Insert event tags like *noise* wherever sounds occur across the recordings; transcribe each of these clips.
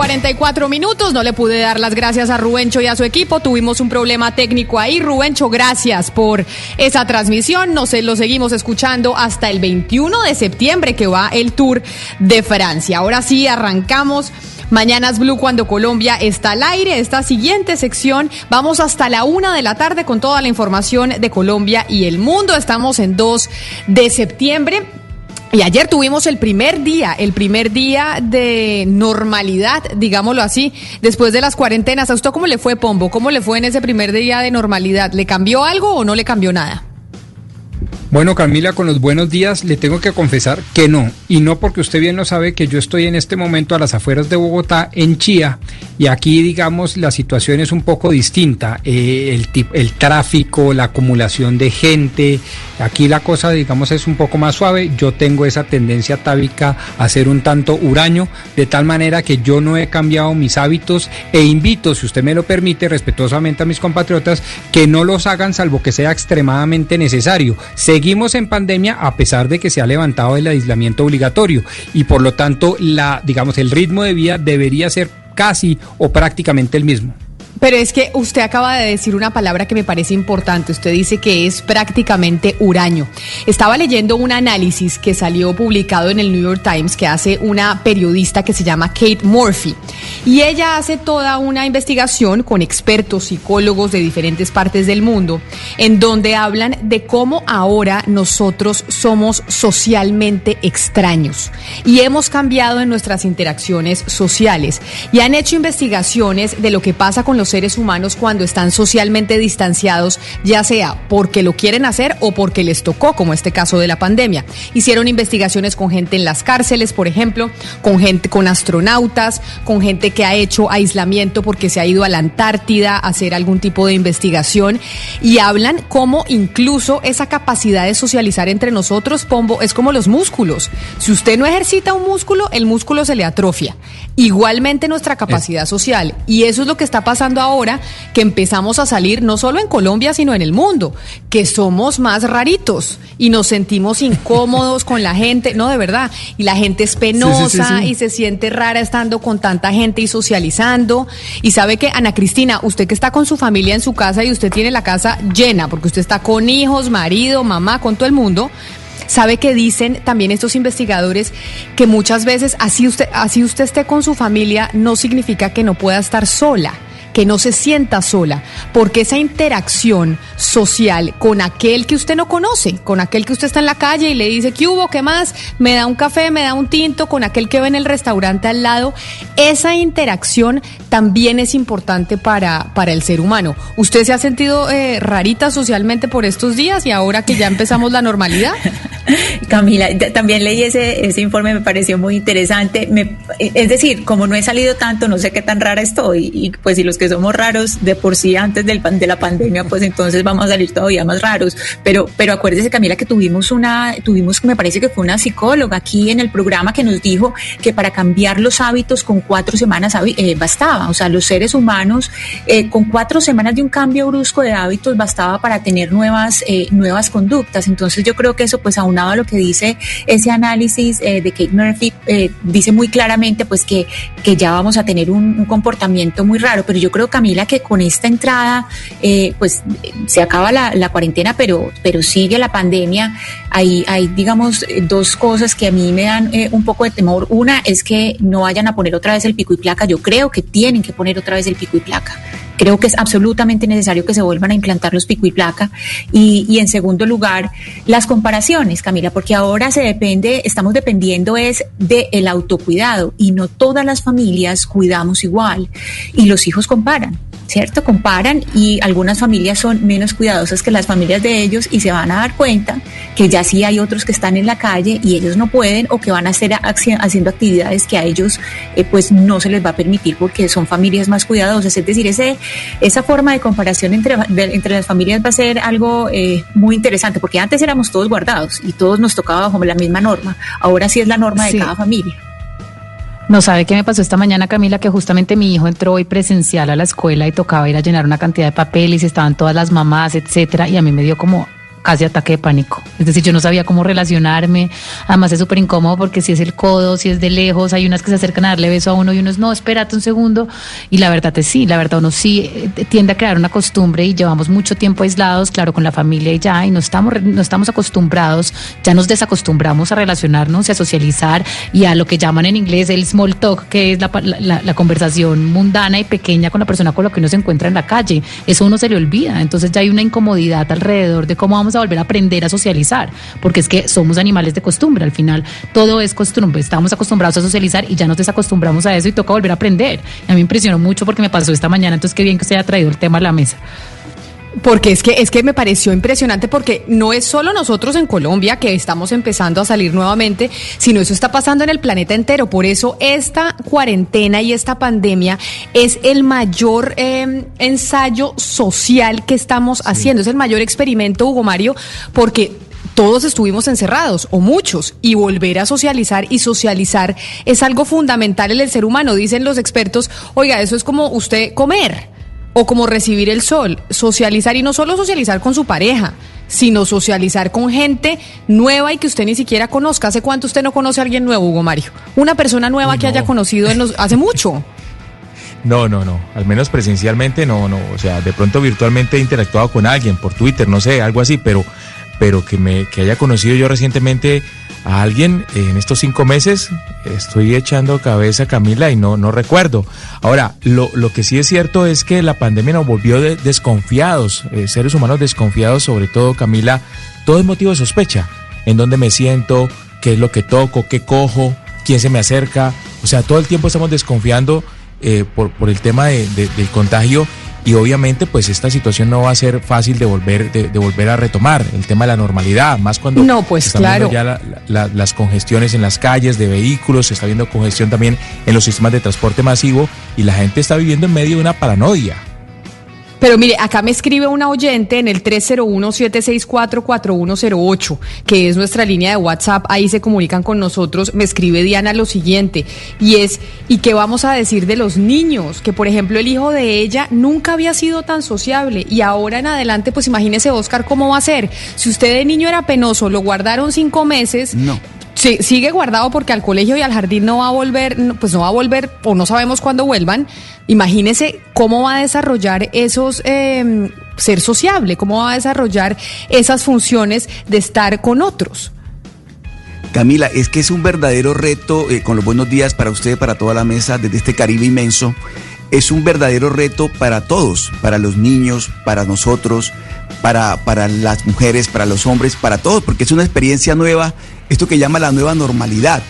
44 minutos. No le pude dar las gracias a Rubencho y a su equipo. Tuvimos un problema técnico ahí. Rubencho, gracias por esa transmisión. Nos lo seguimos escuchando hasta el 21 de septiembre que va el Tour de Francia. Ahora sí, arrancamos. Mañanas Blue cuando Colombia está al aire. Esta siguiente sección vamos hasta la una de la tarde con toda la información de Colombia y el mundo. Estamos en 2 de septiembre. Y ayer tuvimos el primer día, el primer día de normalidad, digámoslo así, después de las cuarentenas. ¿A usted cómo le fue, Pombo? ¿Cómo le fue en ese primer día de normalidad? ¿Le cambió algo o no le cambió nada? Bueno, Camila, con los buenos días le tengo que confesar que no. Y no porque usted bien lo sabe que yo estoy en este momento a las afueras de Bogotá, en Chía, y aquí, digamos, la situación es un poco distinta. Eh, el, el tráfico, la acumulación de gente, aquí la cosa, digamos, es un poco más suave. Yo tengo esa tendencia tábica a ser un tanto huraño, de tal manera que yo no he cambiado mis hábitos e invito, si usted me lo permite, respetuosamente a mis compatriotas, que no los hagan salvo que sea extremadamente necesario. Seguimos en pandemia a pesar de que se ha levantado el aislamiento obligatorio y por lo tanto la digamos el ritmo de vida debería ser casi o prácticamente el mismo. Pero es que usted acaba de decir una palabra que me parece importante. Usted dice que es prácticamente huraño. Estaba leyendo un análisis que salió publicado en el New York Times que hace una periodista que se llama Kate Murphy. Y ella hace toda una investigación con expertos psicólogos de diferentes partes del mundo, en donde hablan de cómo ahora nosotros somos socialmente extraños y hemos cambiado en nuestras interacciones sociales. Y han hecho investigaciones de lo que pasa con los seres humanos cuando están socialmente distanciados, ya sea porque lo quieren hacer o porque les tocó, como este caso de la pandemia. Hicieron investigaciones con gente en las cárceles, por ejemplo, con gente, con astronautas, con gente que ha hecho aislamiento porque se ha ido a la Antártida a hacer algún tipo de investigación y hablan cómo incluso esa capacidad de socializar entre nosotros, Pombo, es como los músculos. Si usted no ejercita un músculo, el músculo se le atrofia. Igualmente nuestra capacidad social. Y eso es lo que está pasando ahora, que empezamos a salir no solo en Colombia, sino en el mundo, que somos más raritos y nos sentimos *laughs* incómodos con la gente, no, de verdad, y la gente es penosa y se siente rara estando con tanta gente y socializando. Y sabe que, Ana Cristina, usted que está con su familia en su casa y usted tiene la casa llena, porque usted está con hijos, marido, mamá, con todo el mundo, Sabe que dicen también estos investigadores que muchas veces así usted, así usted esté con su familia no significa que no pueda estar sola que no se sienta sola, porque esa interacción social con aquel que usted no conoce, con aquel que usted está en la calle y le dice, ¿qué hubo? ¿Qué más? Me da un café, me da un tinto, con aquel que ve en el restaurante al lado, esa interacción también es importante para, para el ser humano. ¿Usted se ha sentido eh, rarita socialmente por estos días y ahora que ya empezamos la normalidad? *laughs* Camila, también leí ese, ese informe, me pareció muy interesante. es decir, como no he salido tanto, no sé qué tan rara estoy. Y pues si los que somos raros de por sí antes del, de la pandemia, pues entonces vamos a salir todavía más raros. Pero, pero acuérdese, Camila, que tuvimos una, tuvimos, me parece que fue una psicóloga aquí en el programa que nos dijo que para cambiar los hábitos con cuatro semanas eh, bastaba. O sea, los seres humanos eh, con cuatro semanas de un cambio brusco de hábitos bastaba para tener nuevas, eh, nuevas conductas. Entonces yo creo que eso, pues aunado a lo que dice ese análisis de Kate Murphy, dice muy claramente pues que, que ya vamos a tener un, un comportamiento muy raro. Pero yo creo, Camila, que con esta entrada, eh, pues se acaba la, cuarentena, pero, pero sigue la pandemia. Hay, hay, digamos, dos cosas que a mí me dan eh, un poco de temor. Una es que no vayan a poner otra vez el pico y placa. Yo creo que tienen que poner otra vez el pico y placa. Creo que es absolutamente necesario que se vuelvan a implantar los pico y placa. Y, y en segundo lugar, las comparaciones, Camila, porque ahora se depende, estamos dependiendo es del autocuidado y no todas las familias cuidamos igual y los hijos comparan. ¿Cierto? Comparan y algunas familias son menos cuidadosas que las familias de ellos y se van a dar cuenta que ya sí hay otros que están en la calle y ellos no pueden o que van a estar haciendo actividades que a ellos eh, pues no se les va a permitir porque son familias más cuidadosas. Es decir, ese, esa forma de comparación entre, entre las familias va a ser algo eh, muy interesante porque antes éramos todos guardados y todos nos tocaba bajo la misma norma. Ahora sí es la norma de cada familia. No sabe qué me pasó esta mañana, Camila, que justamente mi hijo entró hoy presencial a la escuela y tocaba ir a llenar una cantidad de papeles, estaban todas las mamás, etcétera, y a mí me dio como casi ataque de pánico. Es decir, yo no sabía cómo relacionarme. Además es súper incómodo porque si es el codo, si es de lejos, hay unas que se acercan a darle beso a uno y uno es, no, espérate un segundo. Y la verdad es sí, la verdad uno sí eh, tiende a crear una costumbre y llevamos mucho tiempo aislados, claro, con la familia y ya, y no estamos, no estamos acostumbrados, ya nos desacostumbramos a relacionarnos y a socializar y a lo que llaman en inglés el small talk, que es la, la, la conversación mundana y pequeña con la persona con la que uno se encuentra en la calle. Eso uno se le olvida. Entonces ya hay una incomodidad alrededor de cómo vamos a volver a aprender a socializar, porque es que somos animales de costumbre, al final todo es costumbre, estamos acostumbrados a socializar y ya nos desacostumbramos a eso y toca volver a aprender. a mí me impresionó mucho porque me pasó esta mañana, entonces qué bien que usted haya traído el tema a la mesa. Porque es que es que me pareció impresionante porque no es solo nosotros en Colombia que estamos empezando a salir nuevamente, sino eso está pasando en el planeta entero. Por eso esta cuarentena y esta pandemia es el mayor em, ensayo social que estamos haciendo, es el mayor experimento, Hugo Mario, porque todos estuvimos encerrados, o muchos, y volver a socializar y socializar es algo fundamental en el ser humano. Dicen los expertos, oiga, eso es como usted comer o como recibir el sol, socializar y no solo socializar con su pareja, sino socializar con gente nueva y que usted ni siquiera conozca. ¿Hace cuánto usted no conoce a alguien nuevo, Hugo Mario? Una persona nueva que haya conocido en los, hace mucho. *laughs* No, no, no. Al menos presencialmente no, no. O sea, de pronto virtualmente he interactuado con alguien por Twitter, no sé, algo así, pero, pero que me, que haya conocido yo recientemente a alguien en estos cinco meses, estoy echando cabeza, Camila, y no, no recuerdo. Ahora, lo, lo que sí es cierto es que la pandemia nos volvió desconfiados, eh, seres humanos desconfiados, sobre todo, Camila, todo es motivo de sospecha. En dónde me siento, qué es lo que toco, qué cojo, quién se me acerca. O sea, todo el tiempo estamos desconfiando eh, por, por el tema de, del contagio y obviamente pues esta situación no va a ser fácil de volver de, volver a retomar el tema de la normalidad más cuando no pues claro. ya las congestiones en las calles de vehículos se está viendo congestión también en los sistemas de transporte masivo y la gente está viviendo en medio de una paranoia pero mire, acá me escribe una oyente en el 301-764-4108, que es nuestra línea de WhatsApp. Ahí se comunican con nosotros. Me escribe Diana lo siguiente, y es, ¿y qué vamos a decir de los niños? Que, por ejemplo, el hijo de ella nunca había sido tan sociable y ahora en adelante, pues imagínese, Oscar, cómo va a ser. Si usted de niño era penoso, lo guardaron cinco meses. No Sí, sigue guardado porque al colegio y al jardín no va a volver, pues no va a volver o no sabemos cuándo vuelvan. Imagínese cómo va a desarrollar esos, em, ser sociable, cómo va a desarrollar esas funciones de estar con otros. Camila, es que es un verdadero reto, eh, con los buenos días para usted, para toda la mesa, desde este Caribe inmenso, es un verdadero reto para todos, para los niños, para nosotros, para, para las mujeres, para los hombres, para todos, porque es una experiencia nueva, esto que llama la nueva normalidad.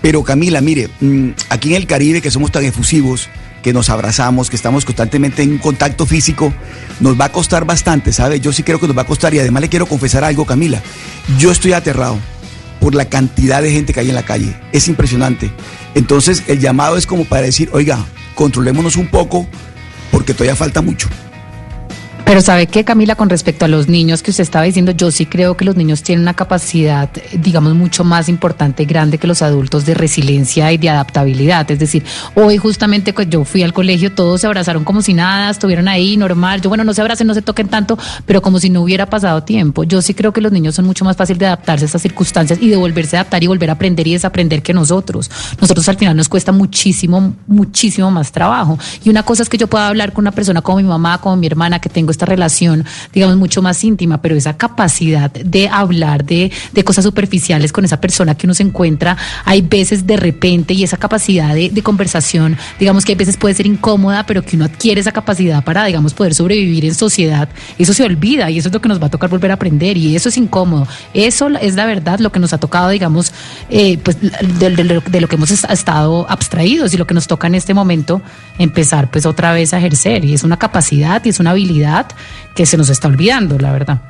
Pero Camila, mire, mm, aquí en el Caribe que somos tan efusivos, que nos abrazamos, que estamos constantemente en contacto físico, nos va a costar bastante, ¿sabe? Yo sí creo que nos va a costar y además le quiero confesar algo, Camila. Yo estoy aterrado por la cantidad de gente que hay en la calle. Es impresionante. Entonces el llamado es como para decir, oiga, controlémonos un poco porque todavía falta mucho. Pero sabe que Camila, con respecto a los niños que usted estaba diciendo, yo sí creo que los niños tienen una capacidad, digamos, mucho más importante grande que los adultos de resiliencia y de adaptabilidad. Es decir, hoy justamente pues, yo fui al colegio, todos se abrazaron como si nada, estuvieron ahí normal. Yo, bueno, no se abracen, no se toquen tanto, pero como si no hubiera pasado tiempo. Yo sí creo que los niños son mucho más fáciles de adaptarse a estas circunstancias y de volverse a adaptar y volver a aprender y desaprender que nosotros. Nosotros al final nos cuesta muchísimo, muchísimo más trabajo. Y una cosa es que yo pueda hablar con una persona como mi mamá, como mi hermana, que tengo esta relación, digamos, mucho más íntima, pero esa capacidad de hablar de, de cosas superficiales con esa persona que uno se encuentra, hay veces de repente y esa capacidad de, conversación, digamos que hay veces puede ser incómoda, pero que uno adquiere esa capacidad para, digamos, poder sobrevivir en sociedad, eso se olvida y eso es lo que nos va a tocar volver a aprender y eso es incómodo. Eso es la verdad, lo que nos ha tocado, digamos, eh, pues de, lo que hemos estado abstraídos y lo que nos toca en este momento empezar pues otra vez a ejercer y es una capacidad y es una habilidad que se nos está olvidando, la verdad.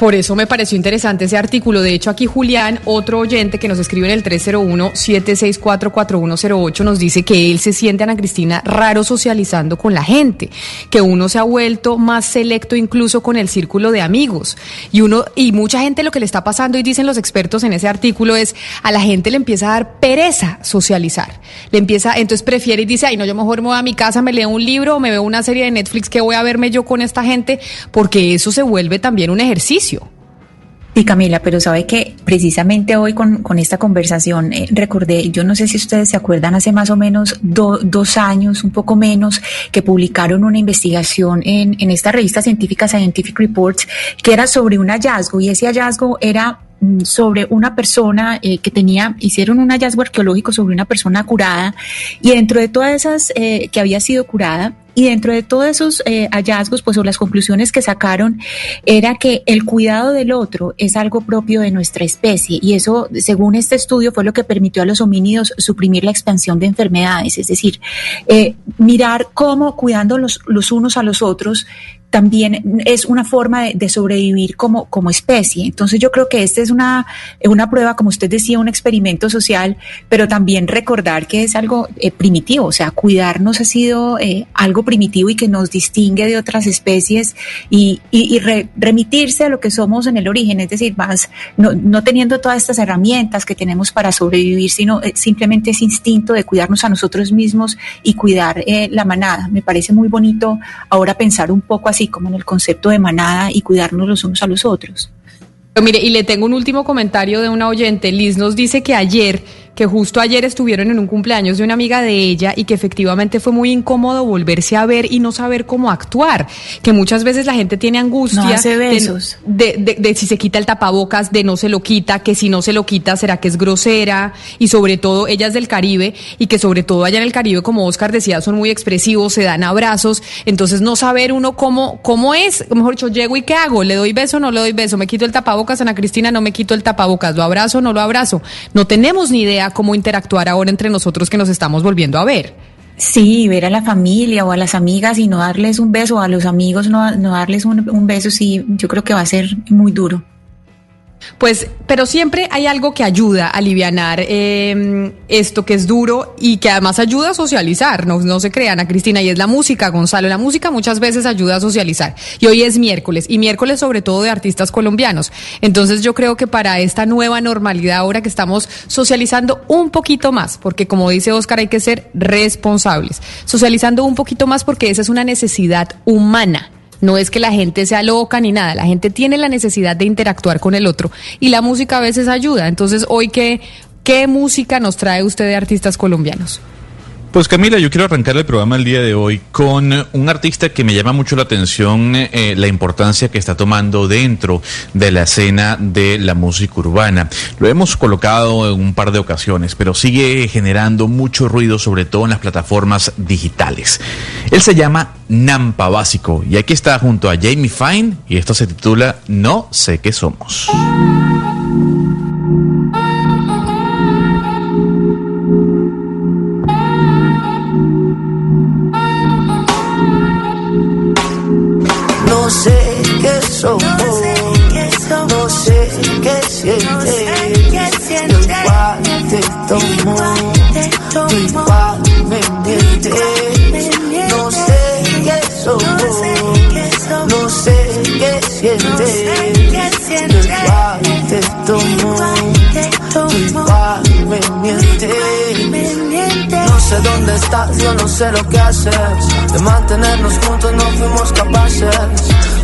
Por eso me pareció interesante ese artículo. De hecho, aquí Julián, otro oyente que nos escribe en el 301-764-4108, nos dice que él se siente, Ana Cristina, raro socializando con la gente, que uno se ha vuelto más selecto incluso con el círculo de amigos. Y uno, y mucha gente lo que le está pasando, y dicen los expertos en ese artículo, es a la gente le empieza a dar pereza socializar. Le empieza, entonces prefiere y dice, ay, no, yo mejor me voy a mi casa, me leo un libro o me veo una serie de Netflix que voy a verme yo con esta gente, porque eso se vuelve también un ejercicio. Sí, Camila, pero sabe que precisamente hoy con, con esta conversación eh, recordé, yo no sé si ustedes se acuerdan, hace más o menos dos años, un poco menos, que publicaron una investigación en, en esta revista científica Scientific Reports, que era sobre un hallazgo y ese hallazgo era sobre una persona eh, que tenía, hicieron un hallazgo arqueológico sobre una persona curada y dentro de todas esas eh, que había sido curada, y dentro de todos esos eh, hallazgos, pues o las conclusiones que sacaron era que el cuidado del otro es algo propio de nuestra especie y eso, según este estudio, fue lo que permitió a los homínidos suprimir la expansión de enfermedades, es decir, mirar cómo cuidando los, los unos a los otros también es una forma de, sobrevivir como, como especie. Entonces yo creo que esta es una, una prueba, como usted decía, un experimento social, pero también recordar que es algo eh, primitivo, o sea, cuidarnos ha sido eh, algo primitivo y que nos distingue de otras especies y, y, remitirse a lo que somos en el origen, es decir, más no, no teniendo todas estas herramientas que tenemos para sobrevivir, sino eh, simplemente ese instinto de cuidarnos a nosotros mismos y cuidar la manada. Me parece muy bonito ahora pensar un poco así como en el concepto de manada y cuidarnos los unos a los otros. Pero mire, y le tengo un último comentario de una oyente. Liz nos dice que ayer que justo ayer estuvieron en un cumpleaños de una amiga de ella y que efectivamente fue muy incómodo volverse a ver y no saber cómo actuar, que muchas veces la gente tiene angustia De, de, si se quita el tapabocas, de no se lo quita, que si no se lo quita será que es grosera y sobre todo ella es del Caribe y que sobre todo allá en el Caribe, como Oscar decía, son muy expresivos, se dan abrazos, entonces no saber uno cómo, cómo es, mejor dicho, llego y qué hago, le doy beso, no le doy beso, me quito el tapabocas, Ana Cristina, no me quito el tapabocas, lo abrazo, no lo abrazo, no tenemos ni idea cómo interactuar ahora entre nosotros que nos estamos volviendo a ver. Sí, ver a la familia o a las amigas y no darles un beso, a los amigos no, no darles un, un beso, sí, yo creo que va a ser muy duro. Pues, pero siempre hay algo que ayuda a aliviar eh, esto que es duro y que además ayuda a socializar, no, no se crean a Cristina, y es la música, Gonzalo. La música muchas veces ayuda a socializar. Y hoy es miércoles, y miércoles sobre todo de artistas colombianos. Entonces yo creo que para esta nueva normalidad, ahora que estamos socializando un poquito más, porque como dice Oscar, hay que ser responsables. Socializando un poquito más porque esa es una necesidad humana no es que la gente sea loca ni nada, la gente tiene la necesidad de interactuar con el otro y la música a veces ayuda. Entonces, hoy qué, qué música nos trae usted de artistas colombianos? Pues Camila, yo quiero arrancar el programa el día de hoy con un artista que me llama mucho la atención, eh, la importancia que está tomando dentro de la escena de la música urbana. Lo hemos colocado en un par de ocasiones, pero sigue generando mucho ruido, sobre todo en las plataformas digitales. Él se llama Nampa Básico y aquí está junto a Jamie Fine y esto se titula No sé qué somos. No sé qué somos, no sé qué, sientes, no. Yo igual te tomo, tú igual me mientes. No sé qué somos, no sé qué, somos, no sé qué sientes. Yo igual te tomo, tú igual me mientes dónde estás, yo no sé lo que haces. De mantenernos juntos no fuimos capaces.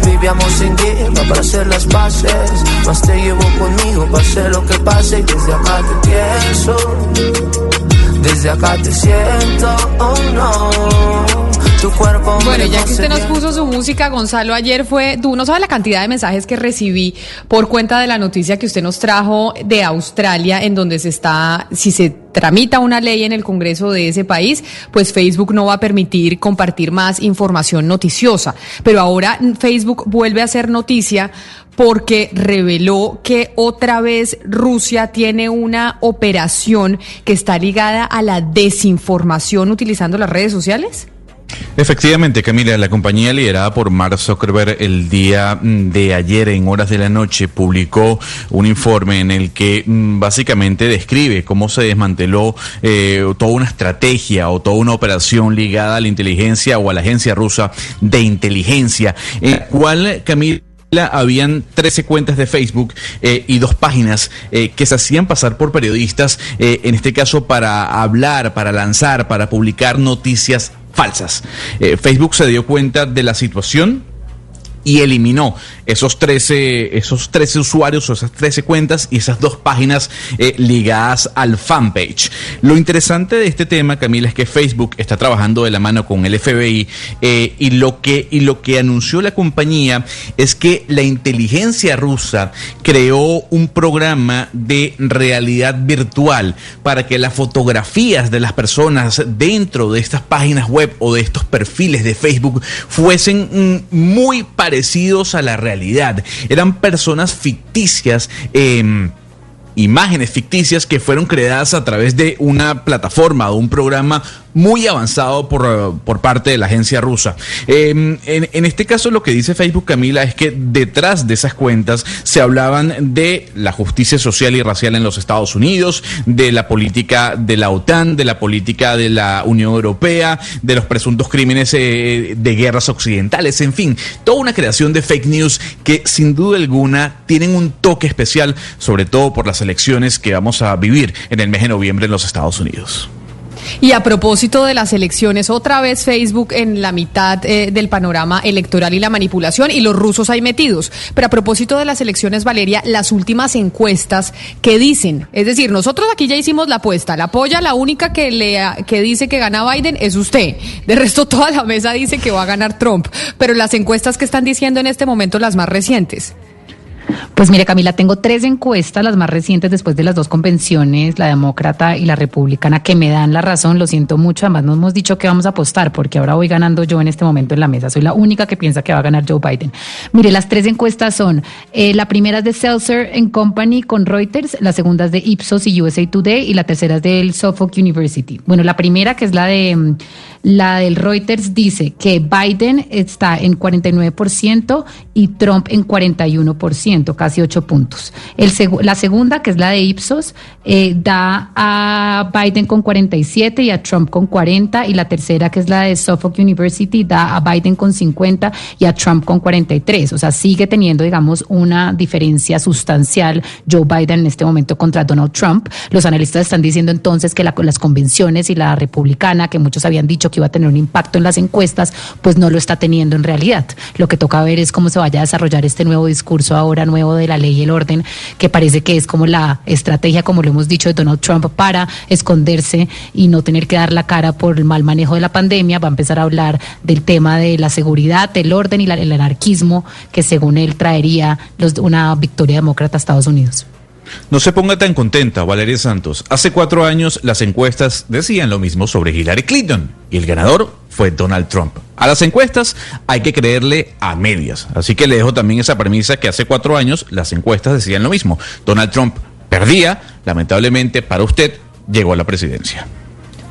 Vivíamos sin guía para hacer las paces. Más te llevo conmigo, pase lo que pase. Y desde acá te pienso, desde acá te siento, oh no. Tu cuerpo Bueno, ya que usted nos puso su música, Gonzalo, ayer fue, tú no sabes la cantidad de mensajes que recibí por cuenta de la noticia que usted nos trajo de Australia, en donde se está, si se tramita una ley en el Congreso de ese país, pues Facebook no va a permitir compartir más información noticiosa. Pero ahora Facebook vuelve a hacer noticia porque reveló que otra vez Rusia tiene una operación que está ligada a la desinformación utilizando las redes sociales. Efectivamente, Camila, la compañía liderada por Mark Zuckerberg el día mm, de ayer en horas de la noche publicó un informe en el que mm, básicamente describe cómo se desmanteló eh, toda una estrategia o toda una operación ligada a la inteligencia o a la agencia rusa de inteligencia, en cual, Camila, habían 13 cuentas de Facebook eh, y dos páginas eh, que se hacían pasar por periodistas, en este caso para hablar, para lanzar, para publicar noticias falsas. Eh, Facebook se dio cuenta de la situación y eliminó esos 13, esos 13 usuarios o esas 13 cuentas y esas dos páginas eh, ligadas al fanpage. Lo interesante de este tema, Camila, es que Facebook está trabajando de la mano con el FBI eh, y, lo que, y lo que anunció la compañía es que la inteligencia rusa creó un programa de realidad virtual para que las fotografías de las personas dentro de estas páginas web o de estos perfiles de Facebook fuesen mm, muy parecidos a la realidad. Eran personas ficticias. em, imágenes ficticias que fueron creadas a través de una plataforma o un programa muy avanzado por, eh, por parte de la agencia rusa. En, en este caso lo que dice Facebook Camila es que detrás de esas cuentas se hablaban de la justicia social y racial en los Estados Unidos, de la política de la OTAN, de la política de la Unión Europea, de los presuntos crímenes eh, de guerras occidentales, en fin, toda una creación de fake news que sin duda alguna tienen un toque especial, sobre todo por las elecciones que vamos a vivir en el mes de noviembre en los Estados Unidos. Y a propósito de las elecciones, otra vez Facebook en la mitad eh, del panorama electoral y la manipulación y los rusos ahí metidos. Pero a propósito de las elecciones, Valeria, las últimas encuestas que dicen, es decir, nosotros aquí ya hicimos la apuesta, la apoya, la única que, le, que dice que gana Biden es usted. De resto, toda la mesa dice que va a ganar Trump. Pero las encuestas que están diciendo en este momento, las más recientes. Pues mire, Camila, tengo tres encuestas, las más recientes después de las dos convenciones, la demócrata y la republicana, que me dan la razón. Lo siento mucho. Además, no hemos dicho que vamos a apostar, porque ahora voy ganando yo en este momento en la mesa. Soy la única que piensa que va a ganar Joe Biden. Mire, las tres encuestas son: eh, la primera es de Seltzer Company con Reuters, la segunda es de Ipsos y USA Today, y la tercera es del Suffolk University. Bueno, la primera, que es la de. La del Reuters dice que Biden está en 49% y Trump en 41%, casi 8 puntos. El segu- la segunda, que es la de Ipsos, eh, da a Biden con 47 y a Trump con 40. Y la tercera, que es la de Suffolk University, da a Biden con 50 y a Trump con 43. O sea, sigue teniendo, digamos, una diferencia sustancial Joe Biden en este momento contra Donald Trump. Los analistas están diciendo entonces que la- las convenciones y la republicana, que muchos habían dicho que iba a tener un impacto en las encuestas, pues no lo está teniendo en realidad. Lo que toca ver es cómo se vaya a desarrollar este nuevo discurso ahora nuevo de la ley y el orden, que parece que es como la estrategia, como lo hemos dicho, de Donald Trump para esconderse y no tener que dar la cara por el mal manejo de la pandemia. Va a empezar a hablar del tema de la seguridad, del orden y la- el anarquismo, que según él traería los- una victoria demócrata a Estados Unidos. No se ponga tan contenta, Valeria Santos. Hace cuatro años las encuestas decían lo mismo sobre Hillary Clinton y el ganador fue Donald Trump. A las encuestas hay que creerle a medias. Así que le dejo también esa premisa que hace cuatro años las encuestas decían lo mismo. Donald Trump perdía, lamentablemente para usted llegó a la presidencia.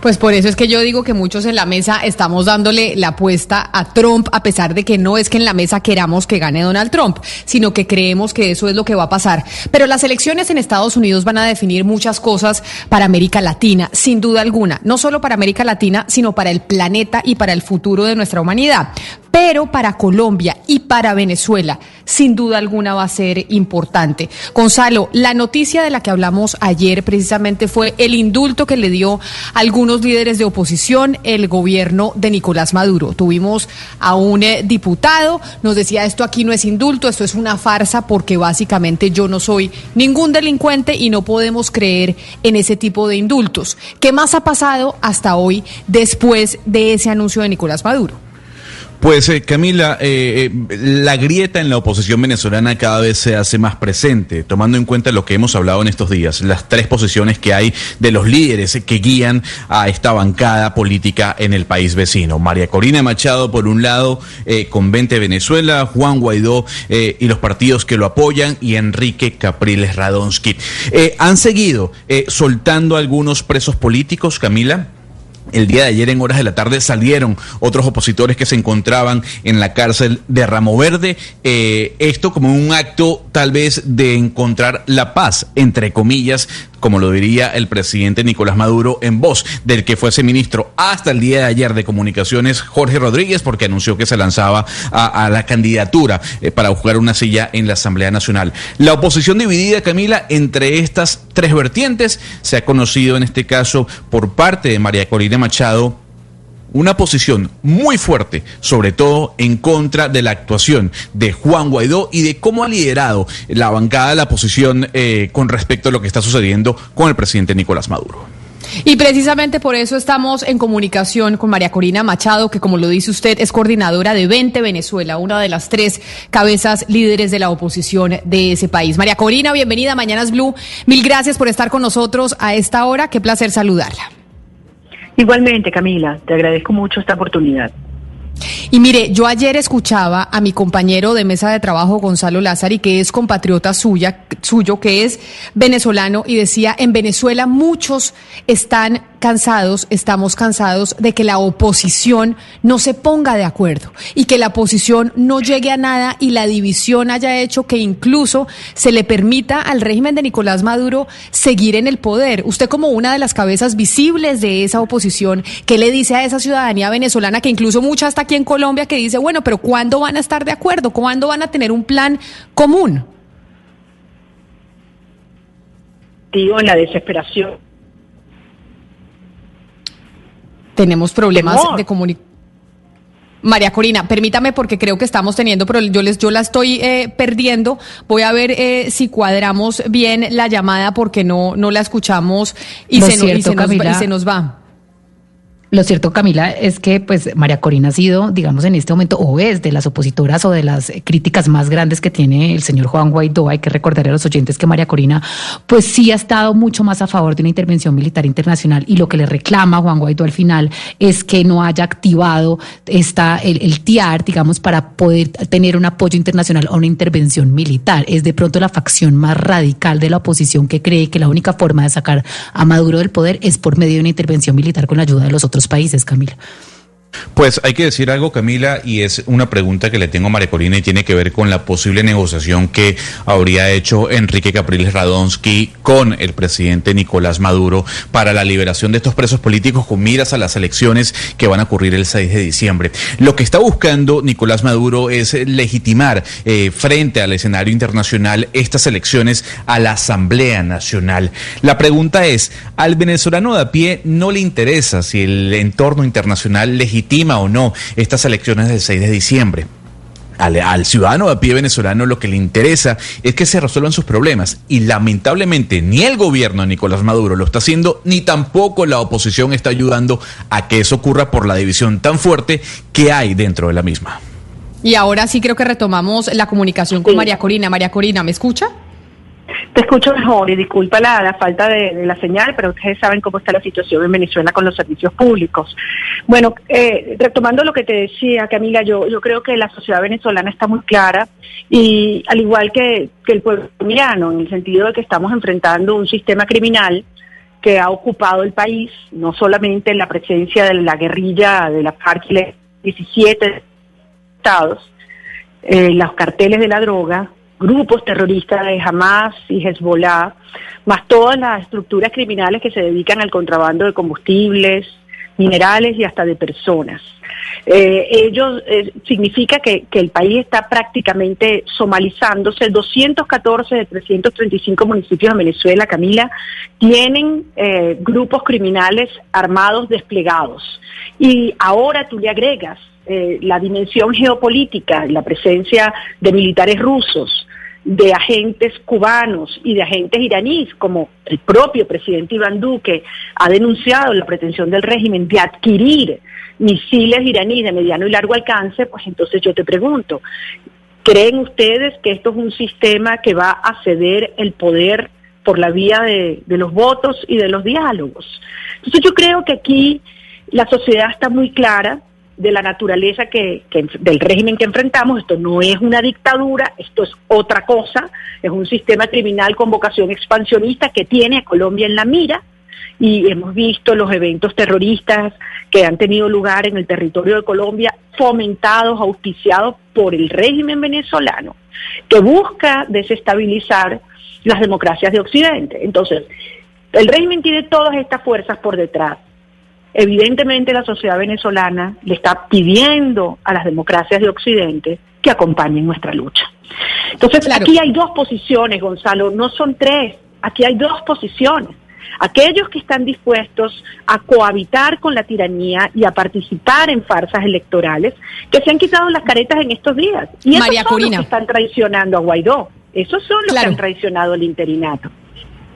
Pues por eso es que yo digo que muchos en la mesa estamos dándole la apuesta a Trump, a pesar de que no es que en la mesa queramos que gane Donald Trump, sino que creemos que eso es lo que va a pasar. Pero las elecciones en Estados Unidos van a definir muchas cosas para América Latina, sin duda alguna. No solo para América Latina, sino para el planeta y para el futuro de nuestra humanidad. Pero para Colombia y para Venezuela, sin duda alguna va a ser importante. Gonzalo, la noticia de la que hablamos ayer precisamente fue el indulto que le dio a algunos líderes de oposición el gobierno de Nicolás Maduro. Tuvimos a un eh, diputado, nos decía esto aquí no es indulto, esto es una farsa porque básicamente yo no soy ningún delincuente y no podemos creer en ese tipo de indultos. ¿Qué más ha pasado hasta hoy después de ese anuncio de Nicolás Maduro? Pues eh, Camila, eh, eh, la grieta en la oposición venezolana cada vez se hace más presente, tomando en cuenta lo que hemos hablado en estos días, las tres posiciones que hay de los líderes que guían a esta bancada política en el país vecino. María Corina Machado, por un lado, con 20 Venezuela, Juan Guaidó y los partidos que lo apoyan, y Enrique Capriles Radonsky. ¿Han seguido soltando algunos presos políticos, Camila? El día de ayer en horas de la tarde salieron otros opositores que se encontraban en la cárcel de Ramo Verde. Eh, esto como un acto tal vez de encontrar la paz, entre comillas, como lo diría el presidente Nicolás Maduro en voz del que fuese ministro hasta el día de ayer de comunicaciones, Jorge Rodríguez, porque anunció que se lanzaba a, la candidatura eh, para jugar una silla en la Asamblea Nacional. La oposición dividida, Camila, entre estas tres vertientes, se ha conocido en este caso por parte de María Corina Machado una posición muy fuerte, sobre todo en contra de la actuación de Juan Guaidó y de cómo ha liderado la bancada de la oposición eh, con respecto a lo que está sucediendo con el presidente Nicolás Maduro. Y precisamente por eso estamos en comunicación con María Corina Machado, que como lo dice usted, es coordinadora de 20 Venezuela, una de las tres cabezas líderes de la oposición de ese país. María Corina, bienvenida a Mañanas Blue. Mil gracias por estar con nosotros a esta hora. Qué placer saludarla. Igualmente, Camila, te agradezco mucho esta oportunidad. Y mire, yo ayer escuchaba a mi compañero de mesa de trabajo, Gonzalo Lázari, que es compatriota suya, suyo, que es venezolano, y decía, en Venezuela muchos están cansados, estamos cansados de que la oposición no se ponga de acuerdo y que la oposición no llegue a nada y la división haya hecho que incluso se le permita al régimen de Nicolás Maduro seguir en el poder. Usted como una de las cabezas visibles de esa oposición, ¿qué le dice a esa ciudadanía venezolana que incluso mucha está aquí en Colombia que dice, bueno, pero ¿cuándo van a estar de acuerdo? ¿Cuándo van a tener un plan común? Digo, en la desesperación tenemos problemas de comunicación. María Corina, permítame porque creo que estamos teniendo, pero yo les yo la estoy eh, perdiendo. Voy a ver eh, si cuadramos bien la llamada porque no no la escuchamos y, se, y se nos va. Lo cierto, Camila, es que pues María Corina ha sido, digamos, en este momento, o es de las opositoras o de las críticas más grandes que tiene el señor Juan Guaidó. Hay que recordar a los oyentes que María Corina, pues sí ha estado mucho más a favor de una intervención militar internacional y lo que le reclama Juan Guaidó al final es que no haya activado esta, el, el TIAR, digamos, para poder tener un apoyo internacional a una intervención militar. Es de pronto la facción más radical de la oposición que cree que la única forma de sacar a Maduro del poder es por medio de una intervención militar con la ayuda de los otros países, Camila. Pues hay que decir algo, Camila, y es una pregunta que le tengo a María Corina y tiene que ver con la posible negociación que habría hecho Enrique Capriles Radonsky con el presidente Nicolás Maduro para la liberación de estos presos políticos con miras a las elecciones que van a ocurrir el 6 de diciembre. Lo que está buscando Nicolás Maduro es legitimar eh, frente al escenario internacional estas elecciones a la Asamblea Nacional. La pregunta es, ¿al venezolano de a pie no le interesa si el entorno internacional legitima o no estas elecciones del 6 de diciembre. Al, ciudadano a pie venezolano lo que le interesa es que se resuelvan sus problemas y lamentablemente ni el gobierno de Nicolás Maduro lo está haciendo ni tampoco la oposición está ayudando a que eso ocurra por la división tan fuerte que hay dentro de la misma. Y ahora sí creo que retomamos la comunicación con María Corina. María Corina, ¿me escucha? Te escucho mejor y disculpa la, falta de, la señal, pero ustedes saben cómo está la situación en Venezuela con los servicios públicos. Bueno, eh, retomando lo que te decía, Camila, yo, yo creo que la sociedad venezolana está muy clara y al igual que, el pueblo colombiano, en el sentido de que estamos enfrentando un sistema criminal que ha ocupado el país, no solamente en la presencia de la guerrilla de la FARC y 17 estados, eh, los carteles de la droga, grupos terroristas de Hamas y Hezbollah, más todas las estructuras criminales que se dedican al contrabando de combustibles, minerales y hasta de personas. Eh, ellos eh, significa que, el país está prácticamente somalizándose. 214 de 335 municipios de Venezuela, Camila, tienen eh, grupos criminales armados desplegados. Y ahora tú le agregas la dimensión geopolítica, la presencia de militares rusos, de agentes cubanos y de agentes iraníes, como el propio presidente Iván Duque ha denunciado la pretensión del régimen de adquirir misiles iraníes de mediano y largo alcance, pues entonces yo te pregunto, ¿creen ustedes que esto es un sistema que va a ceder el poder por la vía de, los votos y de los diálogos? Entonces yo creo que aquí la sociedad está muy clara de la naturaleza que, del régimen que enfrentamos. Esto no es una dictadura, esto es otra cosa, es un sistema criminal con vocación expansionista que tiene a Colombia en la mira y hemos visto los eventos terroristas que han tenido lugar en el territorio de Colombia fomentados, auspiciados por el régimen venezolano, que busca desestabilizar las democracias de Occidente. Entonces, el régimen tiene todas estas fuerzas por detrás. Evidentemente la sociedad venezolana le está pidiendo a las democracias de Occidente que acompañen nuestra lucha. Entonces, aquí hay dos posiciones, Gonzalo, no son tres, aquí hay dos posiciones aquellos que están dispuestos a cohabitar con la tiranía y a participar en farsas electorales, que se han quitado las caretas en estos días. Y esos son los que están traicionando a Guaidó. Esos son los que han traicionado al interinato.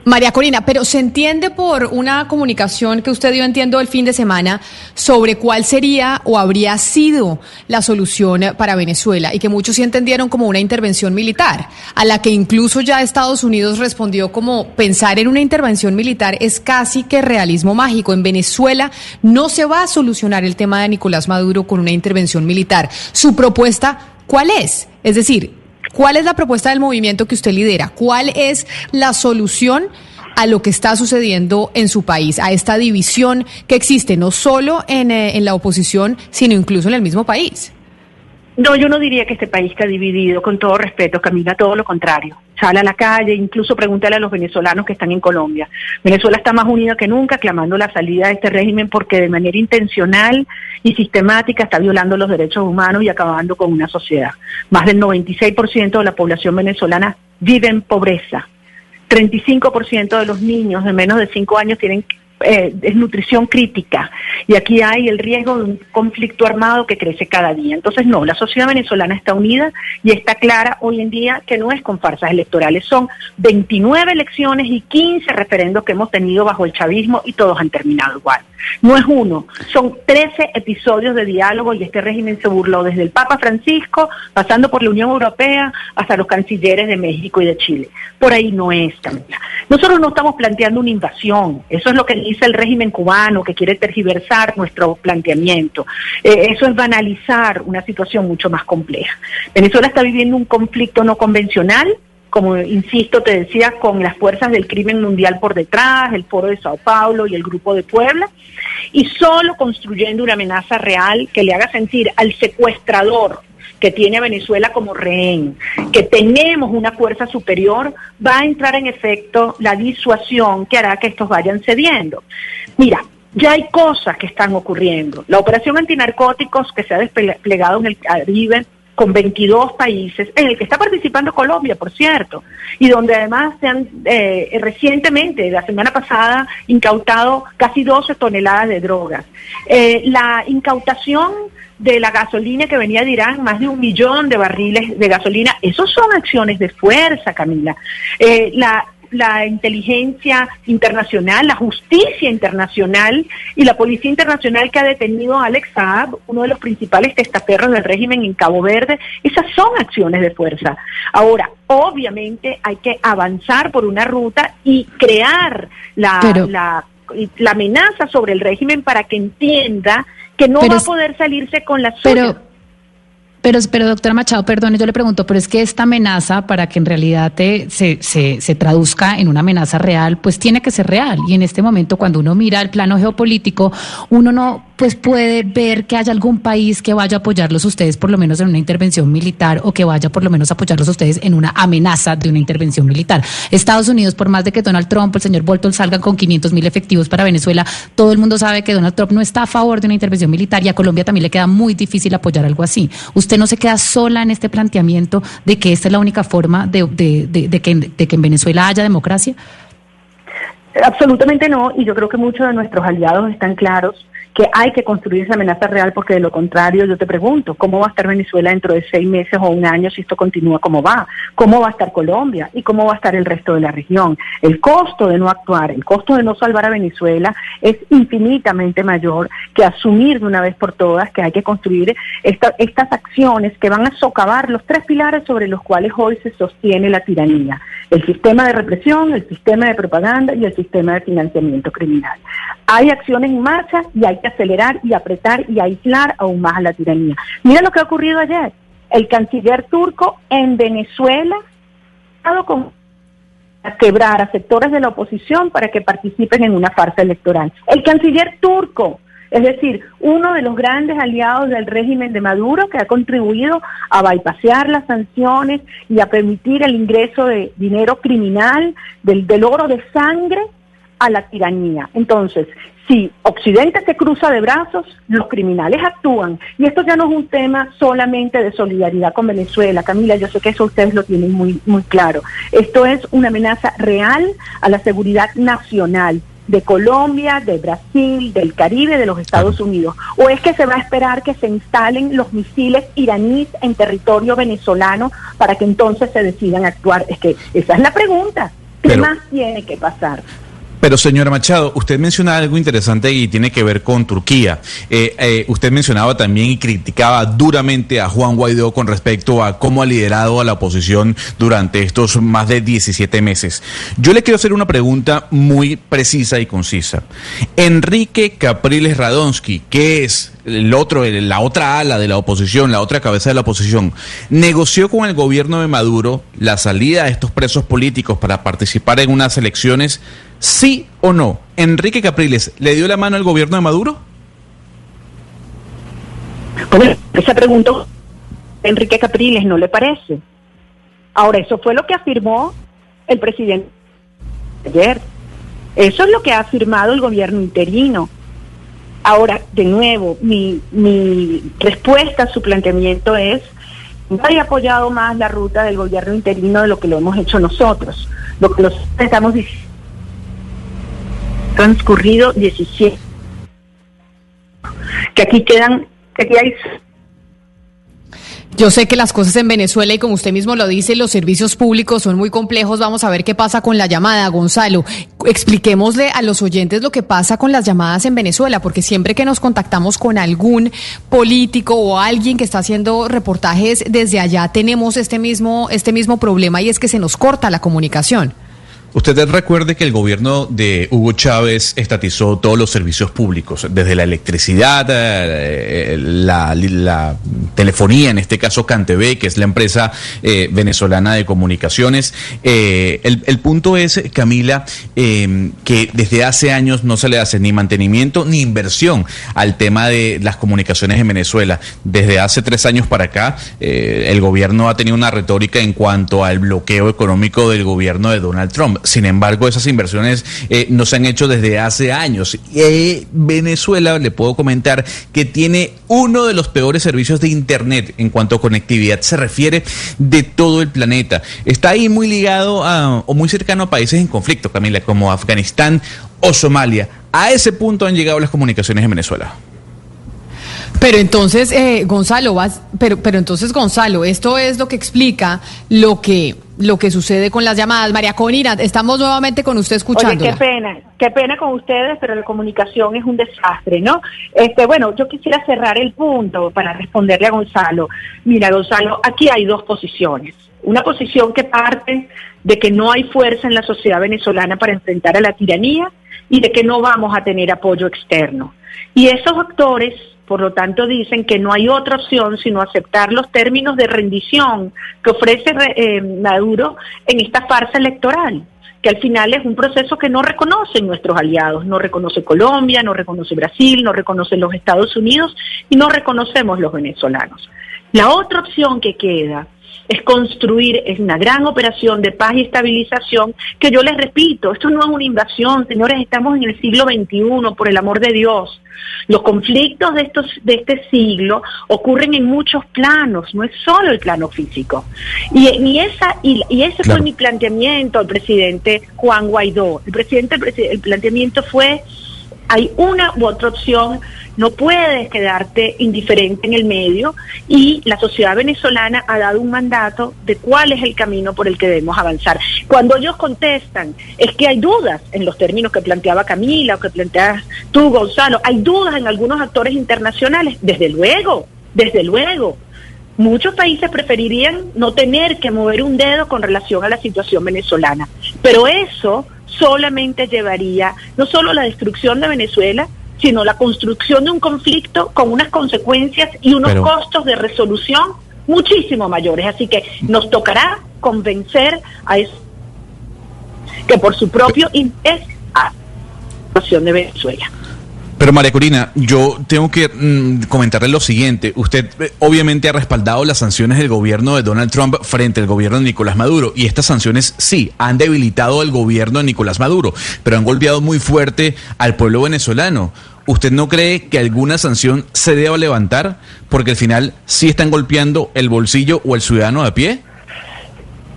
María Corina, pero se entiende por una comunicación que usted dio, entiendo, el fin de semana sobre cuál sería o habría sido la solución para Venezuela y que muchos sí entendieron como una intervención militar, a la que incluso ya Estados Unidos respondió como pensar en una intervención militar es casi que realismo mágico. En Venezuela no se va a solucionar el tema de Nicolás Maduro con una intervención militar. Su propuesta, ¿cuál es? Es decir, ¿Cuál es la propuesta del movimiento que usted lidera? ¿Cuál es la solución a lo que está sucediendo en su país, a esta división que existe no solo en, eh, en la oposición, sino incluso en el mismo país? No, yo no diría que este país está dividido, con todo respeto, Camila, todo lo contrario. Sale a la calle, incluso pregúntale a los venezolanos que están en Colombia. Venezuela está más unida que nunca, clamando la salida de este régimen porque de manera intencional y sistemática está violando los derechos humanos y acabando con una sociedad. Más del 96% de la población venezolana vive en pobreza. 35% de los niños de menos de 5 años tienen eh, desnutrición crítica y aquí hay el riesgo de un conflicto armado que crece cada día. Entonces, no, la sociedad venezolana está unida y está clara hoy en día que no es con farsas electorales, son 29 elecciones y 15 referendos que hemos tenido bajo el chavismo y todos han terminado igual. No es uno, son 13 episodios de diálogo y este régimen se burló desde el Papa Francisco, pasando por la Unión Europea, hasta los cancilleres de México y de Chile. Por ahí no es, Camila. Nosotros no estamos planteando una invasión, eso es lo que dice el régimen cubano, que quiere tergiversar nuestro planteamiento. Eh, eso es banalizar una situación mucho más compleja. Venezuela está viviendo un conflicto no convencional, como insisto, te decía, con las fuerzas del crimen mundial por detrás, el Foro de Sao Paulo y el Grupo de Puebla, y solo construyendo una amenaza real que le haga sentir al secuestrador que tiene a Venezuela como rehén, que tenemos una fuerza superior, va a entrar en efecto la disuasión que hará que estos vayan cediendo. Mira, ya hay cosas que están ocurriendo. La operación antinarcóticos que se ha desplegado en el Caribe con 22 países, en el que está participando Colombia, por cierto, y donde además se han eh, recientemente, la semana pasada, incautado casi 12 toneladas de drogas. Eh, la incautación de la gasolina que venía de Irán, más de un millón de barriles de gasolina, esos son acciones de fuerza, Camila. Eh, la la inteligencia internacional, la justicia internacional y la policía internacional que ha detenido a Alex Saab, uno de los principales testaferros del régimen en Cabo Verde, esas son acciones de fuerza. Ahora, obviamente hay que avanzar por una ruta y crear la, la, la, amenaza sobre el régimen para que entienda que no va a poder salirse con la suya. Pero, pero doctora Machado, perdone, yo le pregunto, pero es que esta amenaza, para que en realidad se, se, se, traduzca en una amenaza real, pues tiene que ser real. Y en este momento, cuando uno mira el plano geopolítico, uno no pues puede ver que haya algún país que vaya a apoyarlos ustedes por lo menos en una intervención militar o que vaya por lo menos a apoyarlos ustedes en una amenaza de una intervención militar. Estados Unidos, por más de que Donald Trump, el señor Bolton salgan con 500 mil efectivos para Venezuela, todo el mundo sabe que Donald Trump no está a favor de una intervención militar y a Colombia también le queda muy difícil apoyar algo así. Usted no se queda sola en este planteamiento de que esta es la única forma de, de, que, de que en Venezuela haya democracia. Absolutamente no, y yo creo que muchos de nuestros aliados están claros que hay que construir esa amenaza real porque de lo contrario yo te pregunto, ¿cómo va a estar Venezuela dentro de seis meses o un año si esto continúa como va? ¿Cómo va a estar Colombia y cómo va a estar el resto de la región? El costo de no actuar, el costo de no salvar a Venezuela es infinitamente mayor que asumir de una vez por todas que hay que construir estas acciones que van a socavar los tres pilares sobre los cuales hoy se sostiene la tiranía. El sistema de represión, el sistema de propaganda y el sistema de financiamiento criminal. Hay acciones en marcha y hay que acelerar y apretar y aislar aún más a la tiranía. Mira lo que ha ocurrido ayer. El canciller turco en Venezuela ha con a quebrar a sectores de la oposición para que participen en una farsa electoral. El canciller turco, es decir, uno de los grandes aliados del régimen de Maduro que ha contribuido a bypasear las sanciones y a permitir el ingreso de dinero criminal, del, del oro de sangre a la tiranía. Entonces, si Occidente se cruza de brazos, los criminales actúan. Y esto ya no es un tema solamente de solidaridad con Venezuela. Camila, yo sé que eso ustedes lo tienen muy, muy claro. Esto es una amenaza real a la seguridad nacional de Colombia, de Brasil, del Caribe, de los Estados Unidos? ¿O es que se va a esperar que se instalen los misiles iraníes en territorio venezolano para que entonces se decidan actuar? Es que esa es la pregunta. ¿Qué más tiene que pasar? Pero señora Machado, usted menciona algo interesante y tiene que ver con Turquía. Eh, eh, usted mencionaba también y criticaba duramente a Juan Guaidó con respecto a cómo ha liderado a la oposición durante estos más de 17 meses. Yo le quiero hacer una pregunta muy precisa y concisa. Enrique Capriles Radonsky, que es el otro, la otra ala de la oposición, la otra cabeza de la oposición, negoció con el gobierno de Maduro la salida de estos presos políticos para participar en unas elecciones ¿Sí o no? ¿Enrique Capriles le dio la mano al gobierno de Maduro? Esa pregunta, Enrique Capriles, ¿no le parece? Ahora, eso fue lo que afirmó el presidente ayer. Eso es lo que ha afirmado el gobierno interino. Ahora, de nuevo, mi, mi respuesta a su planteamiento es, no apoyado más la ruta del gobierno interino de lo que lo hemos hecho nosotros. Lo que nosotros estamos diciendo transcurrido 17. Que aquí quedan, que aquí hay yo sé que las cosas en Venezuela y como usted mismo lo dice, los servicios públicos son muy complejos. Vamos a ver qué pasa con la llamada, Gonzalo. Expliquémosle a los oyentes lo que pasa con las llamadas en Venezuela, porque siempre que nos contactamos con algún político o alguien que está haciendo reportajes desde allá, tenemos este mismo, este mismo problema y es que se nos corta la comunicación. Usted recuerde que el gobierno de Hugo Chávez estatizó todos los servicios públicos, desde la electricidad, eh, la, telefonía, en este caso CanTV, que es la empresa eh, venezolana de comunicaciones. Eh, el, punto es, Camila, que desde hace años no se le hace ni mantenimiento ni inversión al tema de las comunicaciones en Venezuela. Desde hace tres años para acá, el gobierno ha tenido una retórica en cuanto al bloqueo económico del gobierno de Donald Trump. Sin embargo, esas inversiones eh, no se han hecho desde hace años. Y Venezuela, le puedo comentar, que tiene uno de los peores servicios de Internet en cuanto a conectividad se refiere de todo el planeta. Está ahí muy ligado a, o muy cercano a países en conflicto, Camila, como Afganistán o Somalia. A ese punto han llegado las comunicaciones en Venezuela. Pero entonces, eh, Gonzalo, vas, pero, pero entonces, Gonzalo, esto es lo que explica lo que lo que sucede con las llamadas. María Conina, estamos nuevamente con usted escuchando. qué pena, qué pena con ustedes, pero la comunicación es un desastre, ¿no? Este, bueno, yo quisiera cerrar el punto para responderle a Gonzalo. Mira, Gonzalo, aquí hay dos posiciones. Una posición que parte de que no hay fuerza en la sociedad venezolana para enfrentar a la tiranía y de que no vamos a tener apoyo externo. Y esos actores por lo tanto, dicen que no hay otra opción sino aceptar los términos de rendición que ofrece eh, Maduro en esta farsa electoral que al final es un proceso que no reconocen nuestros aliados, no reconoce Colombia, no reconoce Brasil, no reconoce los Estados Unidos y no reconocemos los venezolanos. La otra opción que queda es construir, es una gran operación de paz y estabilización que yo les repito, esto no es una invasión, señores, estamos en el siglo XXI, por el amor de Dios. Los conflictos de, estos, de este siglo ocurren en muchos planos, no es solo el plano físico. Y, esa, y, ese fue mi planteamiento al presidente Juan Guaidó. El presidente, el planteamiento fue hay una u otra opción, no puedes quedarte indiferente en el medio y la sociedad venezolana ha dado un mandato de cuál es el camino por el que debemos avanzar. Cuando ellos contestan, es que hay dudas en los términos que planteaba Camila o que planteas tú, Gonzalo, hay dudas en algunos actores internacionales, desde luego, desde luego. Muchos países preferirían no tener que mover un dedo con relación a la situación venezolana, pero eso solamente llevaría no solo la destrucción de Venezuela, sino la construcción de un conflicto con unas consecuencias y unos costos de resolución muchísimo mayores. Así que nos tocará convencer a eso que por su propio interés a la situación de Venezuela. Pero María Corina, yo tengo que mm, comentarle lo siguiente. Usted eh, obviamente ha respaldado las sanciones del gobierno de Donald Trump frente al gobierno de Nicolás Maduro. Y estas sanciones sí, han debilitado al gobierno de Nicolás Maduro, pero han golpeado muy fuerte al pueblo venezolano. ¿Usted no cree que alguna sanción se deba levantar porque al final sí están golpeando el bolsillo o el ciudadano de pie?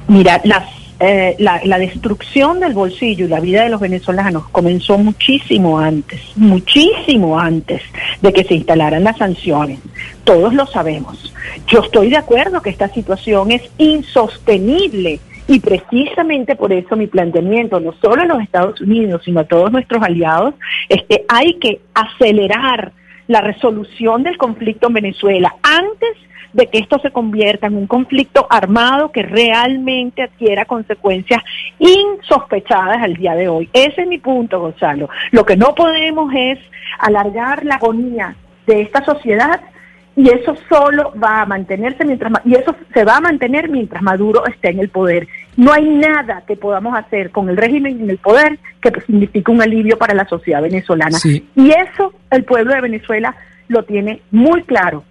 Mira, las eh, la, destrucción del bolsillo y la vida de los venezolanos comenzó muchísimo antes, muchísimo antes de que se instalaran las sanciones. Todos lo sabemos. Yo estoy de acuerdo que esta situación es insostenible y precisamente por eso mi planteamiento, no solo en los Estados Unidos, sino a todos nuestros aliados, es que hay que acelerar la resolución del conflicto en Venezuela antes de que esto se convierta en un conflicto armado que realmente adquiera consecuencias insospechadas al día de hoy. Ese es mi punto, Gonzalo. Lo que no podemos es alargar la agonía de esta sociedad y eso solo va a mantenerse mientras y eso se va a mantener mientras Maduro esté en el poder. No hay nada que podamos hacer con el régimen en el poder que signifique un alivio para la sociedad venezolana. Y eso el pueblo de Venezuela lo tiene muy claro.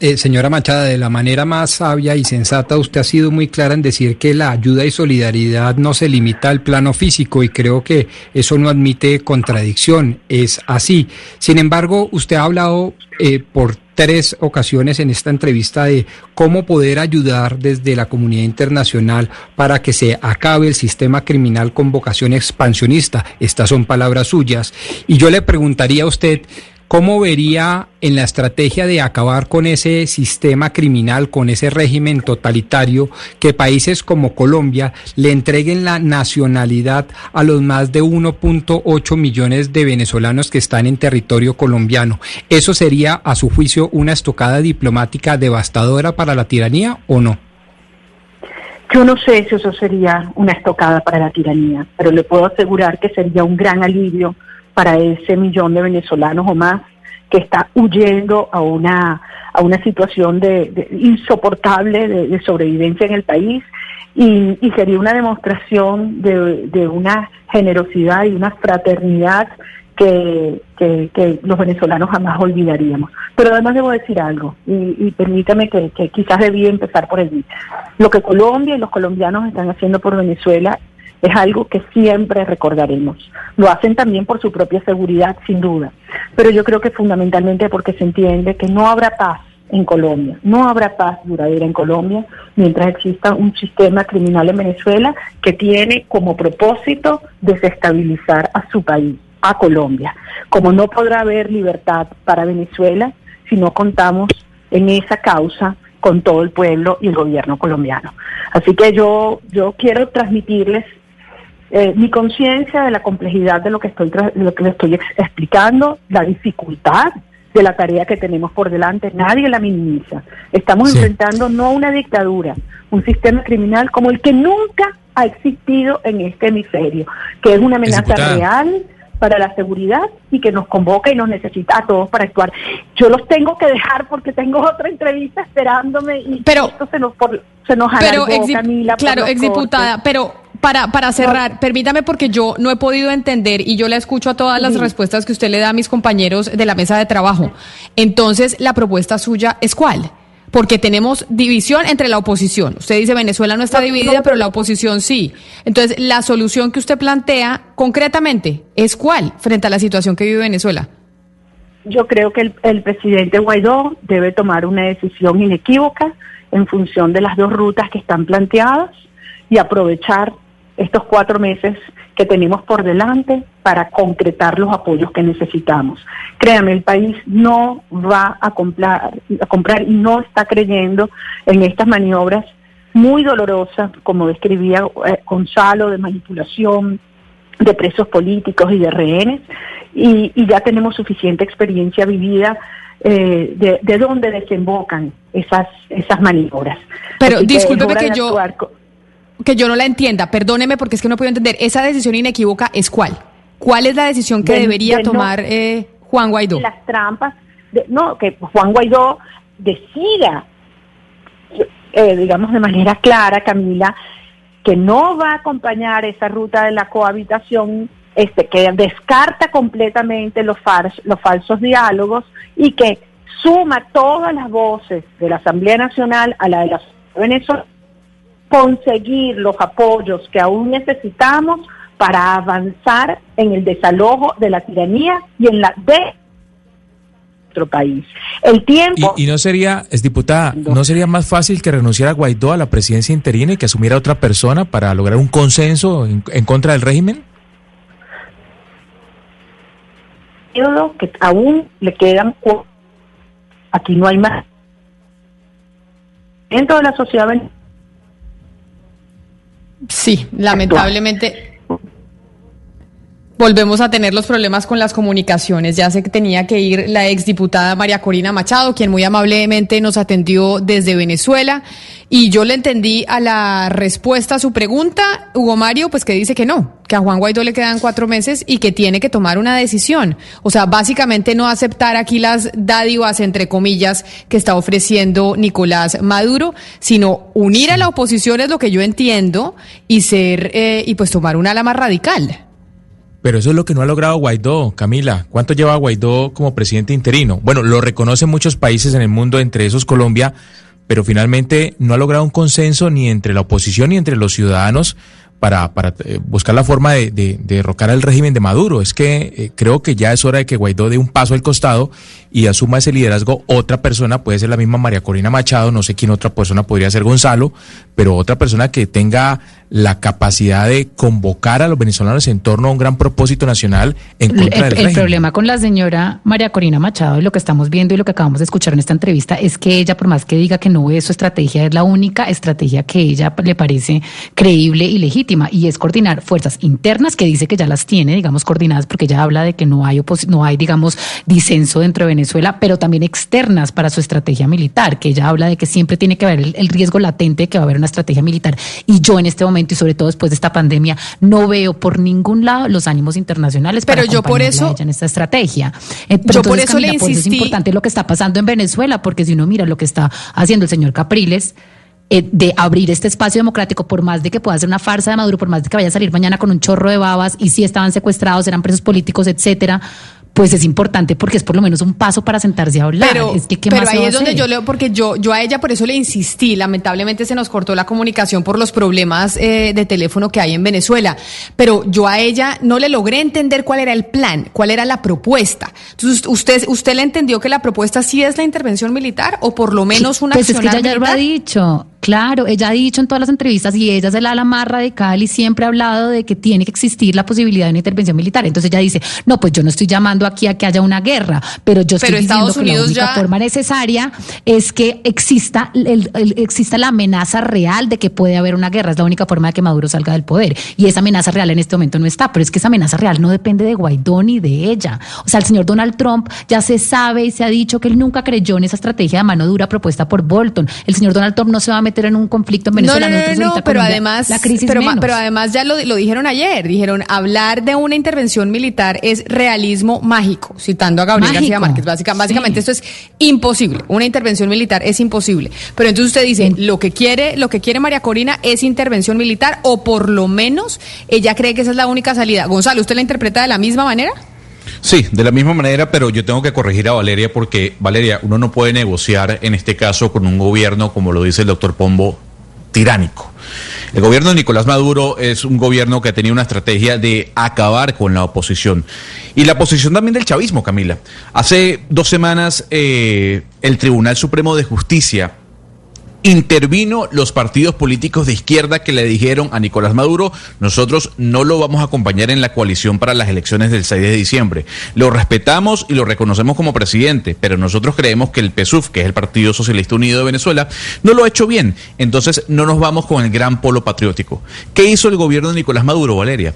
Eh, señora Machada, de la manera más sabia y sensata, usted ha sido muy clara en decir que la ayuda y solidaridad no se limita al plano físico y creo que eso no admite contradicción, es así. Sin embargo, usted ha hablado eh, por tres ocasiones en esta entrevista de cómo poder ayudar desde la comunidad internacional para que se acabe el sistema criminal con vocación expansionista. Estas son palabras suyas. Y yo le preguntaría a usted, ¿Cómo vería en la estrategia de acabar con ese sistema criminal, con ese régimen totalitario, que países como Colombia le entreguen la nacionalidad a los más de 1.8 millones de venezolanos que están en territorio colombiano? ¿Eso sería, a su juicio, una estocada diplomática devastadora para la tiranía o no? Yo no sé si eso sería una estocada para la tiranía, pero le puedo asegurar que sería un gran alivio para ese millón de venezolanos o más que está huyendo a una a una situación de, insoportable de, sobrevivencia en el país y, sería una demostración de, una generosidad y una fraternidad que, los venezolanos jamás olvidaríamos. Pero además debo decir algo, y, permítame que, que, quizás debía empezar por allí. Lo que Colombia y los colombianos están haciendo por Venezuela es algo que siempre recordaremos. Lo hacen también por su propia seguridad, sin duda, pero yo creo que fundamentalmente porque se entiende que no habrá paz en Colombia, no habrá paz duradera en Colombia mientras exista un sistema criminal en Venezuela que tiene como propósito desestabilizar a su país, a Colombia. Como no podrá haber libertad para Venezuela si no contamos en esa causa con todo el pueblo y el gobierno colombiano. Así que yo, yo quiero transmitirles eh, mi conciencia de la complejidad de lo que estoy lo que le estoy explicando, la dificultad de la tarea que tenemos por delante, nadie la minimiza. Estamos enfrentando no una dictadura, un sistema criminal como el que nunca ha existido en este hemisferio, que es una amenaza real para la seguridad y que nos convoca y nos necesita a todos para actuar. Yo los tengo que dejar porque tengo otra entrevista esperándome y pero, esto se nos, por, se nos pero, Camila. Claro, exdiputada, pero para, para cerrar, permítame porque yo no he podido entender y yo le escucho a todas las respuestas que usted le da a mis compañeros de la mesa de trabajo. Entonces, la propuesta suya es cuál? Porque tenemos división entre la oposición. Usted dice Venezuela no está dividida, pero la oposición sí. Entonces, la solución que usted plantea concretamente es cuál frente a la situación que vive Venezuela. Yo creo que el, el presidente Guaidó debe tomar una decisión inequívoca en función de las dos rutas que están planteadas y aprovechar estos cuatro meses que tenemos por delante para concretar los apoyos que necesitamos. Créame, el país no va a comprar, a comprar y no está creyendo en estas maniobras muy dolorosas, como describía eh, Gonzalo, de manipulación de presos políticos y de rehenes, y, ya tenemos suficiente experiencia vivida eh, de, de dónde desembocan esas, esas maniobras. Pero discúlpeme que yo que yo no la entienda, perdóneme porque es que no puedo entender. Esa decisión inequívoca es cuál? ¿Cuál es la decisión que debería tomar eh, Juan Guaidó? Las trampas, no, que Juan Guaidó decida, eh, digamos de manera clara, Camila, que no va a acompañar esa ruta de la cohabitación, este, que descarta completamente los, los falsos diálogos y que suma todas las voces de la Asamblea Nacional a la de la Venezuela conseguir los apoyos que aún necesitamos para avanzar en el desalojo de la tiranía y en la de nuestro país. El tiempo... ¿Y, no sería, es diputada, no sería más fácil que renunciara Guaidó a la presidencia interina y que asumiera otra persona para lograr un consenso en, contra del régimen? que aún le quedan aquí no hay más dentro de la sociedad Sí, lamentablemente volvemos a tener los problemas con las comunicaciones. Ya sé que tenía que ir la exdiputada María Corina Machado, quien muy amablemente nos atendió desde Venezuela. Y yo le entendí a la respuesta a su pregunta, Hugo Mario, pues que dice que no, que a Juan Guaidó le quedan cuatro meses y que tiene que tomar una decisión. O sea, básicamente no aceptar aquí las dádivas, entre comillas, que está ofreciendo Nicolás Maduro, sino unir a la oposición es lo que yo entiendo y ser, eh, y pues tomar una ala más radical. Pero eso es lo que no ha logrado Guaidó, Camila. ¿Cuánto lleva Guaidó como presidente interino? Bueno, lo reconocen muchos países en el mundo, entre esos Colombia, pero finalmente no ha logrado un consenso ni entre la oposición ni entre los ciudadanos para, para eh, buscar la forma de, de, derrocar al régimen de Maduro. Es que eh, creo que ya es hora de que Guaidó dé un paso al costado y asuma ese liderazgo otra persona, puede ser la misma María Corina Machado, no sé quién otra persona podría ser Gonzalo, pero otra persona que tenga la capacidad de convocar a los venezolanos en torno a un gran propósito nacional en contra el, del El problema con la señora María Corina Machado y lo que estamos viendo y lo que acabamos de escuchar en esta entrevista es que ella, por más que diga que no es su estrategia, es la única estrategia que ella le parece creíble y legítima y es coordinar fuerzas internas que dice que ya las tiene, digamos, coordinadas porque ella habla de que no hay, no hay digamos, disenso dentro de Venezuela, pero también externas para su estrategia militar, que ella habla de que siempre tiene que haber el riesgo latente de que va a haber una estrategia militar. Y yo en este momento y sobre todo después de esta pandemia, no veo por ningún lado los ánimos internacionales pero para yo por eso en esta estrategia. Eh, yo por eso le insistí. es importante lo que está pasando en Venezuela, porque si uno mira lo que está haciendo el señor Capriles, eh, de abrir este espacio democrático, por más de que pueda ser una farsa de Maduro, por más de que vaya a salir mañana con un chorro de babas y si estaban secuestrados, eran presos políticos, etcétera pues es importante porque es por lo menos un paso para sentarse a hablar. Pero, es que, pero ahí es donde yo leo, porque yo, yo a ella por eso le insistí, lamentablemente se nos cortó la comunicación por los problemas eh, de teléfono que hay en Venezuela, pero yo a ella no le logré entender cuál era el plan, cuál era la propuesta. Entonces, ¿usted, usted le entendió que la propuesta sí es la intervención militar o por lo menos una pues es que ella ya lo ha dicho. Claro, ella ha dicho en todas las entrevistas y ella es el ala más radical y siempre ha hablado de que tiene que existir la posibilidad de una intervención militar. Entonces ella dice, no, pues yo no estoy llamando aquí a que haya una guerra, pero yo estoy diciendo que la única forma necesaria es que exista, el, exista la amenaza real de que puede haber una guerra. Es la única forma de que Maduro salga del poder. Y esa amenaza real en este momento no está, pero es que esa amenaza real no depende de Guaidó ni de ella. O sea, el señor Donald Trump ya se sabe y se ha dicho que él nunca creyó en esa estrategia de mano dura propuesta por Bolton. El señor Donald Trump no se va a meter en un conflicto en Venezuela. No, no, no, pero además, la crisis pero, pero además ya lo, lo dijeron ayer, dijeron hablar de una intervención militar es realismo mágico, citando a Gabriel García Márquez. básicamente esto es imposible, una intervención militar es imposible. Pero entonces usted dice, lo que quiere, lo que quiere María Corina es intervención militar o por lo menos ella cree que esa es la única salida. Gonzalo, ¿usted la interpreta de la misma manera? Sí, de la misma manera, pero yo tengo que corregir a Valeria porque, Valeria, uno no puede negociar en este caso con un gobierno, como lo dice el doctor Pombo, tiránico. El gobierno de Nicolás Maduro es un gobierno que tenía una estrategia de acabar con la oposición. Y la oposición también del chavismo, Camila. Hace dos semanas eh, el Tribunal Supremo de Justicia intervino los partidos políticos de izquierda que le dijeron a Nicolás Maduro, nosotros no lo vamos a acompañar en la coalición para las elecciones del 6 de diciembre. Lo respetamos y lo reconocemos como presidente, pero nosotros creemos que el PSUV, que es el Partido Socialista Unido de Venezuela, no lo ha hecho bien. Entonces no nos vamos con el gran polo patriótico. ¿Qué hizo el gobierno de Nicolás Maduro, Valeria?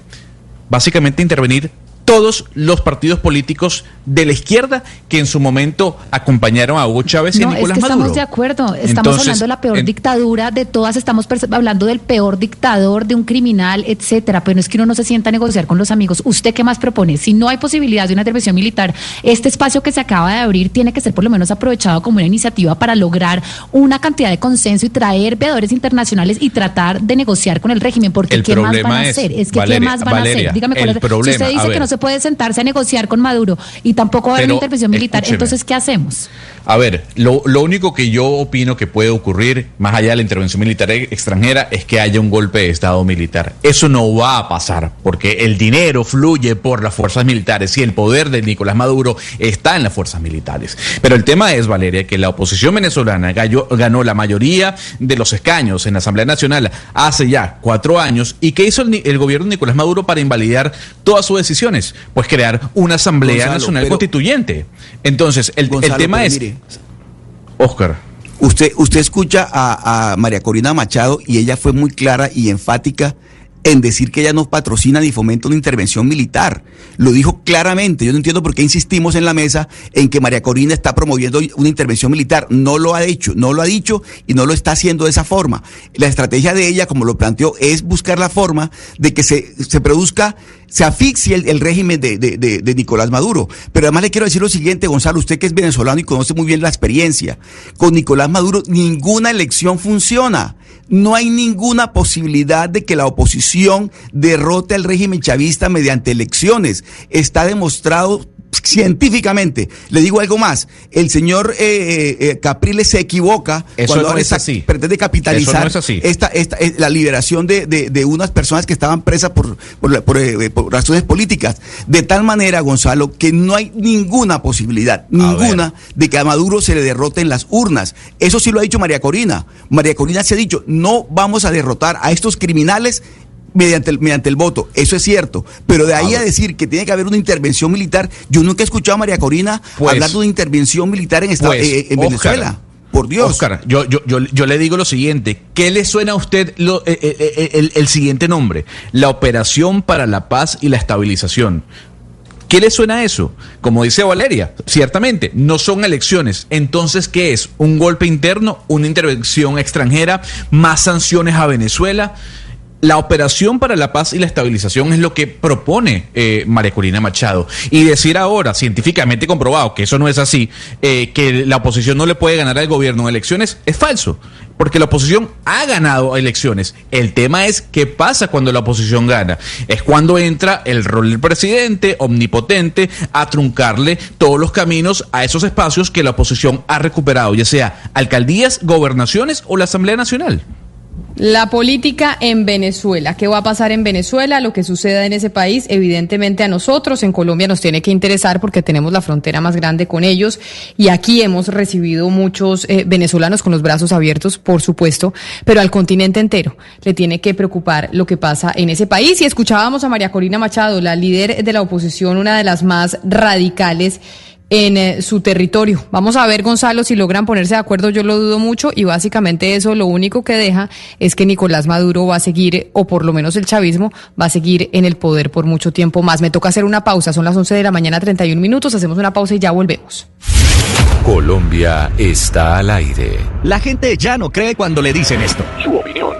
Básicamente intervenir todos los partidos políticos de la izquierda que en su momento acompañaron a Hugo Chávez y a Nicolás es que Maduro. Estamos de acuerdo, estamos Entonces, hablando de la peor en- dictadura de todas, estamos hablando del peor dictador, de un criminal, etcétera, pero no es que uno no se sienta a negociar con los amigos. ¿Usted qué más propone? Si no hay posibilidad de una intervención militar, este espacio que se acaba de abrir tiene que ser por lo menos aprovechado como una iniciativa para lograr una cantidad de consenso y traer veedores internacionales y tratar de negociar con el régimen, porque El ¿qué más van a hacer? Es que Valeria, ¿qué más van a hacer? Dígame cuál el es. si problema, usted a dice que no se puede sentarse a negociar con Maduro y tampoco va a haber una intervención militar, entonces ¿qué hacemos? A ver, lo, lo único que yo opino que puede ocurrir, más allá de la intervención militar e- extranjera, es que haya un golpe de Estado militar. Eso no va a pasar, porque el dinero fluye por las fuerzas militares y el poder de Nicolás Maduro está en las fuerzas militares. Pero el tema es, Valeria, que la oposición venezolana gallo- ganó la mayoría de los escaños en la Asamblea Nacional hace ya cuatro años. ¿Y qué hizo el, el gobierno de Nicolás Maduro para invalidar todas sus decisiones? Pues crear una Asamblea Gonzalo, Nacional pero- constituyente. Entonces, el, el tema es... mire, Oscar. Usted, usted escucha a, a María Corina Machado y ella fue muy clara y enfática en decir que ella no patrocina ni fomenta una intervención militar. Lo dijo claramente. Yo no entiendo por qué insistimos en la mesa en que María Corina está promoviendo una intervención militar. No lo ha hecho, no lo ha dicho y no lo está haciendo de esa forma. La estrategia de ella, como lo planteó, es buscar la forma de que se, se produzca, se asfixie el, régimen de- de Nicolás Maduro. Pero además le quiero decir lo siguiente, Gonzalo, usted que es venezolano y conoce muy bien la experiencia. Con Nicolás Maduro ninguna elección funciona. No hay ninguna posibilidad de que la oposición derrote al régimen chavista mediante elecciones. Está demostrado científicamente. Le digo algo más. El señor eh, eh, Capriles se equivoca Eso cuando no es así. pretende capitalizar Eso no es así. esta, esta, eh, la liberación de, de- de unas personas que estaban presas por, por, por, eh, por razones políticas. De tal manera, Gonzalo, que no hay ninguna posibilidad, ninguna, de que a Maduro se le derrote en las urnas. Eso sí lo ha dicho María Corina. María Corina se ha dicho, no vamos a derrotar a estos criminales mediante el, mediante el voto. Eso es cierto. Pero de ahí a decir que tiene que haber una intervención militar, yo nunca he escuchado a María Corina Pues- hablar de una intervención militar en, esta- Pues, eh, en Oscar, Venezuela. Por Dios. Oscar, yo, yo, yo, yo le digo lo siguiente. ¿Qué le suena a usted lo- eh, eh, eh, el, el siguiente nombre? La Operación para la Paz y la Estabilización. ¿Qué le suena a eso? Como dice Valeria, ciertamente, no son elecciones. Entonces, ¿qué es? ¿Un golpe interno? ¿Una intervención extranjera? ¿Más sanciones a Venezuela? La operación para la paz y la estabilización es lo que propone eh, María Corina Machado. Y decir ahora, científicamente comprobado, que eso no es así, eh, que la oposición no le puede ganar al gobierno en elecciones, es falso. Porque la oposición ha ganado elecciones. El tema es qué pasa cuando la oposición gana. Es cuando entra el rol del presidente, omnipotente, a truncarle todos los caminos a esos espacios que la oposición ha recuperado, ya sea alcaldías, gobernaciones o la Asamblea Nacional. La política en Venezuela. ¿Qué va a pasar en Venezuela? Lo que suceda en ese país, evidentemente a nosotros en Colombia nos tiene que interesar porque tenemos la frontera más grande con ellos y aquí hemos recibido muchos eh, venezolanos con los brazos abiertos, por supuesto, pero al continente entero le tiene que preocupar lo que pasa en ese país. Y escuchábamos a María Corina Machado, la líder de la oposición, una de las más radicales en eh, su territorio. Vamos a ver, Gonzalo, si logran ponerse de acuerdo, yo lo dudo mucho y básicamente eso lo único que deja es que Nicolás Maduro va a seguir, o por lo menos el chavismo, va a seguir en el poder por mucho tiempo más. Me toca hacer una pausa, son las 11 de la mañana, 31 minutos, hacemos una pausa y ya volvemos. Colombia está al aire. La gente ya no cree cuando le dicen esto. Su opinión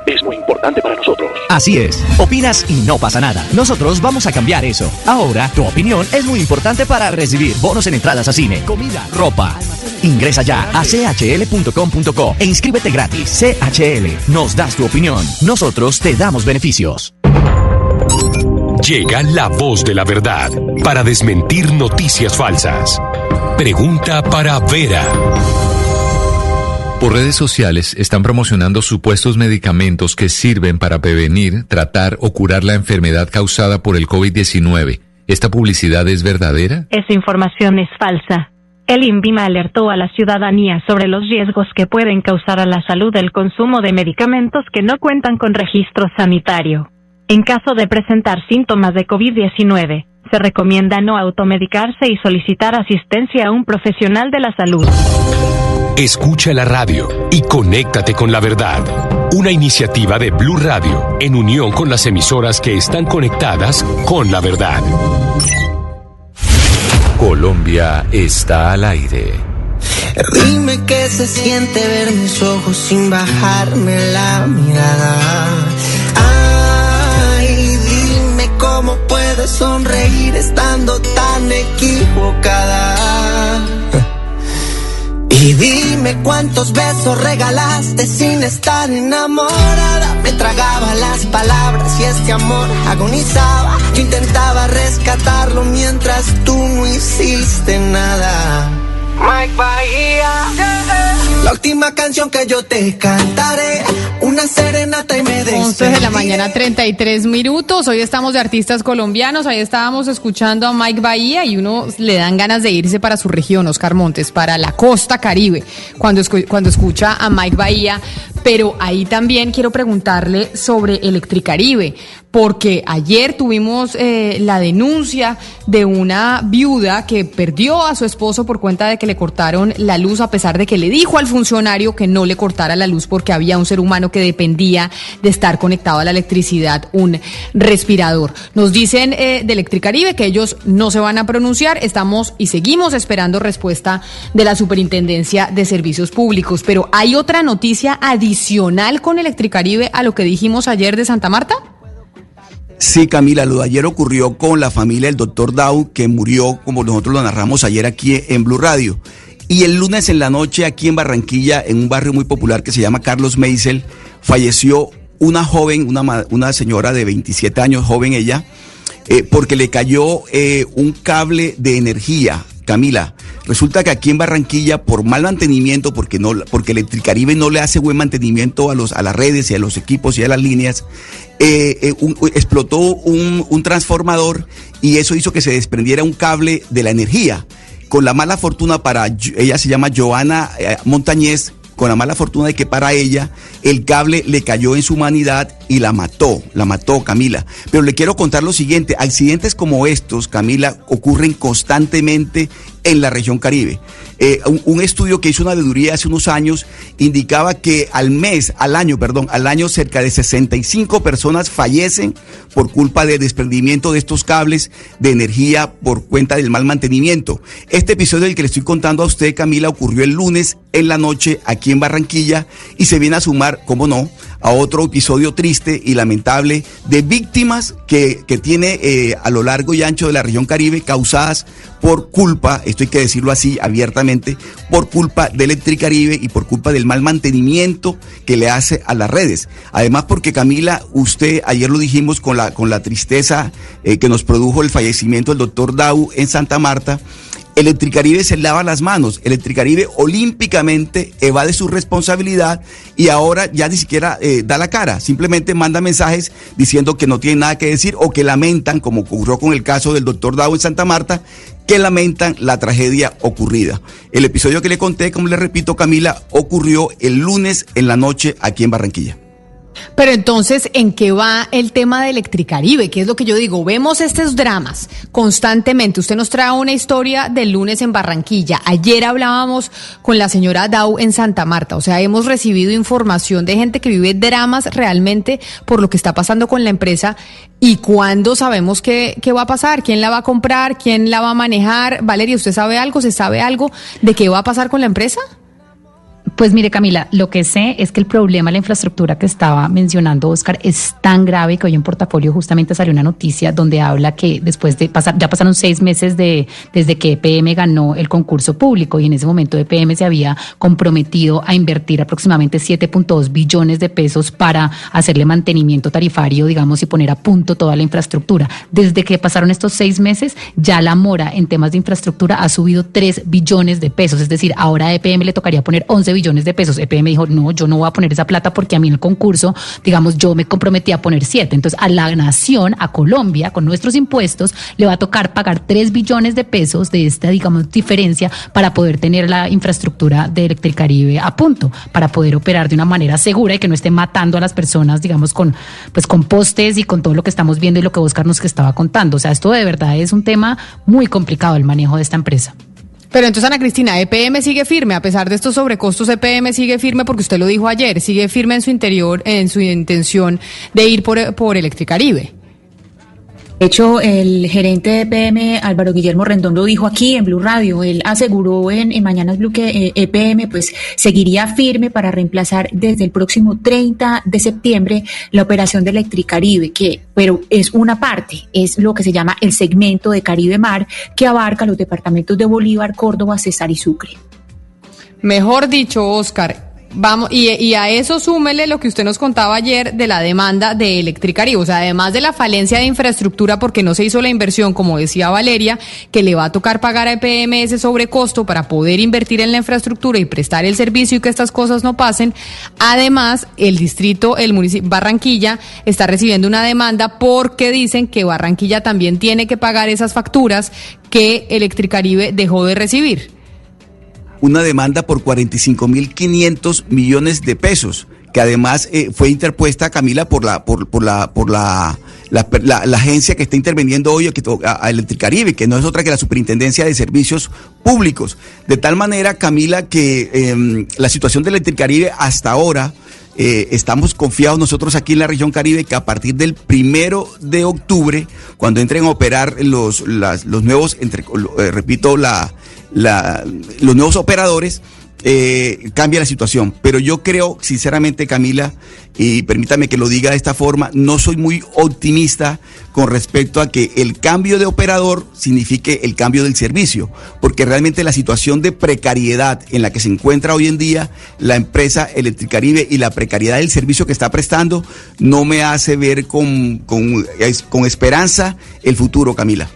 importante para nosotros. Así es, opinas y no pasa nada. Nosotros vamos a cambiar eso. Ahora, tu opinión es muy importante para recibir bonos en entradas a cine, comida, ropa. Ingresa ya a chl.com.co e inscríbete gratis. CHL, nos das tu opinión. Nosotros te damos beneficios. Llega la voz de la verdad para desmentir noticias falsas. Pregunta para Vera. Por redes sociales están promocionando supuestos medicamentos que sirven para prevenir, tratar o curar la enfermedad causada por el COVID-19. ¿Esta publicidad es verdadera? Esa información es falsa. El INVIMA alertó a la ciudadanía sobre los riesgos que pueden causar a la salud el consumo de medicamentos que no cuentan con registro sanitario. En caso de presentar síntomas de COVID-19, se recomienda no automedicarse y solicitar asistencia a un profesional de la salud. Escucha la radio y conéctate con la verdad. Una iniciativa de Blue Radio en unión con las emisoras que están conectadas con la verdad. Colombia está al aire. Dime qué se siente ver mis ojos sin bajarme la mirada. Ay, dime cómo puedes sonreír estando tan equivocada. Y dime cuántos besos regalaste sin estar enamorada. Me tragaba las palabras y este amor agonizaba. Yo intentaba rescatarlo mientras tú no hiciste nada. Mike Bahía. La última canción que yo te cantaré, una serenata y me 11 de la mañana, 33 minutos. Hoy estamos de artistas colombianos. Ahí estábamos escuchando a Mike Bahía y uno le dan ganas de irse para su región, Oscar Montes, para la costa caribe, cuando, cuando escucha a Mike Bahía. Pero ahí también quiero preguntarle sobre Electricaribe, porque ayer tuvimos eh, la denuncia de una viuda que perdió a su esposo por cuenta de que le cortaron la luz, a pesar de que le dijo al funcionario que no le cortara la luz porque había un ser humano que dependía de estar conectado a la electricidad, un respirador. Nos dicen eh, de Electricaribe que ellos no se van a pronunciar, estamos y seguimos esperando respuesta de la Superintendencia de Servicios Públicos, pero hay otra noticia adicional con Electricaribe a lo que dijimos ayer de Santa Marta. Sí, Camila, lo de ayer ocurrió con la familia del doctor Dow, que murió, como nosotros lo narramos ayer aquí en Blue Radio. Y el lunes en la noche, aquí en Barranquilla, en un barrio muy popular que se llama Carlos Meisel, falleció una joven, una, una señora de 27 años, joven ella, eh, porque le cayó eh, un cable de energía. Camila, resulta que aquí en Barranquilla, por mal mantenimiento, porque no, porque Electricaribe no le hace buen mantenimiento a los, a las redes y a los equipos y a las líneas, eh, explotó un, un transformador y eso hizo que se desprendiera un cable de la energía. Con la mala fortuna para ella se llama Joana Montañez, con la mala fortuna de que para ella el cable le cayó en su humanidad y la mató, la mató Camila. Pero le quiero contar lo siguiente, accidentes como estos, Camila, ocurren constantemente en la región Caribe. Eh, un, estudio que hizo una veeduría hace unos años indicaba que al mes, al año, perdón, al año cerca de 65 personas fallecen por culpa del desprendimiento de estos cables de energía por cuenta del mal mantenimiento. Este episodio del que le estoy contando a usted, Camila, ocurrió el lunes en la noche aquí en Barranquilla y se viene a sumar, cómo no, a otro episodio triste y lamentable de víctimas que, que tiene eh, a lo largo y ancho de la región Caribe causadas por culpa, esto hay que decirlo así abiertamente, por culpa de Electricaribe y por culpa del mal mantenimiento que le hace a las redes. Además porque Camila, usted ayer lo dijimos con la, con la tristeza eh, que nos produjo el fallecimiento del doctor Dau en Santa Marta, Electricaribe se lava las manos, Electricaribe olímpicamente evade su responsabilidad y ahora ya ni siquiera eh, da la cara, simplemente manda mensajes diciendo que no tiene nada que decir o que lamentan, como ocurrió con el caso del doctor Dao en Santa Marta, que lamentan la tragedia ocurrida. El episodio que le conté, como le repito Camila, ocurrió el lunes en la noche aquí en Barranquilla. Pero entonces, ¿en qué va el tema de Electricaribe? ¿Qué es lo que yo digo? Vemos estos dramas constantemente. Usted nos trae una historia del lunes en Barranquilla. Ayer hablábamos con la señora Dau en Santa Marta. O sea, hemos recibido información de gente que vive dramas realmente por lo que está pasando con la empresa. ¿Y cuándo sabemos qué, qué va a pasar? ¿Quién la va a comprar? ¿Quién la va a manejar? Valeria, ¿usted sabe algo? ¿Se sabe algo de qué va a pasar con la empresa? Pues mire, Camila, lo que sé es que el problema de la infraestructura que estaba mencionando Oscar es tan grave que hoy en portafolio justamente salió una noticia donde habla que después de pasar, ya pasaron seis meses de, desde que EPM ganó el concurso público y en ese momento EPM se había comprometido a invertir aproximadamente 7.2 billones de pesos para hacerle mantenimiento tarifario, digamos, y poner a punto toda la infraestructura. Desde que pasaron estos seis meses, ya la mora en temas de infraestructura ha subido 3 billones de pesos, es decir, ahora a EPM le tocaría poner 11 billones billones de pesos. EPM dijo, no, yo no voy a poner esa plata porque a mí en el concurso, digamos, yo me comprometí a poner 7. Entonces, a la nación, a Colombia, con nuestros impuestos, le va a tocar pagar 3 billones de pesos de esta, digamos, diferencia para poder tener la infraestructura de Electricaribe a punto, para poder operar de una manera segura y que no esté matando a las personas, digamos, con, pues, con postes y con todo lo que estamos viendo y lo que Oscar nos estaba contando. O sea, esto de verdad es un tema muy complicado el manejo de esta empresa. Pero entonces, Ana Cristina, EPM sigue firme, a pesar de estos sobrecostos, EPM sigue firme porque usted lo dijo ayer, sigue firme en su interior, en su intención de ir por, por Electricaribe. Hecho, el gerente de EPM, Álvaro Guillermo Rendón, lo dijo aquí en Blue Radio. Él aseguró en, Mañanas Blue que EPM eh, e pues seguiría firme para reemplazar desde el próximo 30 de septiembre la operación de Electricaribe, que pero es una parte, es lo que se llama el segmento de Caribe Mar que abarca los departamentos de Bolívar, Córdoba, Cesar y Sucre. Mejor dicho, Oscar, Vamos, y, a eso súmele lo que usted nos contaba ayer de la demanda de Electricaribe, o sea, además de la falencia de infraestructura porque no se hizo la inversión, como decía Valeria, que le va a tocar pagar a EPM ese sobrecosto para poder invertir en la infraestructura y prestar el servicio y que estas cosas no pasen. Además, el distrito, el municipio Barranquilla está recibiendo una demanda porque dicen que Barranquilla también tiene que pagar esas facturas que Electricaribe dejó de recibir una demanda por 45.500 millones de pesos, que además eh, fue interpuesta, Camila, por la, por, por la, por la, la, agencia que está interviniendo hoy a, Electricaribe, que no es otra que la Superintendencia de Servicios Públicos. De tal manera, Camila, que em, la situación de Electricaribe hasta ahora, eh, estamos confiados nosotros aquí en la región Caribe que a partir del primero de octubre, cuando entren a operar los, los nuevos, entre, eh, repito, la, los nuevos operadores, eh, cambia la situación. Pero yo creo, sinceramente, Camila, y permítame que lo diga de esta forma, no soy muy optimista con respecto a que el cambio de operador signifique el cambio del servicio, porque realmente la situación de precariedad en la que se encuentra hoy en día la empresa Electricaribe y la precariedad del servicio que está prestando no me hace ver con, con esperanza el futuro, Camila.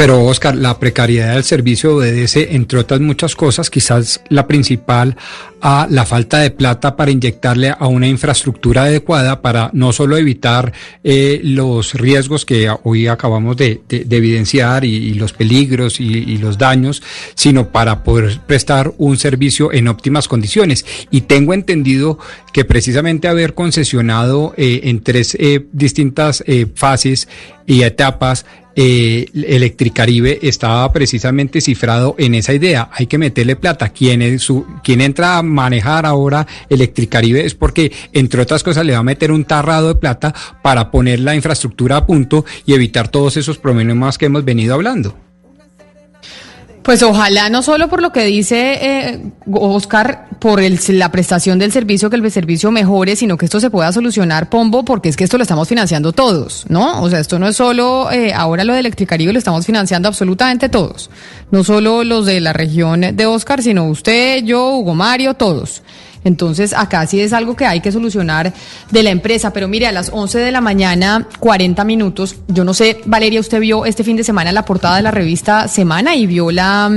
Pero Oscar, la precariedad del servicio obedece, entre otras muchas cosas, quizás la principal, a la falta de plata para inyectarle a una infraestructura adecuada para no solo evitar eh, los riesgos que hoy acabamos de, evidenciar y, los peligros y, los daños, sino para poder prestar un servicio en óptimas condiciones. Y tengo entendido que precisamente haber concesionado eh, en tres eh, distintas fases y etapas eh, Electricaribe estaba precisamente cifrado en esa idea. Hay que meterle plata. Quien, es su, quien entra a manejar ahora Electricaribe es porque, entre otras cosas, le va a meter un tarrado de plata para poner la infraestructura a punto y evitar todos esos problemas que hemos venido hablando. Pues ojalá no solo por lo que dice eh, Oscar, por el, la prestación del servicio, que el servicio mejore, sino que esto se pueda solucionar, Pombo, porque es que esto lo estamos financiando todos, ¿no? O sea, esto no es solo, eh, ahora lo de Electricaribe lo estamos financiando absolutamente todos, no solo los de la región de Oscar, sino usted, yo, Hugo Mario, todos. Entonces, acá sí es algo que hay que solucionar de la empresa. Pero mire, a las 11 de la mañana, 40 minutos, yo no sé, Valeria, usted vio este fin de semana la portada de la revista Semana y vio la...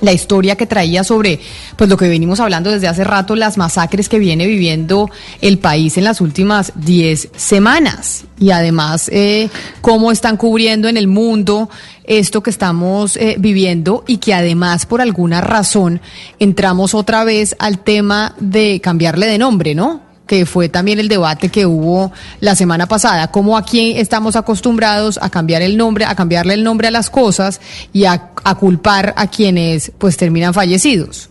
La historia que traía sobre pues lo que venimos hablando desde hace rato, las masacres que viene viviendo el país en las últimas 10 semanas y además eh, cómo están cubriendo en el mundo esto que estamos eh, viviendo y que además por alguna razón entramos otra vez al tema de cambiarle de nombre, ¿no? Que fue también el debate que hubo la semana pasada, cómo aquí estamos acostumbrados a cambiar el nombre, a cambiarle el nombre a las cosas y a, a culpar a quienes pues terminan fallecidos.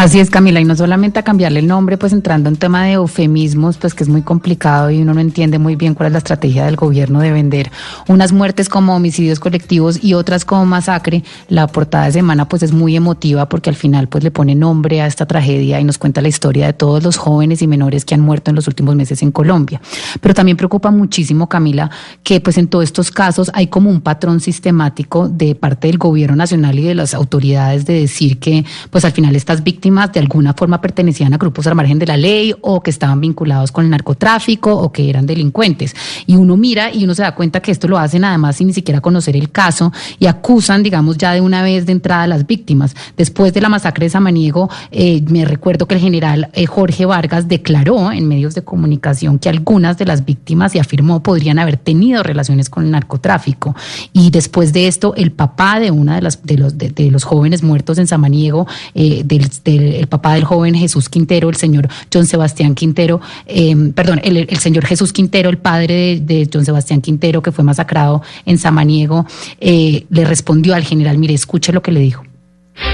Así es, Camila, y no solamente a cambiarle el nombre, pues entrando en tema de eufemismos, pues que es muy complicado y uno no entiende muy bien cuál es la estrategia del gobierno de vender unas muertes como homicidios colectivos y otras como masacre. La portada de semana pues es muy emotiva porque al final pues le pone nombre a esta tragedia y nos cuenta la historia de todos los jóvenes y menores que han muerto en los últimos meses en Colombia. Pero también preocupa muchísimo, Camila, que pues en todos estos casos hay como un patrón sistemático de parte del gobierno nacional y de las autoridades de decir que pues al final estas víctimas víctimas de alguna forma pertenecían a grupos al margen de la ley o que estaban vinculados con el narcotráfico o que eran delincuentes. Y uno mira y uno se da cuenta que esto lo hacen además sin ni siquiera conocer el caso y acusan, digamos, ya de una vez de entrada a las víctimas. Después de la masacre de Samaniego, eh, me recuerdo que el general eh, Jorge Vargas declaró en medios de comunicación que algunas de las víctimas y afirmó podrían haber tenido relaciones con el narcotráfico. Y después de esto, el papá de una de las de los de, los jóvenes muertos en Samaniego, eh, del, el papá del joven Jesús Quintero, el señor John Sebastián Quintero, eh, perdón, el, señor Jesús Quintero, el padre de, John Sebastián Quintero, que fue masacrado en Samaniego, eh, le respondió al general, mire, escuche lo que le dijo.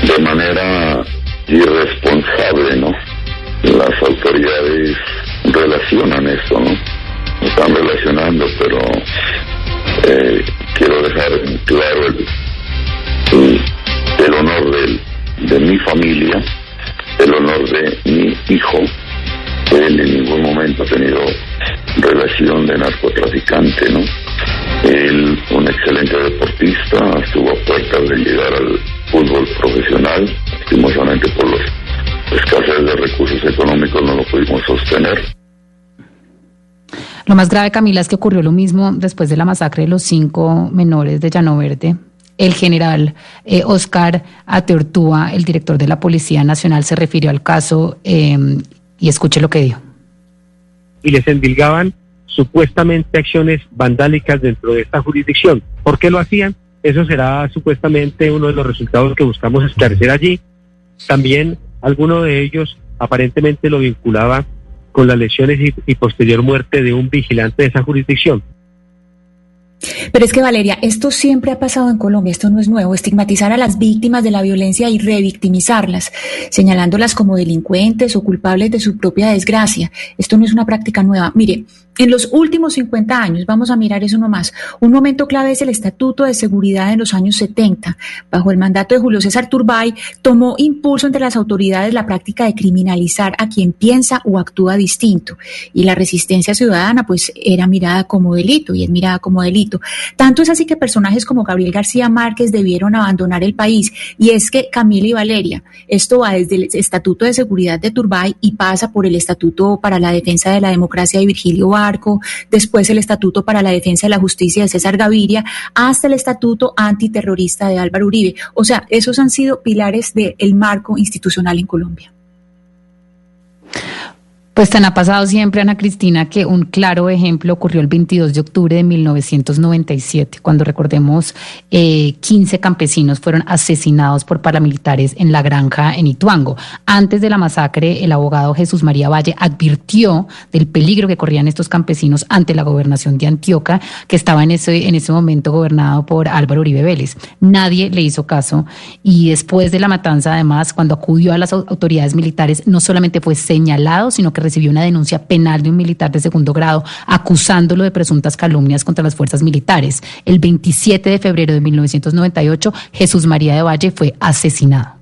De manera irresponsable, ¿no? Las autoridades relacionan esto, ¿no? Están relacionando, pero eh, quiero dejar claro el, honor de mi familia, el honor de mi hijo. Él en ningún momento ha tenido relación de narcotraficante, ¿no? Él, un excelente deportista, estuvo a puertas de llegar al fútbol profesional, lastimosamente por los escasez de recursos económicos no lo pudimos sostener. Lo más grave, Camila, es que ocurrió lo mismo después de la masacre de los cinco menores de Llano Verde. El general eh, Oscar Ateortúa, el director de la Policía Nacional, se refirió al caso eh, y escuche lo que dijo. Y les endilgaban supuestamente acciones vandálicas dentro de esta jurisdicción. ¿Por qué lo hacían? Eso será supuestamente uno de los resultados que buscamos esclarecer allí. También alguno de ellos aparentemente lo vinculaba con las lesiones y, posterior muerte de un vigilante de esa jurisdicción. Pero es que Valeria, esto siempre ha pasado en Colombia, esto no es nuevo, estigmatizar a las víctimas de la violencia y revictimizarlas, señalándolas como delincuentes o culpables de su propia desgracia. Esto no es una práctica nueva. Mire, en los últimos 50 años, vamos a mirar eso nomás, un momento clave es el Estatuto de Seguridad en los años 70. Bajo el mandato de Julio César Turbay, tomó impulso entre las autoridades la práctica de criminalizar a quien piensa o actúa distinto. Y la resistencia ciudadana, pues, era mirada como delito y es mirada como delito. Tanto es así que personajes como Gabriel García Márquez debieron abandonar el país. Y es que Camila y Valeria, esto va desde el Estatuto de Seguridad de Turbay y pasa por el Estatuto para la Defensa de la Democracia de Virgilio después el Estatuto para la Defensa de la Justicia de César Gaviria, hasta el Estatuto antiterrorista de Álvaro Uribe. O sea, esos han sido pilares del marco institucional en Colombia. Pues tan ha pasado siempre, Ana Cristina, que un claro ejemplo ocurrió el 22 de octubre de 1997, cuando recordemos eh, 15 campesinos fueron asesinados por paramilitares en la granja en Ituango. Antes de la masacre, el abogado Jesús María Valle advirtió del peligro que corrían estos campesinos ante la gobernación de Antioquia, que estaba en ese, en ese momento gobernado por Álvaro Uribe Vélez. Nadie le hizo caso y después de la matanza, además, cuando acudió a las autoridades militares, no solamente fue señalado, sino que recibió una denuncia penal de un militar de segundo grado acusándolo de presuntas calumnias contra las fuerzas militares. El 27 de febrero de 1998, Jesús María de Valle fue asesinado.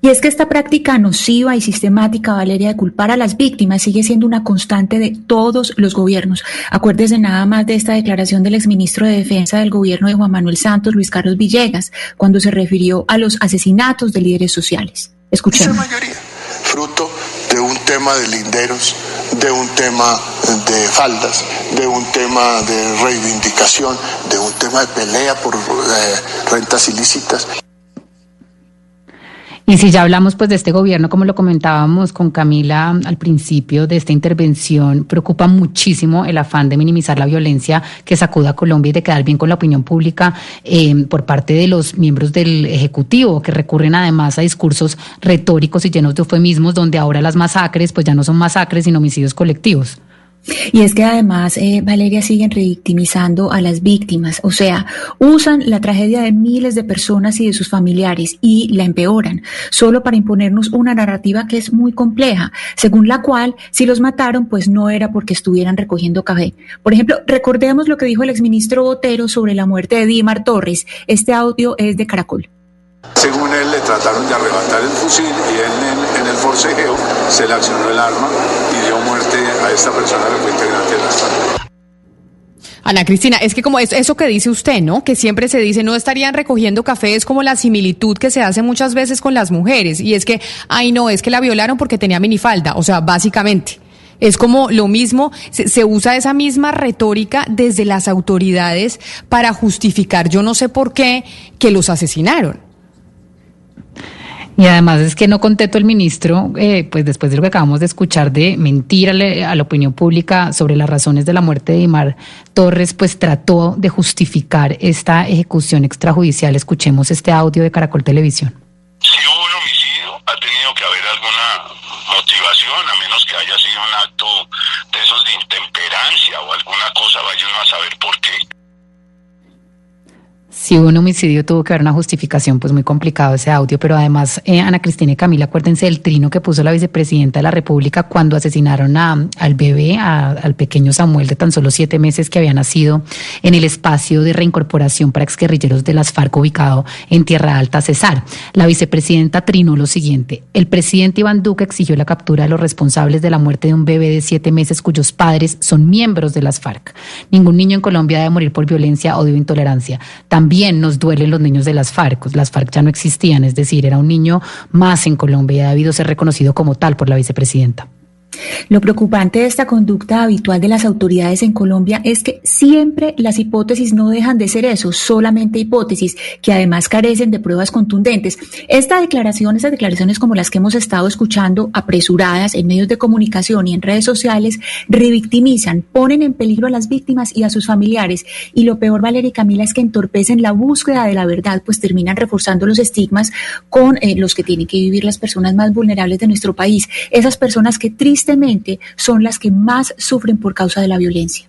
Y es que esta práctica nociva y sistemática, Valeria, de culpar a las víctimas sigue siendo una constante de todos los gobiernos. Acuérdese nada más de esta declaración del exministro de Defensa del gobierno de Juan Manuel Santos, Luis Carlos Villegas, cuando se refirió a los asesinatos de líderes sociales. Escuchemos. mayoría, fruto tema de linderos, de un tema de faldas, de un tema de reivindicación, de un tema de pelea por eh, rentas ilícitas. Y si ya hablamos pues de este gobierno, como lo comentábamos con Camila al principio de esta intervención, preocupa muchísimo el afán de minimizar la violencia que sacuda a Colombia y de quedar bien con la opinión pública eh, por parte de los miembros del Ejecutivo, que recurren además a discursos retóricos y llenos de eufemismos, donde ahora las masacres pues ya no son masacres, sino homicidios colectivos. Y es que además, eh, Valeria, siguen revictimizando a las víctimas, o sea, usan la tragedia de miles de personas y de sus familiares y la empeoran, solo para imponernos una narrativa que es muy compleja, según la cual, si los mataron, pues no era porque estuvieran recogiendo café. Por ejemplo, recordemos lo que dijo el exministro Botero sobre la muerte de Dimar Torres. Este audio es de Caracol. Según él, le trataron de arrebatar el fusil y él en, el forcejeo se le accionó el arma muerte a esta persona integrante de la Ana Cristina, es que como es eso que dice usted, ¿no? Que siempre se dice, no estarían recogiendo café, es como la similitud que se hace muchas veces con las mujeres. Y es que, ay, no, es que la violaron porque tenía minifalda. O sea, básicamente. Es como lo mismo, se, usa esa misma retórica desde las autoridades para justificar, yo no sé por qué, que los asesinaron. Y además es que no contento el ministro, eh, pues después de lo que acabamos de escuchar de mentir a, la opinión pública sobre las razones de la muerte de Imar Torres, pues trató de justificar esta ejecución extrajudicial. Escuchemos este audio de Caracol Televisión. Si hubo un homicidio, ha tenido que haber alguna motivación, a menos que haya sido un acto de esos de intemperancia o alguna cosa, vaya uno a saber por qué. Si hubo un homicidio, tuvo que haber una justificación, pues muy complicado ese audio, pero además, eh, Ana Cristina y Camila, acuérdense del trino que puso la vicepresidenta de la República cuando asesinaron a, al bebé, al pequeño Samuel de tan solo siete meses que había nacido en el espacio de reincorporación para exguerrilleros de las FARC ubicado en Tierra Alta, Cesar. La vicepresidenta trinó lo siguiente, el presidente Iván Duque exigió la captura de los responsables de la muerte de un bebé de siete meses cuyos padres son miembros de las FARC. Ningún niño en Colombia debe morir por violencia, odio e intolerancia. También también nos duelen los niños de las FARC. Las FARC ya no existían, es decir, era un niño más en Colombia y ha debido ser reconocido como tal por la vicepresidenta. Lo preocupante de esta conducta habitual de las autoridades en Colombia es que siempre las hipótesis no dejan de ser eso, solamente hipótesis, que además carecen de pruebas contundentes. Esta declaración, estas declaraciones como las que hemos estado escuchando, apresuradas en medios de comunicación y en redes sociales, revictimizan, ponen en peligro a las víctimas y a sus familiares. Y lo peor, Valeria y Camila, es que entorpecen la búsqueda de la verdad, pues terminan reforzando los estigmas con eh, los que tienen que vivir las personas más vulnerables de nuestro país. Esas personas que tristemente tristemente son las que más sufren por causa de la violencia.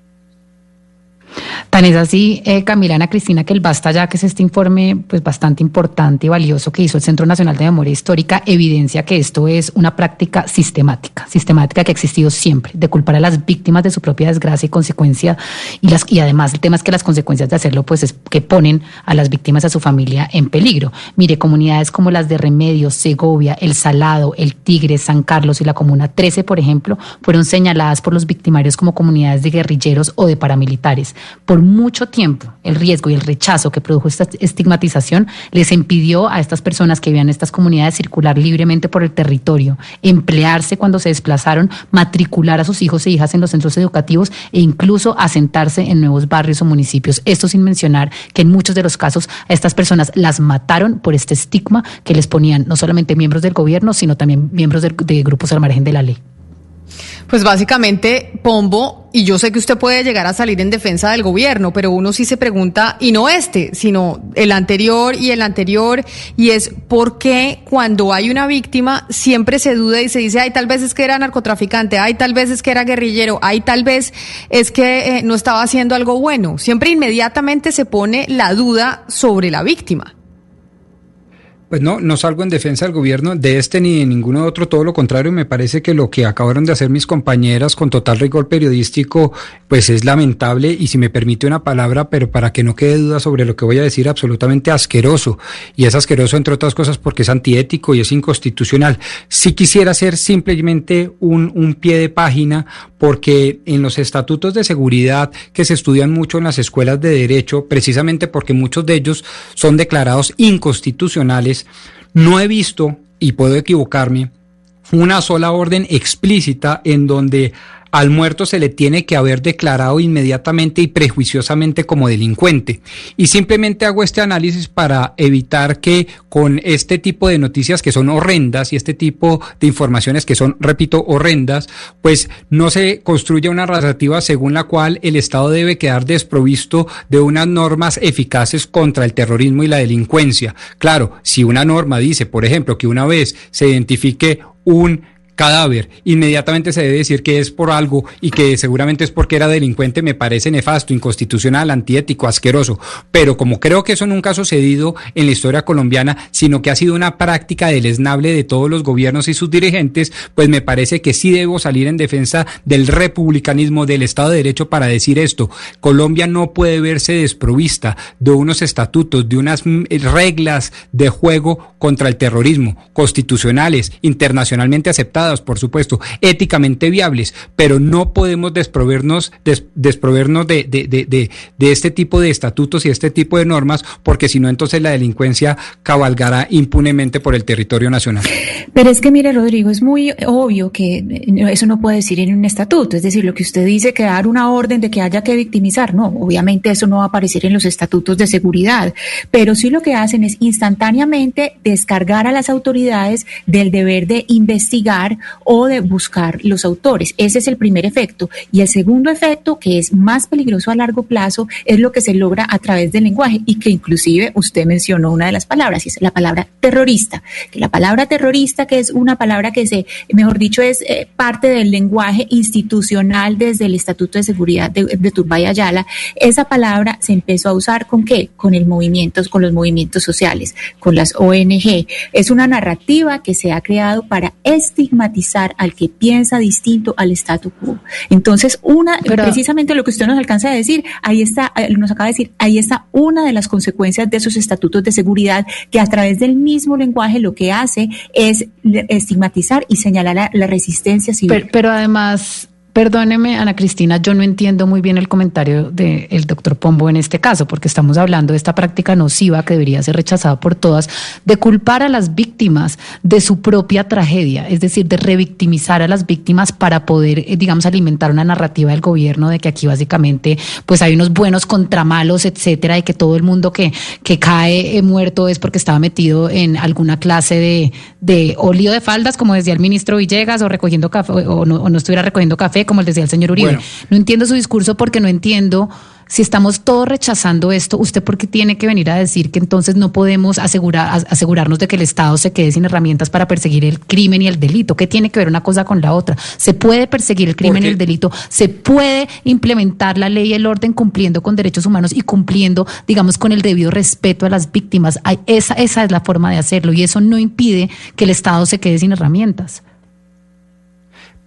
Tan es así, eh, Camila Ana Cristina, que el basta ya, que es este informe pues bastante importante y valioso que hizo el Centro Nacional de Memoria Histórica, evidencia que esto es una práctica sistemática, sistemática que ha existido siempre, de culpar a las víctimas de su propia desgracia y consecuencia, y, las, y además el tema es que las consecuencias de hacerlo pues es que ponen a las víctimas, a su familia en peligro. Mire, comunidades como las de Remedios, Segovia, El Salado, El Tigre, San Carlos y la Comuna 13, por ejemplo, fueron señaladas por los victimarios como comunidades de guerrilleros o de paramilitares. Por mucho tiempo, el riesgo y el rechazo que produjo esta estigmatización les impidió a estas personas que vivían en estas comunidades circular libremente por el territorio, emplearse cuando se desplazaron, matricular a sus hijos e hijas en los centros educativos e incluso asentarse en nuevos barrios o municipios. Esto sin mencionar que en muchos de los casos a estas personas las mataron por este estigma que les ponían no solamente miembros del gobierno, sino también miembros de, de grupos al margen de la ley. Pues básicamente, Pombo, y yo sé que usted puede llegar a salir en defensa del gobierno, pero uno sí se pregunta, y no este, sino el anterior y el anterior, y es por qué cuando hay una víctima siempre se duda y se dice, ay, tal vez es que era narcotraficante, ay, tal vez es que era guerrillero, ay, tal vez es que eh, no estaba haciendo algo bueno. Siempre inmediatamente se pone la duda sobre la víctima. Pues no, no salgo en defensa del gobierno de este ni de ninguno otro, todo lo contrario, me parece que lo que acabaron de hacer mis compañeras con total rigor periodístico, pues es lamentable y si me permite una palabra, pero para que no quede duda sobre lo que voy a decir, absolutamente asqueroso. Y es asqueroso entre otras cosas porque es antiético y es inconstitucional. Si quisiera ser simplemente un, un pie de página, porque en los estatutos de seguridad que se estudian mucho en las escuelas de derecho, precisamente porque muchos de ellos son declarados inconstitucionales, no he visto, y puedo equivocarme, una sola orden explícita en donde al muerto se le tiene que haber declarado inmediatamente y prejuiciosamente como delincuente. Y simplemente hago este análisis para evitar que con este tipo de noticias que son horrendas y este tipo de informaciones que son, repito, horrendas, pues no se construya una narrativa según la cual el Estado debe quedar desprovisto de unas normas eficaces contra el terrorismo y la delincuencia. Claro, si una norma dice, por ejemplo, que una vez se identifique un cadáver, inmediatamente se debe decir que es por algo y que seguramente es porque era delincuente, me parece nefasto, inconstitucional, antiético, asqueroso. Pero como creo que eso nunca ha sucedido en la historia colombiana, sino que ha sido una práctica deleznable de todos los gobiernos y sus dirigentes, pues me parece que sí debo salir en defensa del republicanismo, del Estado de Derecho para decir esto. Colombia no puede verse desprovista de unos estatutos, de unas reglas de juego contra el terrorismo, constitucionales, internacionalmente aceptadas por supuesto, éticamente viables, pero no podemos desprovernos, des- desprovernos de, de, de, de, de este tipo de estatutos y este tipo de normas, porque si no, entonces la delincuencia cabalgará impunemente por el territorio nacional. Pero es que, mire, Rodrigo, es muy obvio que eh, eso no puede decir en un estatuto. Es decir, lo que usted dice, que dar una orden de que haya que victimizar, no, obviamente eso no va a aparecer en los estatutos de seguridad. Pero sí lo que hacen es instantáneamente descargar a las autoridades del deber de investigar o de buscar los autores. Ese es el primer efecto. Y el segundo efecto, que es más peligroso a largo plazo, es lo que se logra a través del lenguaje y que inclusive usted mencionó una de las palabras, y es la palabra terrorista. Que la palabra terrorista, que es una palabra que se, mejor dicho, es eh, parte del lenguaje institucional desde el Estatuto de Seguridad de, de Turbay Ayala, esa palabra se empezó a usar con qué? Con el movimiento, con los movimientos sociales, con las ONG. Es una narrativa que se ha creado para estigmatizar al que piensa distinto al statu quo. Entonces, una, Pero- precisamente lo que usted nos alcanza a decir, ahí está, eh, nos acaba de decir, ahí está una de las consecuencias de esos estatutos de seguridad que a través del mismo lenguaje lo que hace es estigmatizar y señalar la, la resistencia civil. Pero, pero además, perdóneme, Ana Cristina, yo no entiendo muy bien el comentario del doctor Pombo en este caso, porque estamos hablando de esta práctica nociva que debería ser rechazada por todas, de culpar a las víctimas de su propia tragedia, es decir, de revictimizar a las víctimas para poder, eh, digamos, alimentar una narrativa del gobierno de que aquí básicamente pues hay unos buenos contra malos, etcétera, y que todo el mundo que, que cae eh, muerto es porque estaba metido en alguna clase de, de de faldas, como decía el ministro Villegas, o recogiendo café, o no, o no estuviera recogiendo café, como les decía el señor Uribe. Bueno. No entiendo su discurso porque no entiendo si estamos todos rechazando esto, usted por qué tiene que venir a decir que entonces no podemos asegurar, as- asegurarnos de que el Estado se quede sin herramientas para perseguir el crimen y el delito. ¿Qué tiene que ver una cosa con la otra? Se puede perseguir el crimen y el delito, se puede implementar la ley y el orden cumpliendo con derechos humanos y cumpliendo, digamos, con el debido respeto a las víctimas. Esa es la forma de hacerlo y eso no impide que el Estado se quede sin herramientas.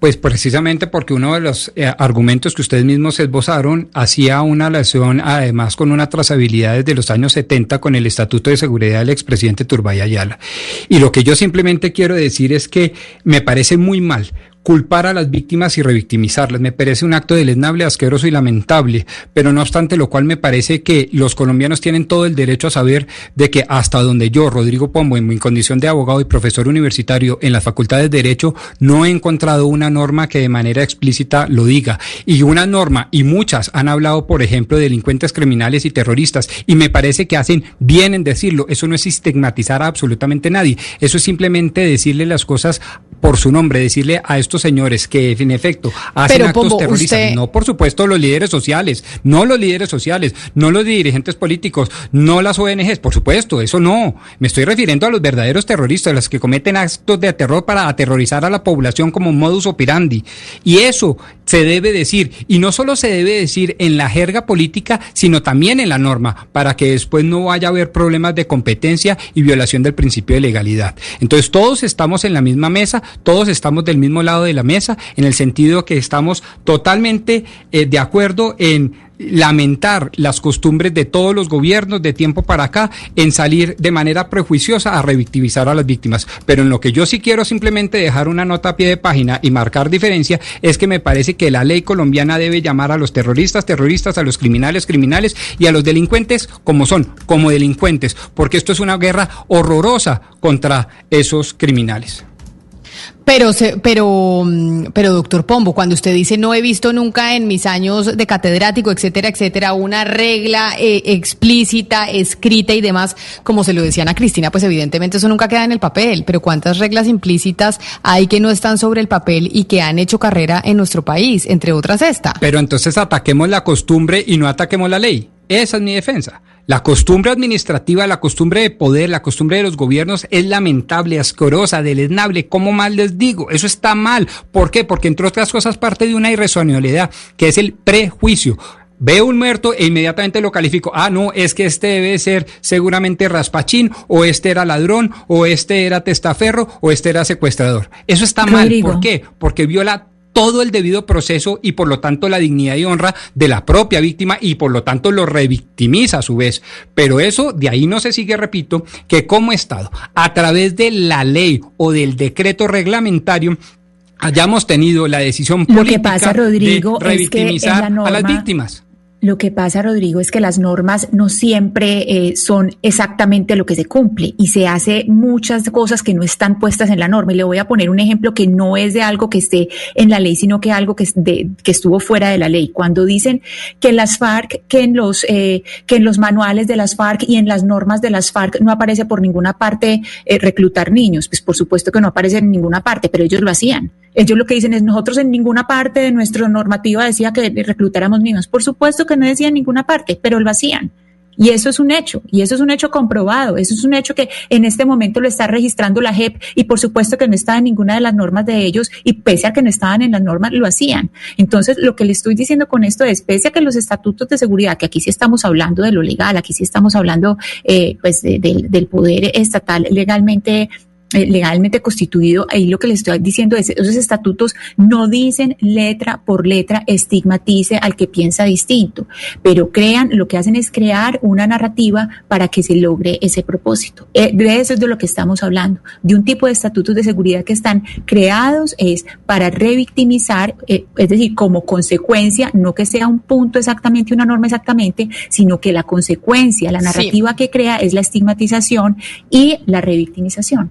Pues precisamente porque uno de los eh, argumentos que ustedes mismos esbozaron hacía una relación además con una trazabilidad desde los años 70 con el Estatuto de Seguridad del expresidente Turbay Ayala. Y lo que yo simplemente quiero decir es que me parece muy mal culpar a las víctimas y revictimizarlas. Me parece un acto deleznable, asqueroso y lamentable, pero no obstante lo cual me parece que los colombianos tienen todo el derecho a saber de que hasta donde yo, Rodrigo Pombo, en mi condición de abogado y profesor universitario en las facultades de Derecho, no he encontrado una norma que de manera explícita lo diga. Y una norma, y muchas han hablado, por ejemplo, de delincuentes criminales y terroristas, y me parece que hacen bien en decirlo. Eso no es estigmatizar a absolutamente nadie. Eso es simplemente decirle las cosas por su nombre, decirle a estos señores que en efecto hacen Pero, actos Pombo, terroristas. usted- No, por supuesto, los líderes sociales, no los líderes sociales, no los dirigentes políticos, no las ONGs, por supuesto, eso no. Me estoy refiriendo a los verdaderos terroristas, los que cometen actos de terror para aterrorizar a la población como modus operandi. Y eso se debe decir, y no solo se debe decir en la jerga política, sino también en la norma, para que después no vaya a haber problemas de competencia y violación del principio de legalidad. Entonces, todos estamos en la misma mesa, todos estamos del mismo lado de la mesa, en el sentido que estamos totalmente eh, de acuerdo en lamentar las costumbres de todos los gobiernos de tiempo para acá en salir de manera prejuiciosa a revictimizar a las víctimas. Pero en lo que yo sí quiero simplemente dejar una nota a pie de página y marcar diferencia es que me parece que la ley colombiana debe llamar a los terroristas terroristas, a los criminales criminales y a los delincuentes como son, como delincuentes, porque esto es una guerra horrorosa contra esos criminales. Pero, pero, mm, pero, doctor Pombo, cuando usted dice no he visto nunca en mis años de catedrático, etcétera, etcétera, una regla eh, explícita, escrita y demás, como se lo decían a Cristina, pues evidentemente eso nunca queda en el papel. Pero ¿cuántas reglas implícitas hay que no están sobre el papel y que han hecho carrera en nuestro país? Entre otras esta. Pero entonces ataquemos la costumbre y no ataquemos la ley. Esa es mi defensa. La costumbre administrativa, la costumbre de poder, la costumbre de los gobiernos es lamentable, asquerosa, deleznable. ¿Cómo mal les digo? Eso está mal. ¿Por qué? Porque entre otras cosas parte de una irracionalidad, que es el prejuicio. Veo un muerto e inmediatamente lo califico. Ah, no, es que este debe ser seguramente raspachín, o este era ladrón, o este era testaferro, o este era secuestrador. Eso está mal. ¿Por qué? Porque viola todo el debido proceso y por lo tanto la dignidad y honra de la propia víctima y por lo tanto lo revictimiza a su vez. Pero eso de ahí no se sigue, repito, que como Estado, a través de la ley o del decreto reglamentario, hayamos tenido la decisión Lo política que pasa, Rodrigo, de es que en revictimizar a las víctimas. Lo que pasa, Rodrigo, es que las normas no siempre eh, son exactamente lo que se cumple y se hace muchas cosas que no están puestas en la norma. Y le voy a poner un ejemplo que no es de algo que esté en la ley, sino que algo que, de- que estuvo fuera de la ley. Cuando dicen que en las FARC, que en los eh, que en los manuales de las FARC y en las normas de las FARC no aparece por ninguna parte eh, reclutar niños, pues por supuesto que no aparece en ninguna parte, pero ellos lo hacían. Ellos lo que dicen es nosotros en ninguna parte de nuestra normativa decía que reclutáramos niños. Por supuesto que no decía en ninguna parte, pero lo hacían. Y eso es un hecho, y eso es un hecho comprobado, eso es un hecho que en este momento lo está registrando la JEP y por supuesto que no estaba en ninguna de las normas de ellos y pese a que no estaban en las normas, lo hacían. Entonces, lo que le estoy diciendo con esto es, pese a que los estatutos de seguridad, que aquí sí estamos hablando de lo legal, aquí sí estamos hablando eh, pues de- del- del poder estatal legalmente eh, legalmente constituido, ahí lo que les estoy diciendo es, esos estatutos no dicen letra por letra estigmatice al que piensa distinto, pero crean, lo que hacen es crear una narrativa para que se logre ese propósito. Eh, de eso es de lo que estamos hablando, de un tipo de estatutos de seguridad que están creados es para revictimizar, eh, es decir, como consecuencia, no que sea un punto exactamente, una norma exactamente, sino que la consecuencia, la Sí. narrativa que crea es la estigmatización y la revictimización.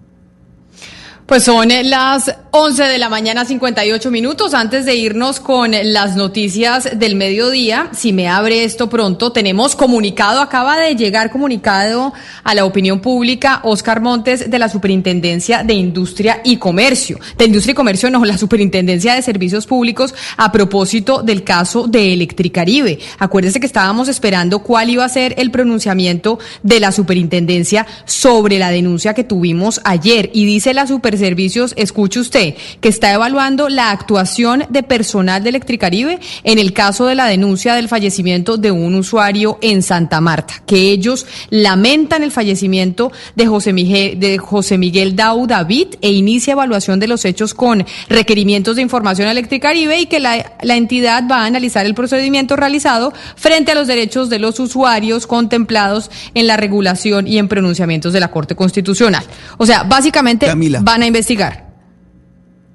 Pues son las 11 de la mañana, 58 minutos. Antes de irnos con las noticias del mediodía, si me abre esto pronto, tenemos comunicado, acaba de llegar comunicado a la opinión pública Oscar Montes de la Superintendencia de Industria y Comercio. De Industria y Comercio, no, la Superintendencia de Servicios Públicos a propósito del caso de Electricaribe. Acuérdese que estábamos esperando cuál iba a ser el pronunciamiento de la Superintendencia sobre la denuncia que tuvimos ayer. Y dice la Superservicios, escuche usted, que está evaluando la actuación de personal de Electricaribe en el caso de la denuncia del fallecimiento de un usuario en Santa Marta, que ellos lamentan el fallecimiento de José Miguel, de José Miguel Dau David e inicia evaluación de los hechos con requerimientos de información a Electricaribe y que la, la entidad va a analizar el procedimiento realizado frente a los derechos de los usuarios contemplados en la regulación y en pronunciamientos de la Corte Constitucional. O sea, básicamente Camila. van a investigar.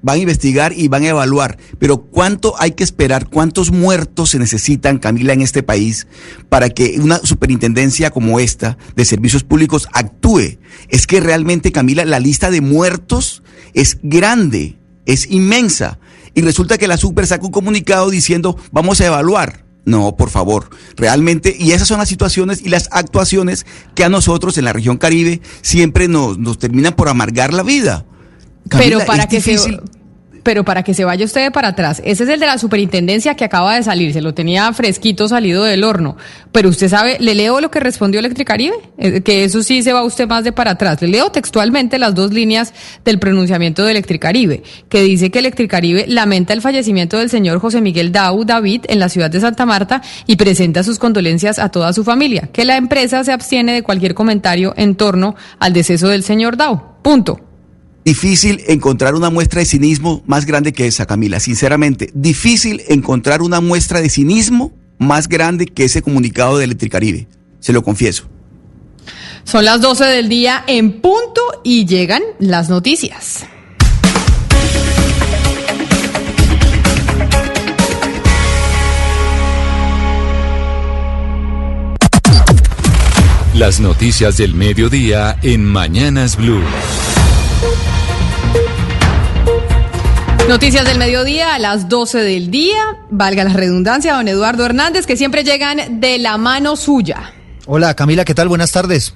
Van a investigar y van a evaluar. Pero ¿cuánto hay que esperar? ¿Cuántos muertos se necesitan, Camila, en este país para que una superintendencia como esta de servicios públicos actúe? Es que realmente, Camila, la lista de muertos es grande, es inmensa. Y resulta que la super saca un comunicado diciendo, vamos a evaluar. No, por favor, realmente, y esas son las situaciones y las actuaciones que a nosotros en la región Caribe siempre nos, nos terminan por amargar la vida. Camila, pero para que difícil. se pero para que se vaya usted para atrás, ese es el de la superintendencia que acaba de salir, se lo tenía fresquito salido del horno. Pero usted sabe, le leo lo que respondió Electricaribe, Eh, que eso sí se va usted más de para atrás. Le leo textualmente las dos líneas del pronunciamiento de Electricaribe, que dice que Electricaribe lamenta el fallecimiento del señor José Miguel Dau David en la ciudad de Santa Marta y presenta sus condolencias a toda su familia, que la empresa se abstiene de cualquier comentario en torno al deceso del señor Dau. Punto. Difícil encontrar una muestra de cinismo más grande que esa, Camila. Sinceramente, difícil encontrar una muestra de cinismo más grande que ese comunicado de Electricaribe. Se lo confieso. Son las 12 del día en punto y llegan las noticias. Las noticias del mediodía en Mañanas Blue. Noticias del mediodía a las 12 del día. Valga la redundancia, don Eduardo Hernández, que siempre llegan de la mano suya. Hola Camila, ¿qué tal? Buenas tardes.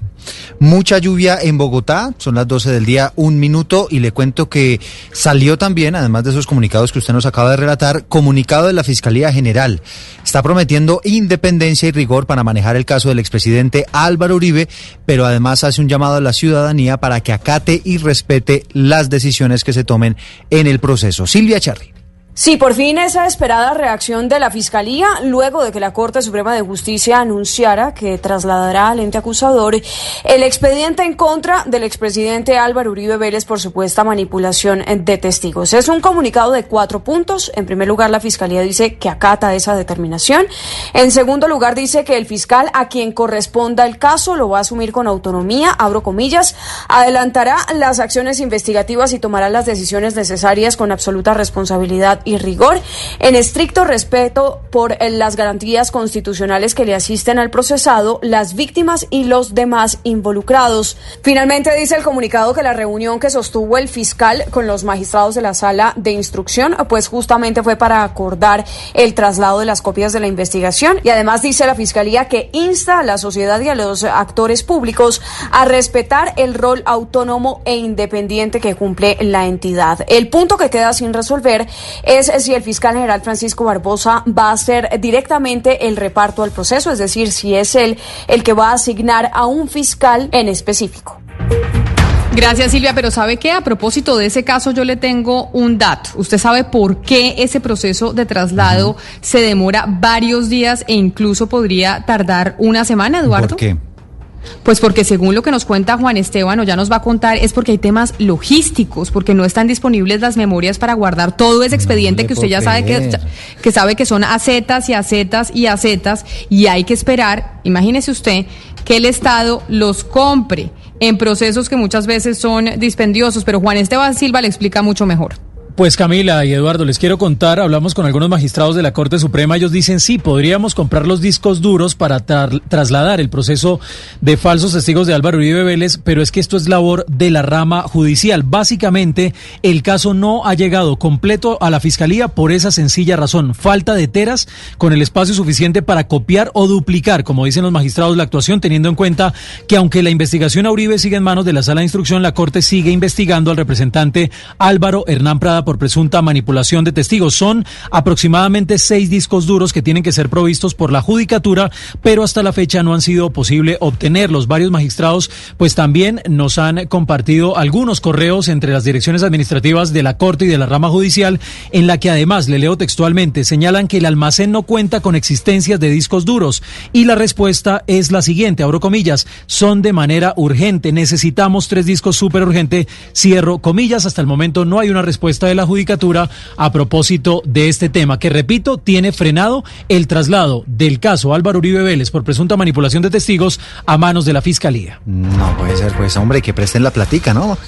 Mucha lluvia en Bogotá, son las 12 del día, un minuto, y le cuento que salió también, además de esos comunicados que usted nos acaba de relatar, comunicado de la Fiscalía General. Está prometiendo independencia y rigor para manejar el caso del expresidente Álvaro Uribe, pero además hace un llamado a la ciudadanía para que acate y respete las decisiones que se tomen en el proceso. Silvia Charri. Sí, por fin esa esperada reacción de la Fiscalía, luego de que la Corte Suprema de Justicia anunciara que trasladará al ente acusador el expediente en contra del expresidente Álvaro Uribe Vélez por supuesta manipulación de testigos. Es un comunicado de cuatro puntos. En primer lugar, la Fiscalía dice que acata esa determinación. En segundo lugar, dice que el fiscal a quien corresponda el caso lo va a asumir con autonomía, abro comillas, adelantará las acciones investigativas y tomará las decisiones necesarias con absoluta responsabilidad rigor, en estricto respeto por eh, las garantías constitucionales que le asisten al procesado, las víctimas y los demás involucrados. Finalmente dice el comunicado que la reunión que sostuvo el fiscal con los magistrados de la sala de instrucción, pues justamente fue para acordar el traslado de las copias de la investigación y además dice la fiscalía que insta a la sociedad y a los actores públicos a respetar el rol autónomo e independiente que cumple la entidad. El punto que queda sin resolver es si el fiscal general Francisco Barbosa va a hacer directamente el reparto al proceso, es decir, si es él el que va a asignar a un fiscal en específico. Gracias Silvia, pero ¿sabe qué? A propósito de ese caso yo le tengo un dato. ¿Usted sabe por qué ese proceso de traslado se demora varios días e incluso podría tardar una semana, Eduardo? ¿Por qué? Pues porque según lo que nos cuenta Juan Esteban o ya nos va a contar es porque hay temas logísticos, porque no están disponibles las memorias para guardar todo ese expediente que usted ya sabe que, que sabe que son acetas y acetas y acetas y hay que esperar, imagínese usted, que el Estado los compre en procesos que muchas veces son dispendiosos, pero Juan Esteban Silva le explica mucho mejor. Pues Camila y Eduardo, les quiero contar, hablamos con algunos magistrados de la Corte Suprema, ellos dicen sí, podríamos comprar los discos duros para trasladar el proceso de falsos testigos de Álvaro Uribe Vélez, pero es que esto es labor de la rama judicial. Básicamente, el caso no ha llegado completo a la Fiscalía por esa sencilla razón, falta de teras con el espacio suficiente para copiar o duplicar, como dicen los magistrados, la actuación, teniendo en cuenta que aunque la investigación a Uribe sigue en manos de la Sala de Instrucción, la Corte sigue investigando al representante Álvaro Hernán Prada por presunta manipulación de testigos. Son aproximadamente seis discos duros que tienen que ser provistos por la judicatura, pero hasta la fecha no han sido posible obtenerlos. Varios magistrados pues también nos han compartido algunos correos entre las direcciones administrativas de la Corte y de la rama judicial, en la que además, le leo textualmente, señalan que el almacén no cuenta con existencias de discos duros. Y la respuesta es la siguiente, abro comillas, son de manera urgente, necesitamos tres discos súper urgente, cierro comillas, hasta el momento no hay una respuesta de la Judicatura a propósito de este tema, que repito, tiene frenado el traslado del caso Álvaro Uribe Vélez por presunta manipulación de testigos a manos de la Fiscalía. No puede ser, pues hombre, que presten la platica, ¿no?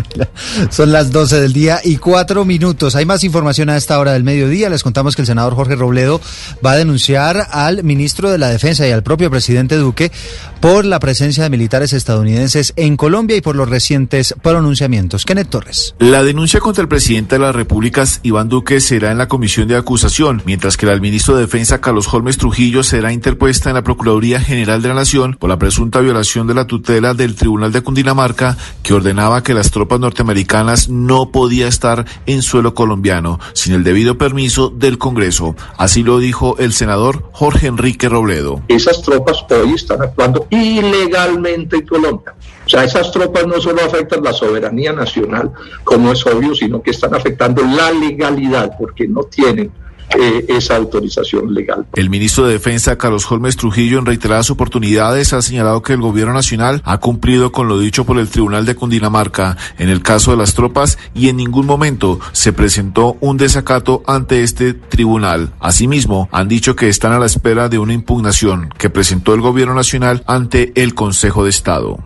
*laughs* Son las 12 del día y cuatro minutos. Hay más información a esta hora del mediodía. Les contamos que el senador Jorge Robledo va a denunciar al ministro de la Defensa y al propio presidente Duque por la presencia de militares estadounidenses en Colombia y por los recientes pronunciamientos. Kenneth Torres. La denuncia contra el presidente de las Repúblicas, Iván Duque, será en la comisión de acusación, mientras que la del ministro de Defensa, Carlos Holmes Trujillo, será interpuesta en la Procuraduría General de la Nación por la presunta violación de la tutela del Tribunal de Cundinamarca, que ordenaba que las tropas norteamericanas no podía estar en suelo colombiano sin el debido permiso del Congreso. Así lo dijo el senador Jorge Enrique Robledo. Esas tropas hoy están actuando ilegalmente en Colombia. O sea, esas tropas no solo afectan la soberanía nacional, como es obvio, sino que están afectando la legalidad porque no tienen eh, esa autorización legal. El ministro de Defensa, Carlos Holmes Trujillo, en reiteradas oportunidades ha señalado que el gobierno nacional ha cumplido con lo dicho por el Tribunal de Cundinamarca en el caso de las tropas y en ningún momento se presentó un desacato ante este tribunal. Asimismo, han dicho que están a la espera de una impugnación que presentó el gobierno nacional ante el Consejo de Estado.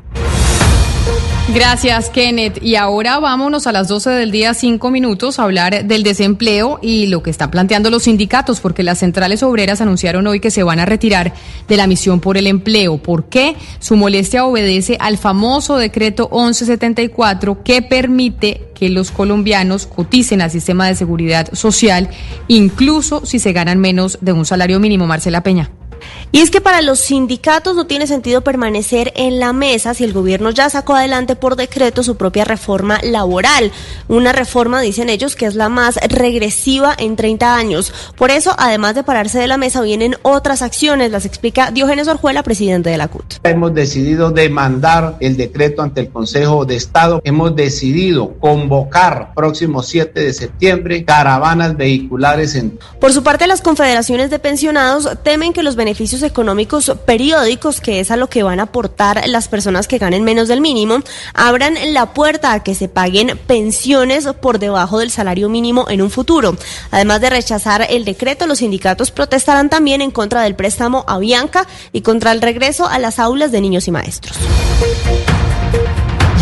Gracias, Kenneth. Y ahora vámonos a las 12 del día, cinco minutos, a hablar del desempleo y lo que están planteando los sindicatos, porque las centrales obreras anunciaron hoy que se van a retirar de la misión por el empleo. ¿Por qué? Su molestia obedece al famoso decreto 1174 que permite que los colombianos coticen al sistema de seguridad social, incluso si se ganan menos de un salario mínimo. Marcela Peña. Y es que para los sindicatos no tiene sentido permanecer en la mesa si el gobierno ya sacó adelante por decreto su propia reforma laboral. Una reforma, dicen ellos, que es la más regresiva en 30 años. Por eso, además de pararse de la mesa, vienen otras acciones, las explica Diógenes Orjuela, presidente de la CUT. Hemos decidido demandar el decreto ante el Consejo de Estado. Hemos decidido convocar próximo 7 de septiembre caravanas vehiculares en... Por su parte, las confederaciones de pensionados temen que los beneficios económicos periódicos, que es a lo que van a aportar las personas que ganen menos del mínimo, abran la puerta a que se paguen pensiones por debajo del salario mínimo en un futuro. Además de rechazar el decreto, los sindicatos protestarán también en contra del préstamo a Bianca y contra el regreso a las aulas de niños y maestros.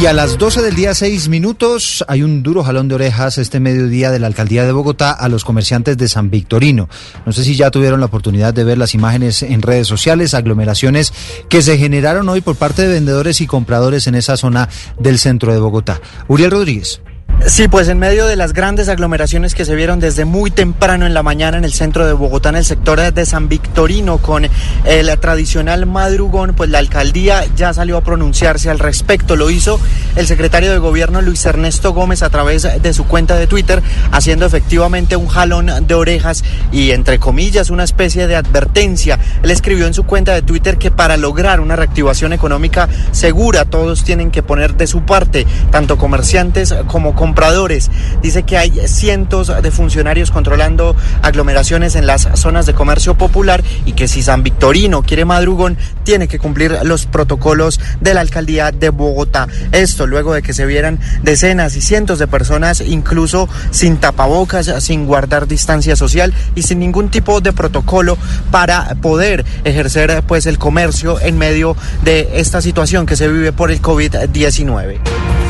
Y a las 12 del día, 6 minutos, hay un duro jalón de orejas este mediodía de la alcaldía de Bogotá a los comerciantes de San Victorino. No sé si ya tuvieron la oportunidad de ver las imágenes en redes sociales, aglomeraciones que se generaron hoy por parte de vendedores y compradores en esa zona del centro de Bogotá. Uriel Rodríguez. Sí, pues en medio de las grandes aglomeraciones que se vieron desde muy temprano en la mañana en el centro de Bogotá, en el sector de San Victorino, con el tradicional madrugón, pues la alcaldía ya salió a pronunciarse al respecto. Lo hizo el secretario de gobierno Luis Ernesto Gómez a través de su cuenta de Twitter, haciendo efectivamente un jalón de orejas y entre comillas una especie de advertencia. Él escribió en su cuenta de Twitter que para lograr una reactivación económica segura todos tienen que poner de su parte, tanto comerciantes como compradores. Dice que hay cientos de funcionarios controlando aglomeraciones en las zonas de comercio popular y que si San Victorino quiere madrugón, tiene que cumplir los protocolos de la alcaldía de Bogotá. Esto luego de que se vieran decenas y cientos de personas, incluso sin tapabocas, sin guardar distancia social y sin ningún tipo de protocolo para poder ejercer pues el comercio en medio de esta situación que se vive por el COVID-19.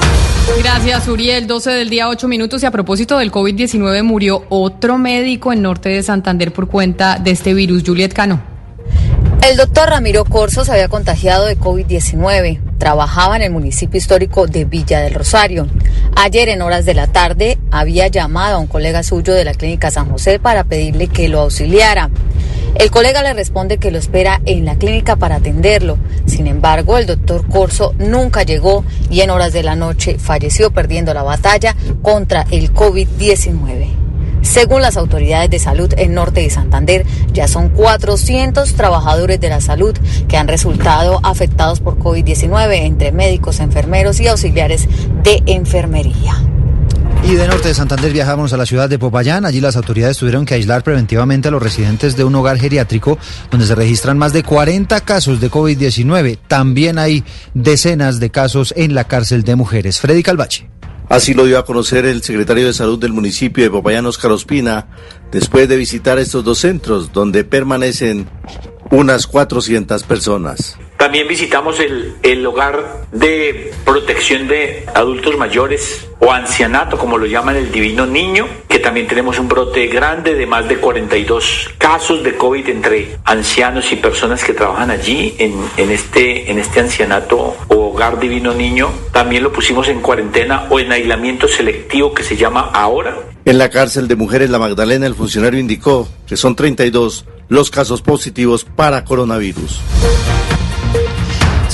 Gracias, Uriel. 12 del día, 8 minutos. Y a propósito del COVID-19, murió otro médico en norte de Santander por cuenta de este virus. Juliet Cano. El doctor Ramiro Corso se había contagiado de COVID-19. Trabajaba en el municipio histórico de Villa del Rosario. Ayer en horas de la tarde había llamado a un colega suyo de la clínica San José para pedirle que lo auxiliara. El colega le responde que lo espera en la clínica para atenderlo. Sin embargo, el doctor Corso nunca llegó y en horas de la noche falleció perdiendo la batalla contra el COVID-19. Según las autoridades de salud en Norte de Santander, ya son 400 trabajadores de la salud que han resultado afectados por COVID-19, entre médicos, enfermeros y auxiliares de enfermería. Y de norte de Santander viajamos a la ciudad de Popayán. Allí las autoridades tuvieron que aislar preventivamente a los residentes de un hogar geriátrico donde se registran más de 40 casos de COVID-19. También hay decenas de casos en la cárcel de mujeres. Freddy Calvache. Así lo dio a conocer el secretario de Salud del municipio de Popayán, Oscar Ospina, después de visitar estos dos centros donde permanecen unas 400 personas. También visitamos el, el, hogar de protección de adultos mayores o ancianato, como lo llaman el Divino Niño, que también tenemos un brote grande de más de 42 casos de COVID entre ancianos y personas que trabajan allí en, en, este, en este ancianato o hogar Divino Niño. También lo pusimos en cuarentena o en aislamiento selectivo que se llama ahora. En la cárcel de mujeres La Magdalena, el funcionario indicó que son 32 los casos positivos para coronavirus.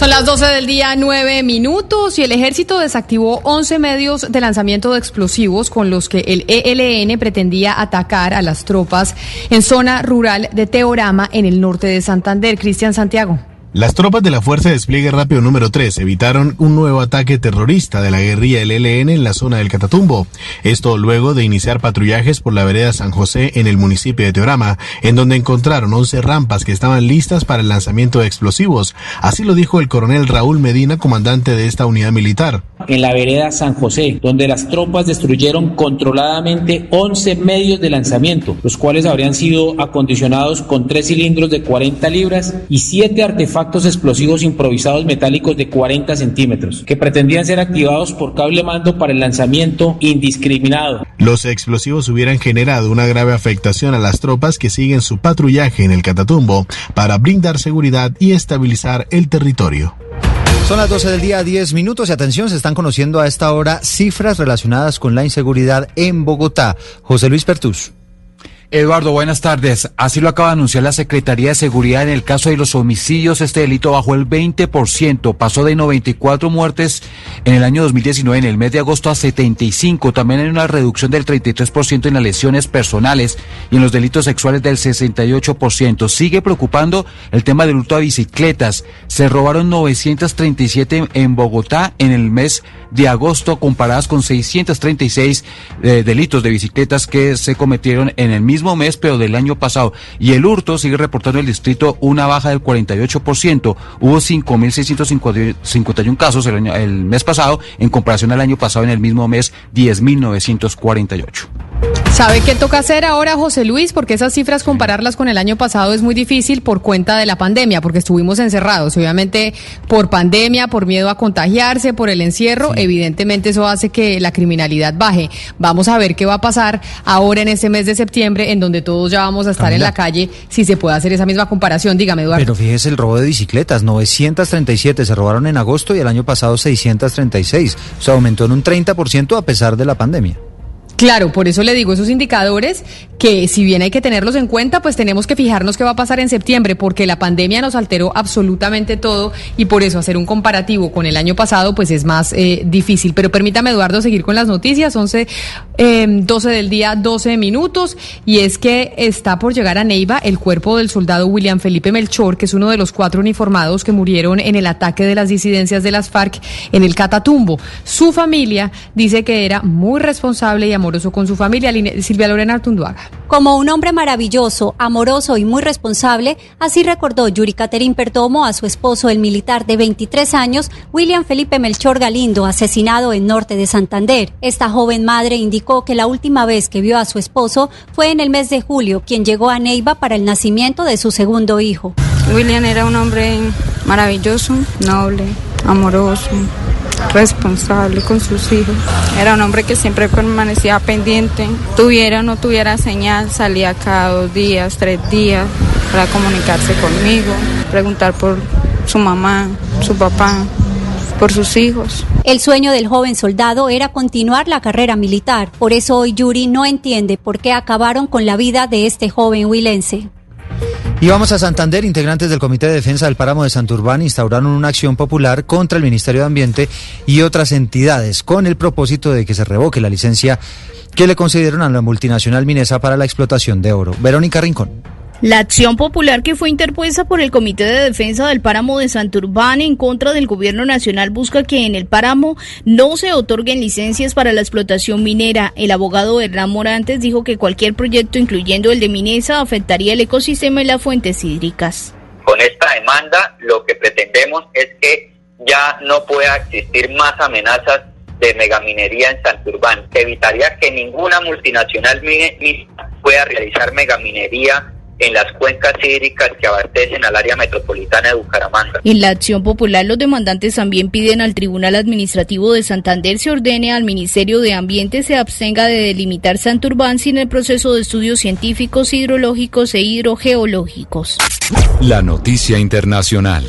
Son las 12 del día, 9 minutos, y el ejército desactivó 11 medios de lanzamiento de explosivos con los que el ELN pretendía atacar a las tropas en zona rural de Teorama, en el norte de Santander. Cristian Santiago. Las tropas de la Fuerza de Despliegue Rápido número 3 evitaron un nuevo ataque terrorista de la guerrilla del ELN en la zona del Catatumbo. Esto luego de iniciar patrullajes por la vereda San José en el municipio de Teorama, en donde encontraron 11 rampas que estaban listas para el lanzamiento de explosivos. Así lo dijo el coronel Raúl Medina, comandante de esta unidad militar. En la vereda San José, donde las tropas destruyeron controladamente 11 medios de lanzamiento, los cuales habrían sido acondicionados con tres cilindros de 40 libras y siete artefactos artefactos explosivos improvisados metálicos de 40 centímetros, que pretendían ser activados por cable mando para el lanzamiento indiscriminado. Los explosivos hubieran generado una grave afectación a las tropas que siguen su patrullaje en el Catatumbo para brindar seguridad y estabilizar el territorio. Son las 12 del día, 10 minutos y atención, se están conociendo a esta hora cifras relacionadas con la inseguridad en Bogotá. José Luis Pertus. Eduardo, buenas tardes. Así lo acaba de anunciar la Secretaría de Seguridad en el caso de los homicidios. Este delito bajó el 20%, pasó de 94 muertes en el año 2019, en el mes de agosto, a 75. También hay una reducción del 33% en las lesiones personales y en los delitos sexuales del 68%. Sigue preocupando el tema del hurto a bicicletas. Se robaron 937 en Bogotá en el mes agosto, comparadas con 636 eh, delitos de bicicletas que se cometieron en el mismo mes, pero del año pasado. Y el hurto sigue reportando el distrito una baja del 48%. Hubo 5.651 casos el, año, el mes pasado, en comparación al año pasado, en el mismo mes, 10.948. ¿Sabe qué toca hacer ahora, José Luis? Porque esas cifras compararlas con el año pasado es muy difícil por cuenta de la pandemia, porque estuvimos encerrados. Obviamente, por pandemia, por miedo a contagiarse, por el encierro, evidentemente eso hace que la criminalidad baje. Vamos a ver qué va a pasar ahora en este mes de septiembre, en donde todos ya vamos a estar en la calle, si se puede hacer esa misma comparación. Dígame, Eduardo. Pero fíjese el robo de bicicletas, 937 se robaron en agosto y el año pasado 636. O sea, aumentó en un 30% a pesar de la pandemia. Claro, por eso le digo esos indicadores que si bien hay que tenerlos en cuenta, pues tenemos que fijarnos qué va a pasar en septiembre, porque la pandemia nos alteró absolutamente todo y por eso hacer un comparativo con el año pasado pues es más eh, difícil. Pero permítame, Eduardo, seguir con las noticias. 11, eh, 12 del día, 12 minutos. Y es que está por llegar a Neiva el cuerpo del soldado William Felipe Melchor, que es uno de los cuatro uniformados que murieron en el ataque de las disidencias de las FARC en el Catatumbo. Su familia dice que era muy responsable y amoroso con su familia. Silvia Lorena Artunduaga. Como un hombre maravilloso, amoroso y muy responsable, así recordó Yuri Caterín Perdomo a su esposo, el militar de 23 años, William Felipe Melchor Galindo, asesinado en norte de Santander. Esta joven madre indicó que la última vez que vio a su esposo fue en el mes de julio, quien llegó a Neiva para el nacimiento de su segundo hijo. William era un hombre maravilloso, noble, amoroso, responsable con sus hijos. Era un hombre que siempre permanecía pendiente, tuviera o no tuviera señal, salía cada dos días, tres días para comunicarse conmigo, preguntar por su mamá, su papá, por sus hijos. El sueño del joven soldado era continuar la carrera militar, por eso hoy Yuri no entiende por qué acabaron con la vida de este joven huilense. Y vamos a Santander, integrantes del Comité de Defensa del Páramo de Santurbán instauraron una acción popular contra el Ministerio de Ambiente y otras entidades con el propósito de que se revoque la licencia que le concedieron a la multinacional Minesa para la explotación de oro. Verónica Rincón. La acción popular que fue interpuesta por el Comité de Defensa del Páramo de Santurbán en contra del gobierno nacional busca que en el páramo no se otorguen licencias para la explotación minera. El abogado Hernán Morantes dijo que cualquier proyecto, incluyendo el de Minesa, afectaría el ecosistema y las fuentes hídricas. Con esta demanda lo que pretendemos es que ya no pueda existir más amenazas de megaminería en Santurbán. Evitaría que ninguna multinacional pueda realizar megaminería en las cuencas hídricas que abastecen al área metropolitana de Bucaramanga. En la acción popular, los demandantes también piden al Tribunal Administrativo de Santander se ordene al Ministerio de Ambiente se abstenga de delimitar Santurbán sin el proceso de estudios científicos, hidrológicos e hidrogeológicos. La noticia internacional.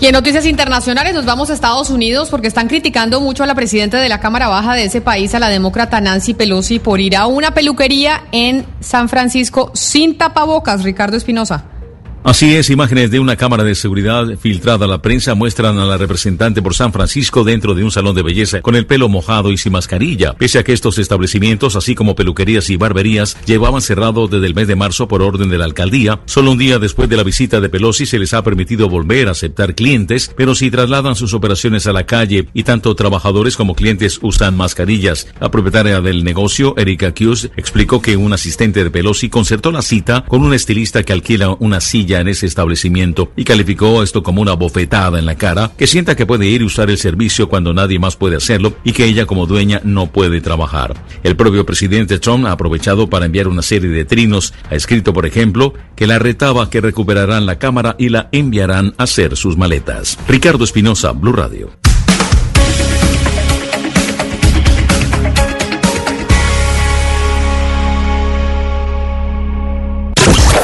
Y en noticias internacionales nos vamos a Estados Unidos porque están criticando mucho a la presidenta de la Cámara Baja de ese país, a la demócrata Nancy Pelosi, por ir a una peluquería en San Francisco sin tapabocas. Ricardo Espinosa. Así es, imágenes de una cámara de seguridad filtrada a la prensa muestran a la representante por San Francisco dentro de un salón de belleza con el pelo mojado y sin mascarilla, pese a que estos establecimientos, así como peluquerías y barberías, llevaban cerrado desde el mes de marzo por orden de la alcaldía. Solo un día después de la visita de Pelosi se les ha permitido volver a aceptar clientes, pero si trasladan sus operaciones a la calle y tanto trabajadores como clientes usan mascarillas. La propietaria del negocio, Erika Hughes, explicó que un asistente de Pelosi concertó la cita con un estilista que alquila una silla en ese establecimiento y calificó esto como una bofetada en la cara, que sienta que puede ir y usar el servicio cuando nadie más puede hacerlo y que ella como dueña no puede trabajar. El propio presidente Trump ha aprovechado para enviar una serie de trinos. Ha escrito, por ejemplo, que la retaba que recuperarán la cámara y la enviarán a hacer sus maletas. Ricardo Espinosa, Blue Radio.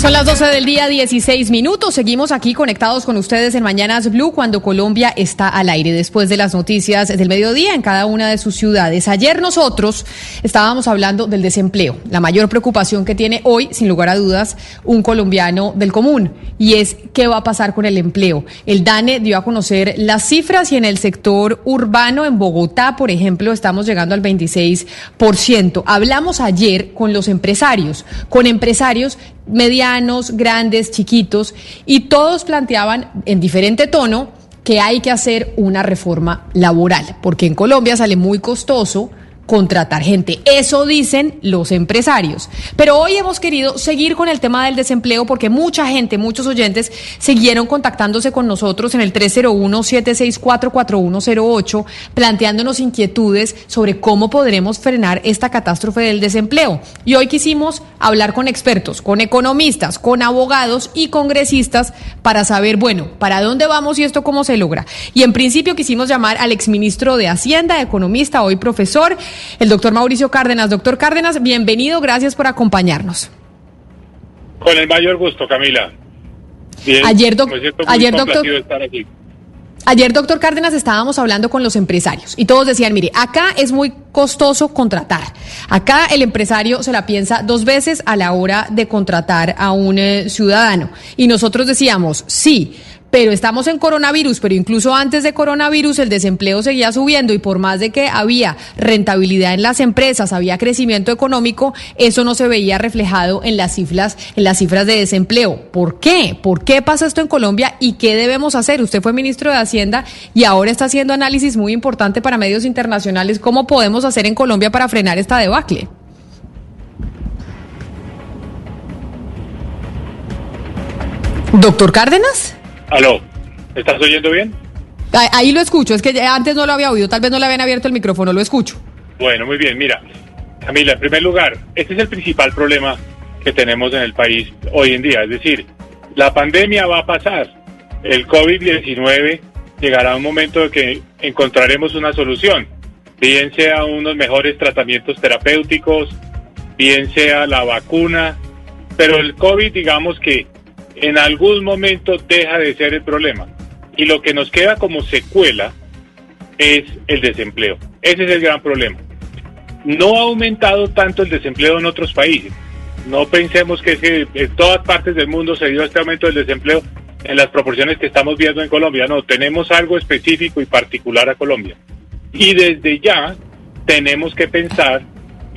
Son las 12 del día, 16 minutos. Seguimos aquí conectados con ustedes en Mañanas Blue cuando Colombia está al aire después de las noticias del mediodía en cada una de sus ciudades. Ayer nosotros estábamos hablando del desempleo, la mayor preocupación que tiene hoy, sin lugar a dudas, un colombiano del común y es qué va a pasar con el empleo. El DANE dio a conocer las cifras y en el sector urbano, en Bogotá, por ejemplo, estamos llegando al 26%. Hablamos ayer con los empresarios, con empresarios medianos, grandes, chiquitos, y todos planteaban en diferente tono que hay que hacer una reforma laboral, porque en Colombia sale muy costoso contratar gente. Eso dicen los empresarios. Pero hoy hemos querido seguir con el tema del desempleo porque mucha gente, muchos oyentes, siguieron contactándose con nosotros en el 301-764-4108, planteándonos inquietudes sobre cómo podremos frenar esta catástrofe del desempleo. Y hoy quisimos hablar con expertos, con economistas, con abogados y congresistas para saber, bueno, para dónde vamos y esto cómo se logra. Y en principio quisimos llamar al exministro de Hacienda, economista, hoy profesor, el doctor Mauricio Cárdenas. Doctor Cárdenas, bienvenido, gracias por acompañarnos. Con el mayor gusto, Camila. ayer, ayer doctor, Ayer, doctor Cárdenas, estábamos hablando con los empresarios y todos decían, mire, acá es muy costoso contratar. Acá el empresario se la piensa dos veces a la hora de contratar a un eh, ciudadano. Y nosotros decíamos, sí, pero estamos en coronavirus, pero incluso antes de coronavirus el desempleo seguía subiendo y por más de que había rentabilidad en las empresas, había crecimiento económico, eso no se veía reflejado en las cifras, en las cifras de desempleo. ¿Por qué? ¿Por qué pasa esto en Colombia y qué debemos hacer? Usted fue ministro de Hacienda y ahora está haciendo análisis muy importante para medios internacionales. ¿Cómo podemos hacer en Colombia para frenar esta debacle? Doctor Cárdenas. Aló, ¿estás oyendo bien? Ahí lo escucho, es que antes no lo había oído, tal vez no le habían abierto el micrófono, lo escucho. Bueno, muy bien, mira, Camila, en primer lugar, este es el principal problema que tenemos en el país hoy en día, es decir, la pandemia va a pasar, el COVID-19 llegará un momento en que encontraremos una solución, bien sea unos mejores tratamientos terapéuticos, bien sea la vacuna, pero el COVID digamos que en algún momento deja de ser el problema. Y lo que nos queda como secuela es el desempleo. Ese es el gran problema. No ha aumentado tanto el desempleo en otros países. No pensemos que, que en todas partes del mundo se dio este aumento del desempleo en las proporciones que estamos viendo en Colombia. No, tenemos algo específico y particular a Colombia. Y desde ya tenemos que pensar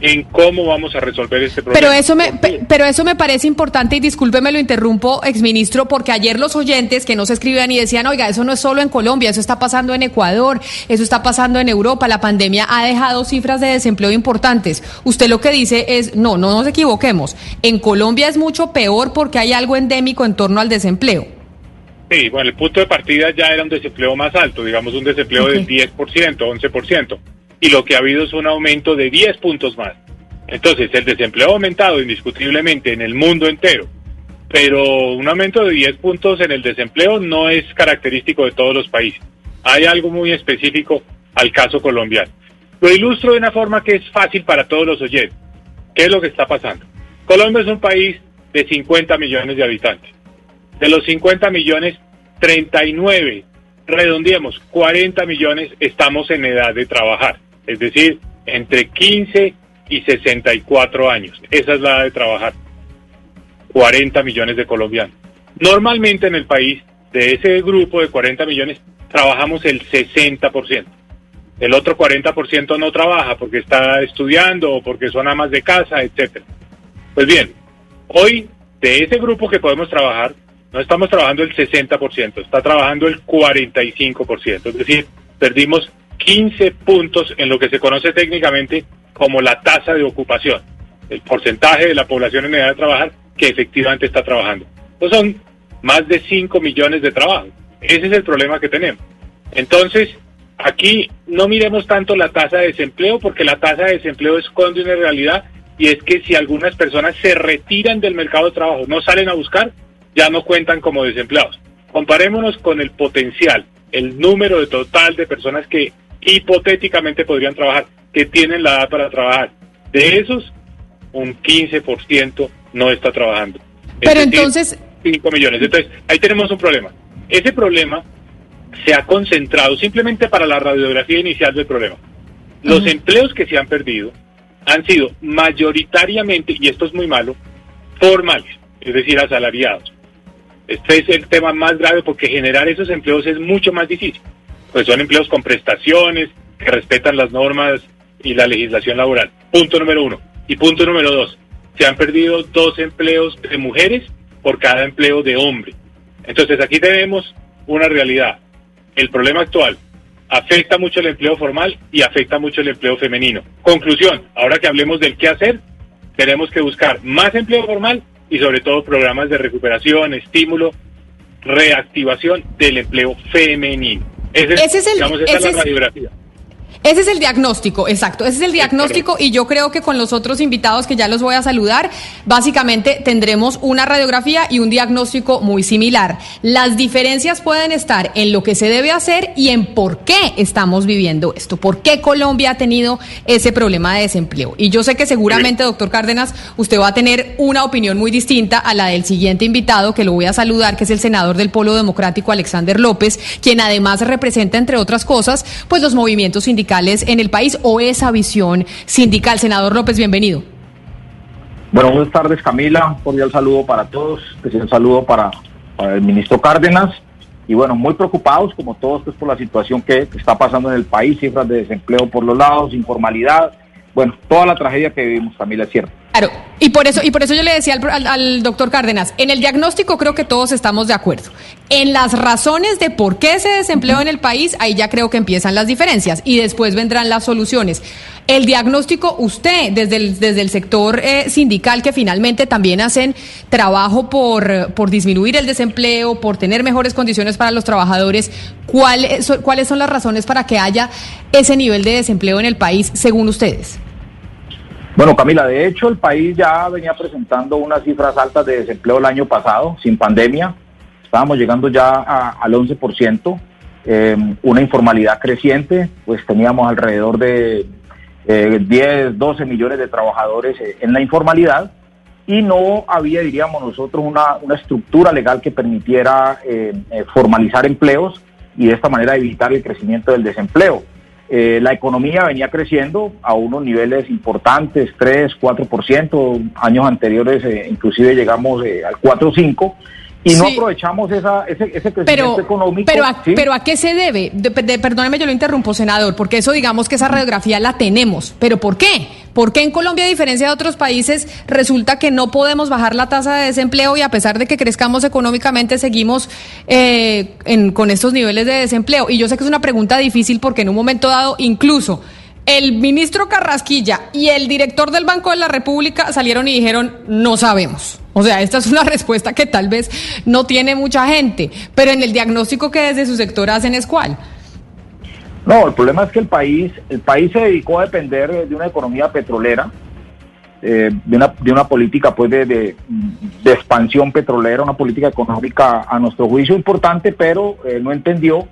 en cómo vamos a resolver este problema. Pero eso me, pero eso me parece importante y discúlpeme lo interrumpo, exministro, porque ayer los oyentes que no se escribían y decían, oiga, eso no es solo en Colombia, eso está pasando en Ecuador, eso está pasando en Europa, la pandemia ha dejado cifras de desempleo importantes. Usted lo que dice es, no, no nos equivoquemos, en Colombia es mucho peor porque hay algo endémico en torno al desempleo. Sí, bueno, el punto de partida ya era un desempleo más alto, digamos un desempleo del 10%, 11% y lo que ha habido es un aumento de 10 puntos más. Entonces, el desempleo ha aumentado indiscutiblemente en el mundo entero, pero un aumento de 10 puntos en el desempleo no es característico de todos los países. Hay algo muy específico al caso colombiano. Lo ilustro de una forma que es fácil para todos los oyentes. ¿Qué es lo que está pasando? Colombia es un país de 50 millones de habitantes. De los 50 millones, 39, redondeemos, 40 millones estamos en edad de trabajar es decir, entre 15 y 64 años. Esa es la de trabajar. 40 millones de colombianos. Normalmente en el país, de ese grupo de 40 millones, trabajamos el 60%. El otro 40% no trabaja porque está estudiando o porque son amas de casa, etcétera. Pues bien, hoy de ese grupo que podemos trabajar, no estamos trabajando el 60%, está trabajando el 45%. Es decir, perdimos 15 puntos en lo que se conoce técnicamente como la tasa de ocupación, el porcentaje de la población en edad de trabajar que efectivamente está trabajando. Son más de 5 millones de trabajos. Ese es el problema que tenemos. Entonces, Aquí no miremos tanto la tasa de desempleo porque la tasa de desempleo esconde una realidad y es que si algunas personas se retiran del mercado de trabajo, no salen a buscar, ya no cuentan como desempleados. Comparémonos con el potencial, el número de total de personas que hipotéticamente podrían trabajar, que tienen la edad para trabajar. De esos, un 15% no está trabajando. Pero entonces... 5 millones. Entonces, ahí tenemos un problema. Ese problema se ha concentrado simplemente para la radiografía inicial del problema. Los empleos que se han perdido han sido mayoritariamente, y esto es muy malo, formales, es decir, asalariados. Este es el tema más grave porque generar esos empleos es mucho más difícil. Pues son empleos con prestaciones, que respetan las normas y la legislación laboral. Punto número uno. Y punto número dos, se han perdido dos empleos de mujeres por cada empleo de hombre. Entonces aquí tenemos una realidad. El problema actual afecta mucho el empleo formal y afecta mucho el empleo femenino. Conclusión, ahora que hablemos del qué hacer, tenemos que buscar más empleo formal y sobre todo programas de recuperación, estímulo, reactivación del empleo femenino. Ese, es el, digamos, esa es la radiografía. Ese es el diagnóstico, exacto. Ese es el diagnóstico y yo creo que con los otros invitados que ya los voy a saludar, básicamente tendremos una radiografía y un diagnóstico muy similar. Las diferencias pueden estar en lo que se debe hacer y en por qué estamos viviendo esto, por qué Colombia ha tenido ese problema de desempleo. Y yo sé que seguramente, doctor Cárdenas, usted va a tener una opinión muy distinta a la del siguiente invitado, que lo voy a saludar, que es el senador del Polo Democrático, Alexander López, quien además representa, entre otras cosas, pues los movimientos sindicales en el país o esa visión sindical. Senador López, bienvenido. Bueno, buenas tardes Camila, un cordial saludo para todos, un saludo para, el ministro Cárdenas y bueno, muy preocupados como todos pues, por la situación que está pasando en el país, cifras de desempleo por los lados, informalidad, bueno, toda la tragedia que vivimos, Camila, es cierto. Claro, y por eso, y por eso yo le decía al, doctor Cárdenas, en el diagnóstico creo que todos estamos de acuerdo. En las razones de por qué se desempleó en el país, ahí ya creo que empiezan las diferencias y después vendrán las soluciones. El diagnóstico, usted, desde el, desde el sector eh, sindical, que finalmente también hacen trabajo por, por disminuir el desempleo, por tener mejores condiciones para los trabajadores, ¿cuáles son las razones para que haya ese nivel de desempleo en el país, según ustedes? Bueno, Camila, de hecho el país ya venía presentando unas cifras altas de desempleo el año pasado, sin pandemia. Estábamos llegando ya al 11%, eh, una informalidad creciente, pues teníamos alrededor de 10, 12 millones de trabajadores eh, en la informalidad y no había, diríamos nosotros, una, una estructura legal que permitiera eh, formalizar empleos y de esta manera evitar el crecimiento del desempleo. Eh, la economía venía creciendo a unos niveles importantes, 3, 4%, años anteriores eh, inclusive llegamos eh, al 4, 5, y no aprovechamos esa, ese, ese crecimiento económico. Pero a, pero ¿a qué se debe? perdóneme, yo lo interrumpo, senador, porque eso digamos que esa radiografía la tenemos. ¿Pero por qué? ¿Por qué en Colombia, a diferencia de otros países, resulta que no podemos bajar la tasa de desempleo y a pesar de que crezcamos económicamente, seguimos eh, con estos niveles de desempleo? Y yo sé que es una pregunta difícil porque en un momento dado, incluso el ministro Carrasquilla y el director del Banco de la República salieron y dijeron, no sabemos. O sea, esta es una *laughs* respuesta que tal vez no tiene mucha gente, pero en el diagnóstico que desde su sector hacen es cuál. No, el problema es que el país, el país se dedicó a depender de una economía petrolera, eh, de, una, de una política pues de, de, expansión petrolera, una política económica a nuestro juicio importante, pero eh, no entendió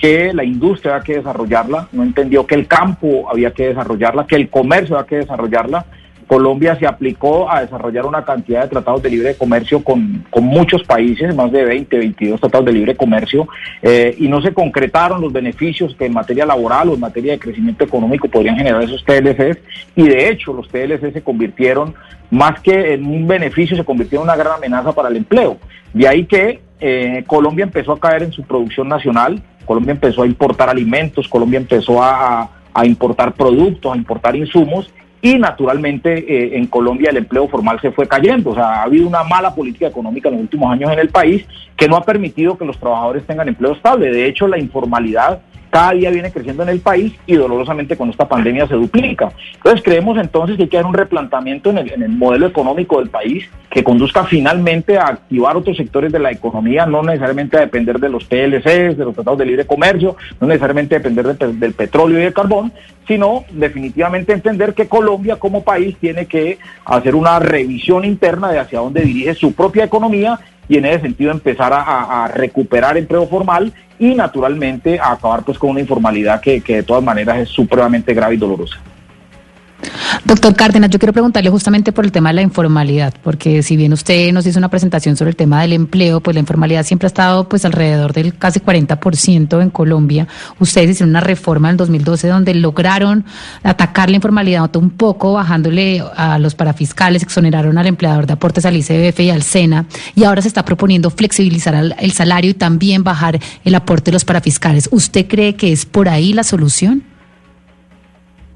que la industria había que desarrollarla, no entendió que el campo había que desarrollarla, que el comercio había que desarrollarla. Colombia se aplicó a desarrollar una cantidad de tratados de libre comercio con, muchos países, más de 20, 22 tratados de libre comercio, eh, y no se concretaron los beneficios que en materia laboral o en materia de crecimiento económico podrían generar esos TLCs, y de hecho los TLCs se convirtieron, más que en un beneficio, se convirtieron en una gran amenaza para el empleo. De ahí que eh, Colombia empezó a caer en su producción nacional, Colombia empezó a importar alimentos, Colombia empezó a, importar productos, a importar insumos y naturalmente eh, en Colombia el empleo formal se fue cayendo. O sea, ha habido una mala política económica en los últimos años en el país que no ha permitido que los trabajadores tengan empleo estable. De hecho, la informalidad cada día viene creciendo en el país y dolorosamente con esta pandemia se duplica. Entonces creemos entonces que hay que dar un replanteamiento en el, en el modelo económico del país que conduzca finalmente a activar otros sectores de la economía, no necesariamente a depender de los PLCs, de los tratados de libre comercio, no necesariamente depender de- del petróleo y del carbón, sino definitivamente entender que Colombia como país tiene que hacer una revisión interna de hacia dónde dirige su propia economía y en ese sentido empezar a- a recuperar empleo formal y naturalmente a acabar pues con una informalidad que, que de todas maneras es supremamente grave y dolorosa. Doctor Cárdenas, yo quiero preguntarle justamente por el tema de la informalidad, porque si bien usted nos hizo una presentación sobre el tema del empleo, pues la informalidad siempre ha estado pues alrededor del casi 40% en Colombia. Ustedes hicieron una reforma en el 2012 donde lograron atacar la informalidad un poco, bajándole a los parafiscales, exoneraron al empleador de aportes al ICBF y al SENA, y ahora se está proponiendo flexibilizar el salario y también bajar el aporte de los parafiscales. ¿Usted cree que es por ahí la solución?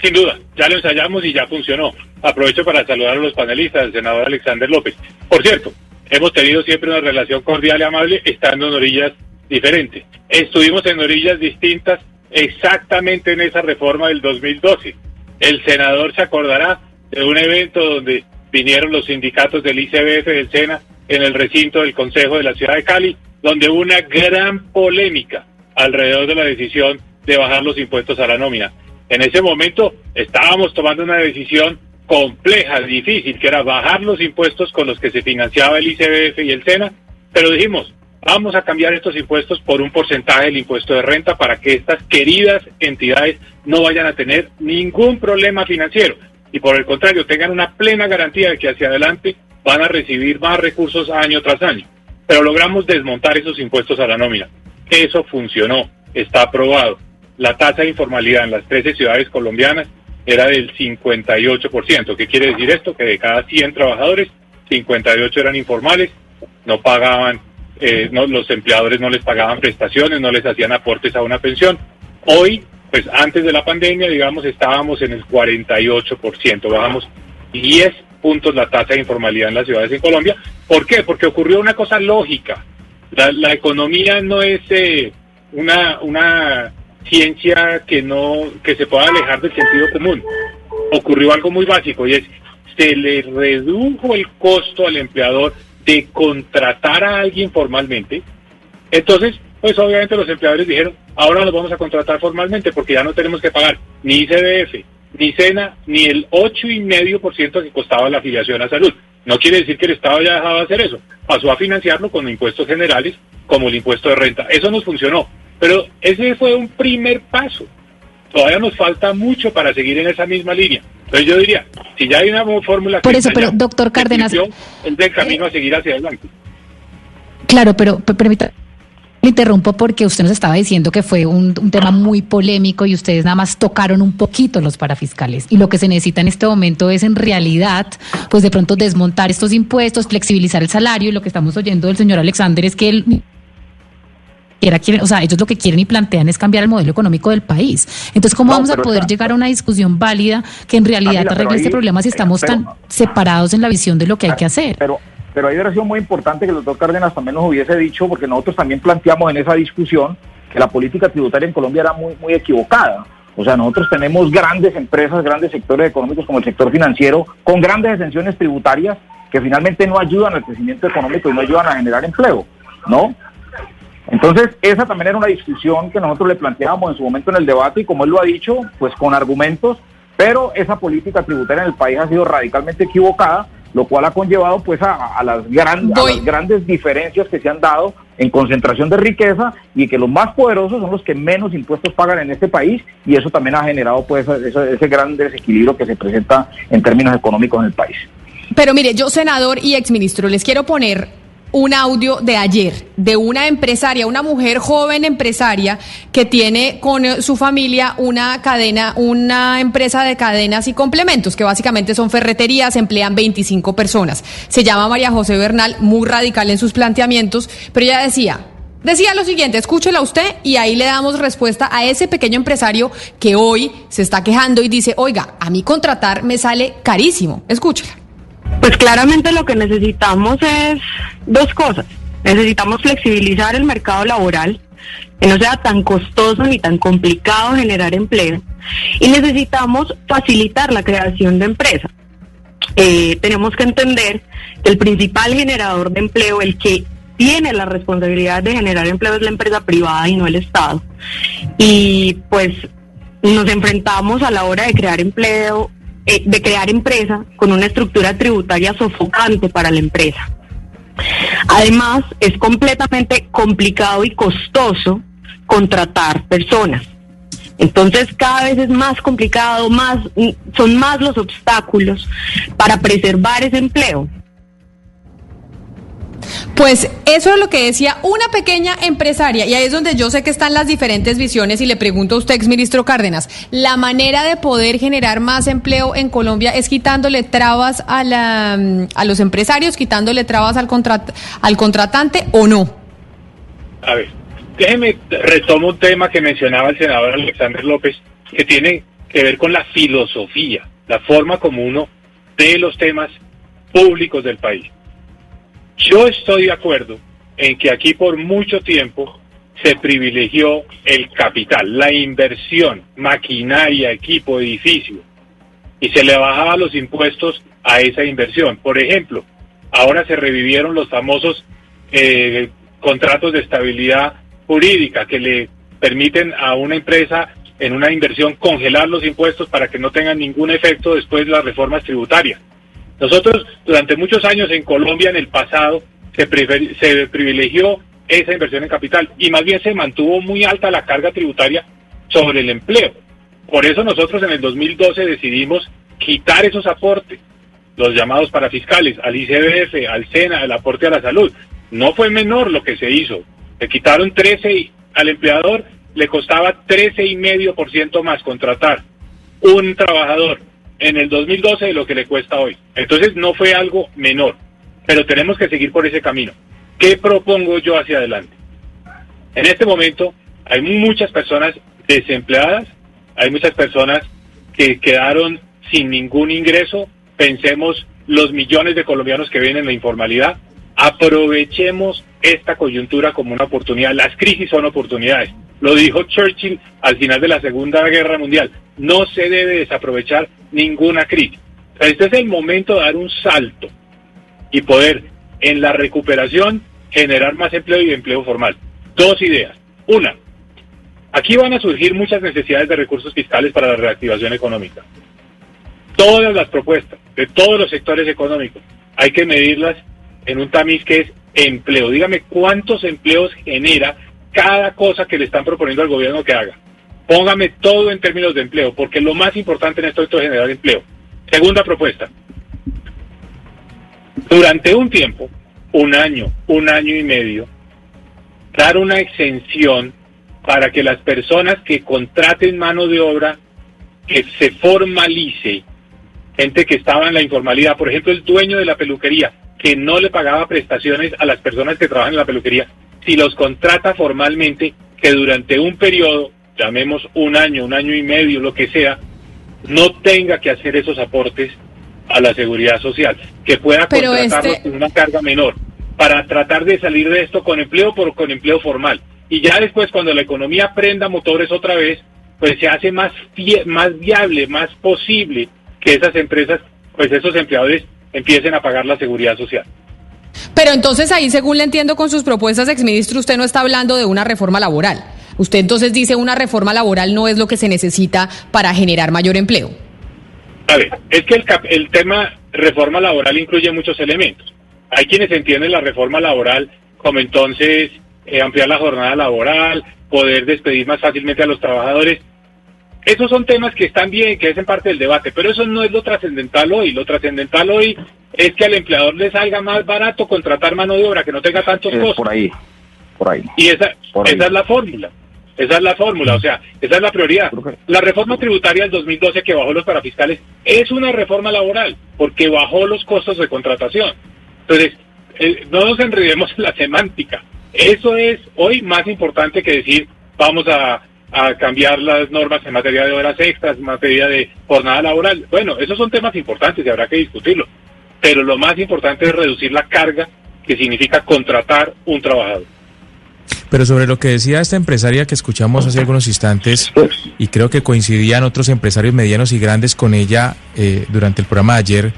Sin duda, ya lo ensayamos y ya funcionó. Aprovecho para saludar a los panelistas, el senador Alexander López. Por cierto, hemos tenido siempre una relación cordial y amable estando en orillas diferentes. Estuvimos en orillas distintas exactamente en esa reforma del 2012. El senador se acordará de un evento donde vinieron los sindicatos del ICBF del SENA en el recinto del Consejo de la Ciudad de Cali, donde hubo una gran polémica alrededor de la decisión de bajar los impuestos a la nómina. En ese momento estábamos tomando una decisión compleja, difícil, que era bajar los impuestos con los que se financiaba el ICBF y el SENA, pero dijimos, vamos a cambiar estos impuestos por un porcentaje del impuesto de renta para que estas queridas entidades no vayan a tener ningún problema financiero y por el contrario tengan una plena garantía de que hacia adelante van a recibir más recursos año tras año. Pero logramos desmontar esos impuestos a la nómina. Eso funcionó, está aprobado. La tasa de informalidad en las 13 ciudades colombianas era del 58%. ¿Qué quiere decir esto? Que de cada 100 trabajadores, 58 eran informales, no pagaban, eh, no, los empleadores no les pagaban prestaciones, no les hacían aportes a una pensión. Hoy, pues antes de la pandemia, digamos, estábamos en el 48%, bajamos 10 puntos la tasa de informalidad en las ciudades en Colombia. ¿Por qué? Porque ocurrió una cosa lógica. La, economía no es eh, una, una ciencia que no que se pueda alejar del sentido común. Ocurrió algo muy básico y es se le redujo el costo al empleador de contratar a alguien formalmente. Entonces, pues obviamente los empleadores dijeron, ahora los vamos a contratar formalmente porque ya no tenemos que pagar ni ICBF, ni SENA, ni el 8,5% que costaba la afiliación a salud. No quiere decir que el Estado haya dejado de hacer eso. Pasó a financiarlo con impuestos generales como el impuesto de renta. Eso nos funcionó. Pero ese fue un primer paso. Todavía nos falta mucho para seguir en esa misma línea. Entonces yo diría, si ya hay una fórmula... Por que eso, pero ya doctor Cárdenas, es del camino a seguir hacia adelante. Claro, pero p- permita, le interrumpo porque usted nos estaba diciendo que fue un, un tema muy polémico y ustedes nada más tocaron un poquito los parafiscales. Y lo que se necesita en este momento es en realidad, pues de pronto desmontar estos impuestos, flexibilizar el salario. Y lo que estamos oyendo del señor Alexander es que él quiera, quieren, o sea, ellos lo que quieren y plantean es cambiar el modelo económico del país. Entonces, ¿cómo No, vamos a poder está- llegar a una discusión válida que en realidad Camila, arregle este problema si estamos pero- tan separados en la visión de lo que hay que hacer? Pero, pero ahí hubiera sido muy importante que el doctor Cárdenas también nos hubiese dicho, porque nosotros también planteamos en esa discusión que la política tributaria en Colombia era muy, muy equivocada. O sea, nosotros tenemos grandes empresas, grandes sectores económicos como el sector financiero, con grandes exenciones tributarias que finalmente no ayudan al crecimiento económico y no ayudan a generar empleo, ¿no? Entonces, esa también era una discusión que nosotros le planteábamos en su momento en el debate y como él lo ha dicho, pues con argumentos, pero esa política tributaria en el país ha sido radicalmente equivocada, lo cual ha conllevado pues a, a las, gran- a las grandes diferencias que se han dado en concentración de riqueza y que los más poderosos son los que menos impuestos pagan en este país y eso también ha generado pues ese, ese gran desequilibrio que se presenta en términos económicos en el país. Pero mire, yo senador y exministro, les quiero poner un audio de ayer de una empresaria, una mujer joven empresaria que tiene con eh, su familia una cadena, una empresa de cadenas y complementos, que básicamente son ferreterías, emplean 25 personas. Se llama María José Bernal, muy radical en sus planteamientos, pero ella decía, Decía lo siguiente, escúchela usted y ahí le damos respuesta a ese pequeño empresario que hoy se está quejando y dice, oiga, a mí contratar me sale carísimo. Escúchela. Pues claramente lo que necesitamos es dos cosas. Necesitamos flexibilizar el mercado laboral que no sea tan costoso ni tan complicado generar empleo. Y necesitamos facilitar la creación de empresas. Eh, tenemos que entender que el principal generador de empleo, el que tiene la responsabilidad de generar empleo es la empresa privada y no el Estado. Y pues nos enfrentamos a la hora de crear empleo, eh, de crear empresa con una estructura tributaria sofocante para la empresa. Además, es completamente complicado y costoso contratar personas. Entonces cada vez es más complicado, más son más los obstáculos para preservar ese empleo. Pues eso es lo que decía una pequeña empresaria y ahí es donde yo sé que están las diferentes visiones y le pregunto a usted, exministro Cárdenas, ¿la manera de poder generar más empleo en Colombia es quitándole trabas a, la, a los empresarios, quitándole trabas al, al contratante o no? A ver, déjeme retomo un tema que mencionaba el senador Alexander López, que tiene que ver con la filosofía, la forma como uno ve los temas públicos del país. Yo estoy de acuerdo en que aquí por mucho tiempo se privilegió el capital, la inversión, maquinaria, equipo, edificio, y se le bajaba los impuestos a esa inversión. Por ejemplo, ahora se revivieron los famosos eh, contratos de estabilidad jurídica que le permiten a una empresa en una inversión congelar los impuestos para que no tengan ningún efecto después de las reformas tributarias. Nosotros durante muchos años en Colombia en el pasado se, se privilegió esa inversión en capital y más bien se mantuvo muy alta la carga tributaria sobre el empleo. Por eso nosotros en el 2012 decidimos quitar esos aportes, los llamados parafiscales, al ICBF, al SENA, al aporte a la salud. No fue menor lo que se hizo. Se quitaron 13 y al empleador le costaba 13,5% más contratar un trabajador en el 2012 de lo que le cuesta hoy. Entonces no fue algo menor, pero tenemos que seguir por ese camino. ¿Qué propongo yo hacia adelante? En este momento hay muchas personas desempleadas, hay muchas personas que quedaron sin ningún ingreso. Pensemos los millones de colombianos que vienen en la informalidad. Aprovechemos esta coyuntura como una oportunidad. Las crisis son oportunidades. Lo dijo Churchill al final de la Segunda Guerra Mundial. No se debe desaprovechar ninguna crisis. Este es el momento de dar un salto y poder en la recuperación generar más empleo y empleo formal. Dos ideas. Una, aquí van a surgir muchas necesidades de recursos fiscales para la reactivación económica. Todas las propuestas de todos los sectores económicos hay que medirlas en un tamiz que es empleo. Dígame cuántos empleos genera cada cosa que le están proponiendo al gobierno que haga. Póngame todo en términos de empleo, porque lo más importante en esto es generar empleo. Segunda propuesta. Durante un tiempo, un año, un año y medio, dar una exención para que las personas que contraten mano de obra, que se formalice, gente que estaba en la informalidad, por ejemplo, el dueño de la peluquería, que no le pagaba prestaciones a las personas que trabajan en la peluquería, si los contrata formalmente, que durante un periodo, llamemos un año, un año y medio, lo que sea, no tenga que hacer esos aportes a la seguridad social, que pueda contratarlos este con una carga menor, para tratar de salir de esto con empleo por con empleo formal. Y ya después, cuando la economía prenda motores otra vez, pues se hace más, más viable, más posible que esas empresas, pues esos empleadores empiecen a pagar la seguridad social. Pero entonces ahí, según le entiendo con sus propuestas, exministro, usted no está hablando de una reforma laboral. Usted entonces dice una reforma laboral no es lo que se necesita para generar mayor empleo. A ver, es que el, el tema reforma laboral incluye muchos elementos. Hay quienes entienden la reforma laboral como entonces eh, ampliar la jornada laboral, poder despedir más fácilmente a los trabajadores. Esos son temas que están bien, que hacen parte del debate, pero eso no es lo trascendental hoy. Lo trascendental hoy es que al empleador le salga más barato contratar mano de obra que no tenga tantos costos. Por ahí, por ahí. Y esa, esa es la fórmula. Esa es la fórmula, o sea, esa es la prioridad. La reforma tributaria del 2012 que bajó los parafiscales es una reforma laboral porque bajó los costos de contratación. Entonces, eh, no nos enredemos en la *laughs* semántica. Eso es hoy más importante que decir vamos a, a cambiar las normas en materia de horas extras, en materia de jornada laboral. Bueno, esos son temas importantes y habrá que discutirlos pero lo más importante es reducir la carga que significa contratar un trabajador. Pero sobre lo que decía esta empresaria que escuchamos hace algunos instantes, y creo que coincidían otros empresarios medianos y grandes con ella eh, durante el programa de ayer,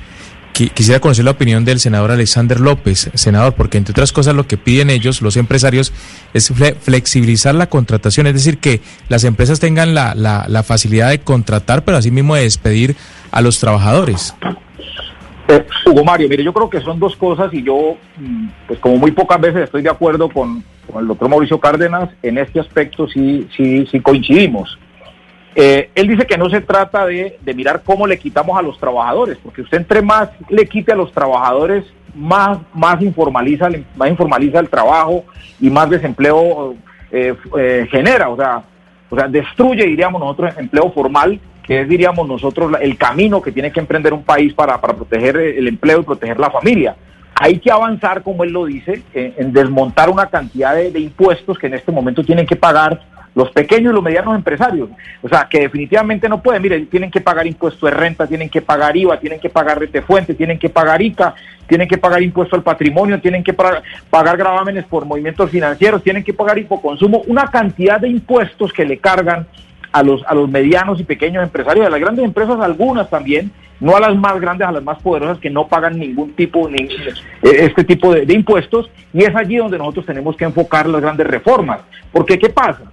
quisiera conocer la opinión del senador Alexander López, senador, porque entre otras cosas lo que piden ellos, los empresarios, es flexibilizar la contratación, es decir, que las empresas tengan la, la, facilidad de contratar, pero asimismo de despedir a los trabajadores. Eh, Hugo Mario, mire, yo creo que son dos cosas y yo, mm, pues como muy pocas veces estoy de acuerdo con, con el doctor Mauricio Cárdenas, en este aspecto sí, sí, sí coincidimos. Eh, él dice que no se trata de, mirar cómo le quitamos a los trabajadores, porque usted entre más le quite a los trabajadores, más, más, informaliza, más informaliza el trabajo y más desempleo eh, eh, genera, o sea, o sea, destruye, diríamos nosotros, el empleo formal, que es, diríamos nosotros, el camino que tiene que emprender un país para, para proteger el empleo y proteger la familia. Hay que avanzar, como él lo dice, en, desmontar una cantidad de impuestos que en este momento tienen que pagar los pequeños y los medianos empresarios. O sea, que definitivamente no pueden. Mire, tienen que pagar impuesto de renta, tienen que pagar IVA, tienen que pagar retefuente, tienen que pagar ICA, tienen que pagar impuesto al patrimonio, tienen que pagar, gravámenes por movimientos financieros, tienen que pagar hipoconsumo, una cantidad de impuestos que le cargan a los, a los medianos y pequeños empresarios, a las grandes empresas algunas también, no a las más grandes, a las más poderosas que no pagan ningún tipo, ni, eh, este tipo de impuestos, y es allí donde nosotros tenemos que enfocar las grandes reformas. Porque, ¿qué pasa?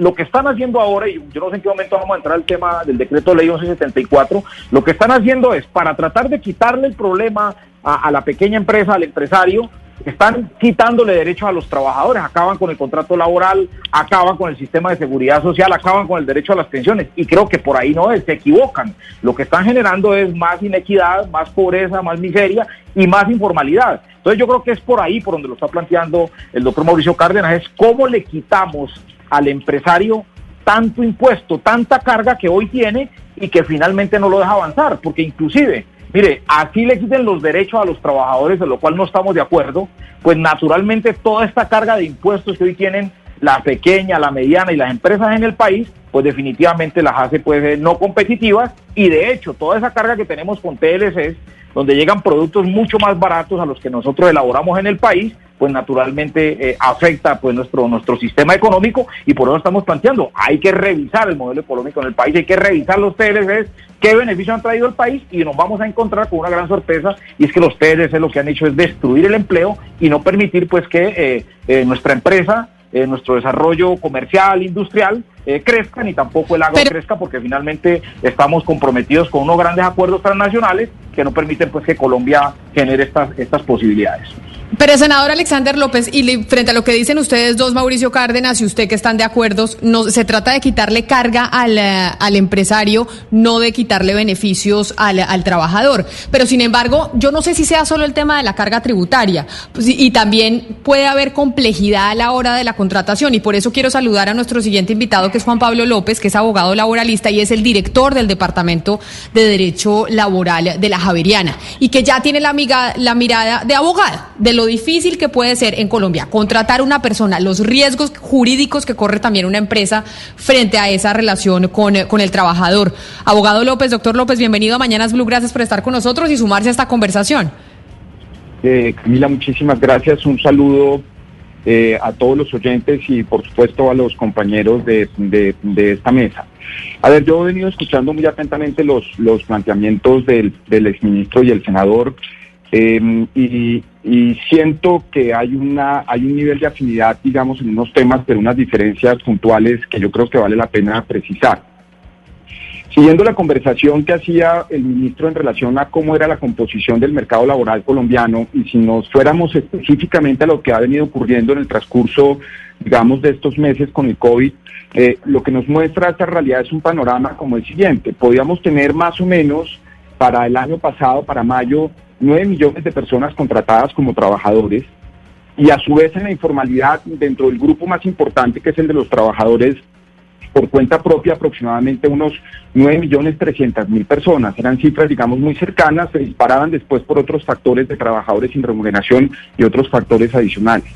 Lo que están haciendo ahora, y yo no sé en qué momento vamos a entrar al tema del decreto de ley 1174, lo que están haciendo es, para tratar de quitarle el problema a, la pequeña empresa, al empresario, están quitándole derechos a los trabajadores, acaban con el contrato laboral, acaban con el sistema de seguridad social, acaban con el derecho a las pensiones. Y creo que por ahí no es, se equivocan. Lo que están generando es más inequidad, más pobreza, más miseria y más informalidad. Entonces yo creo que es por ahí por donde lo está planteando el doctor Mauricio Cárdenas, es cómo le quitamos al empresario tanto impuesto, tanta carga que hoy tiene y que finalmente no lo deja avanzar, porque inclusive, mire, así le quiten los derechos a los trabajadores, de lo cual no estamos de acuerdo, pues naturalmente toda esta carga de impuestos que hoy tienen la pequeña, la mediana y las empresas en el país, pues definitivamente las hace pues no competitivas y de hecho toda esa carga que tenemos con TLCs, donde llegan productos mucho más baratos a los que nosotros elaboramos en el país, pues naturalmente eh, afecta pues nuestro nuestro sistema económico y por eso estamos planteando, hay que revisar el modelo económico en el país, hay que revisar los TLCs, qué beneficios han traído al país y nos vamos a encontrar con una gran sorpresa y es que los TLCs lo que han hecho es destruir el empleo y no permitir pues que eh, eh, nuestra empresa nuestro desarrollo comercial, industrial, crezca, ni tampoco el agro crezca, porque finalmente estamos comprometidos con unos grandes acuerdos transnacionales que no permiten pues que Colombia genere estas, estas posibilidades. Pero senador Alexander López, y frente a lo que dicen ustedes dos, Mauricio Cárdenas y usted que están de acuerdo, no, se trata de quitarle carga al, eh, al empresario, no de quitarle beneficios al, al, trabajador. Pero sin embargo, yo no sé si sea solo el tema de la carga tributaria, pues, y, también puede haber complejidad a la hora de la contratación, y por eso quiero saludar a nuestro siguiente invitado, que es Juan Pablo López, que es abogado laboralista y es el director del Departamento de Derecho Laboral de la Javeriana, y que ya tiene la, la mirada de abogada de lo difícil que puede ser en Colombia contratar una persona, los riesgos jurídicos que corre también una empresa frente a esa relación con, con el trabajador. Abogado López, doctor López, bienvenido a Mañanas Blue, gracias por estar con nosotros y sumarse a esta conversación. Eh, Camila, muchísimas gracias. Un saludo eh, a todos los oyentes y por supuesto a los compañeros de, de, esta mesa. A ver, yo he venido escuchando muy atentamente los, los planteamientos del, del exministro y el senador Em, y, siento que hay una hay un nivel de afinidad, digamos, en unos temas, pero unas diferencias puntuales que yo creo que vale la pena precisar. Siguiendo la conversación que hacía el ministro en relación a cómo era la composición del mercado laboral colombiano, y si nos fuéramos específicamente a lo que ha venido ocurriendo en el transcurso, digamos, de estos meses con el COVID, eh, lo que nos muestra esta realidad es un panorama como el siguiente. Podríamos tener más o menos para el año pasado, para mayo, 9 millones de personas contratadas como trabajadores y a su vez en la informalidad dentro del grupo más importante que es el de los trabajadores por cuenta propia aproximadamente unos 9 millones 300 mil personas. Eran cifras, digamos, muy cercanas, se disparaban después por otros factores de trabajadores sin remuneración y otros factores adicionales.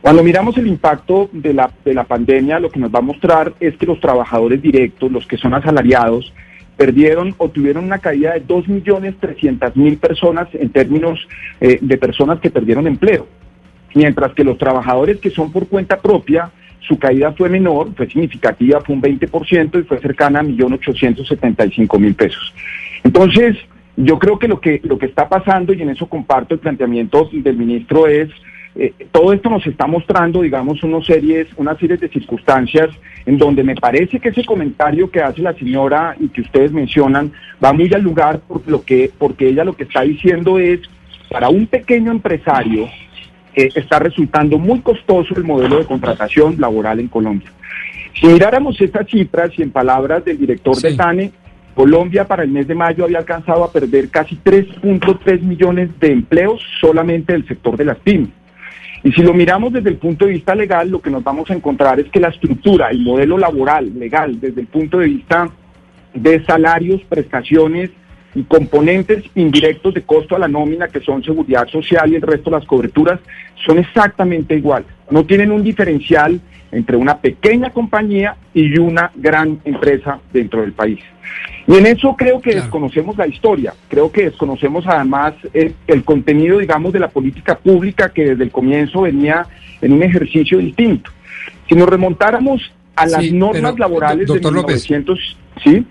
Cuando miramos el impacto de la, de la pandemia, lo que nos va a mostrar es que los trabajadores directos, los que son asalariados, perdieron o tuvieron una caída de 2.300.000 personas en términos eh, de personas que perdieron empleo. mientras que los trabajadores que son por cuenta propia, su caída fue menor, fue significativa, fue un 20% y fue cercana a 1.875.000 pesos. Entonces, yo creo que lo que lo que está pasando y en eso comparto el planteamiento del ministro es eh, todo esto nos está mostrando, digamos, unas series, una serie de circunstancias en donde me parece que ese comentario que hace la señora y que ustedes mencionan va muy al lugar por lo que, porque ella lo que está diciendo es para un pequeño empresario eh, está resultando muy costoso el modelo de contratación laboral en Colombia. Si miráramos estas cifras y en palabras del director de TANE, Colombia para el mes de mayo había alcanzado a perder casi 3.3 millones de empleos solamente del sector de las pymes. Y si lo miramos desde el punto de vista legal, lo que nos vamos a encontrar es que la estructura, el modelo laboral, legal, desde el punto de vista de salarios, prestaciones y componentes indirectos de costo a la nómina, que son seguridad social y el resto de las coberturas, son exactamente iguales. No tienen un diferencial entre una pequeña compañía y una gran empresa dentro del país. Y en eso creo que desconocemos la historia, creo que desconocemos además el, contenido, digamos, de la política pública que desde el comienzo venía en un ejercicio distinto. Si nos remontáramos a las normas laborales de 1900, ¿sí?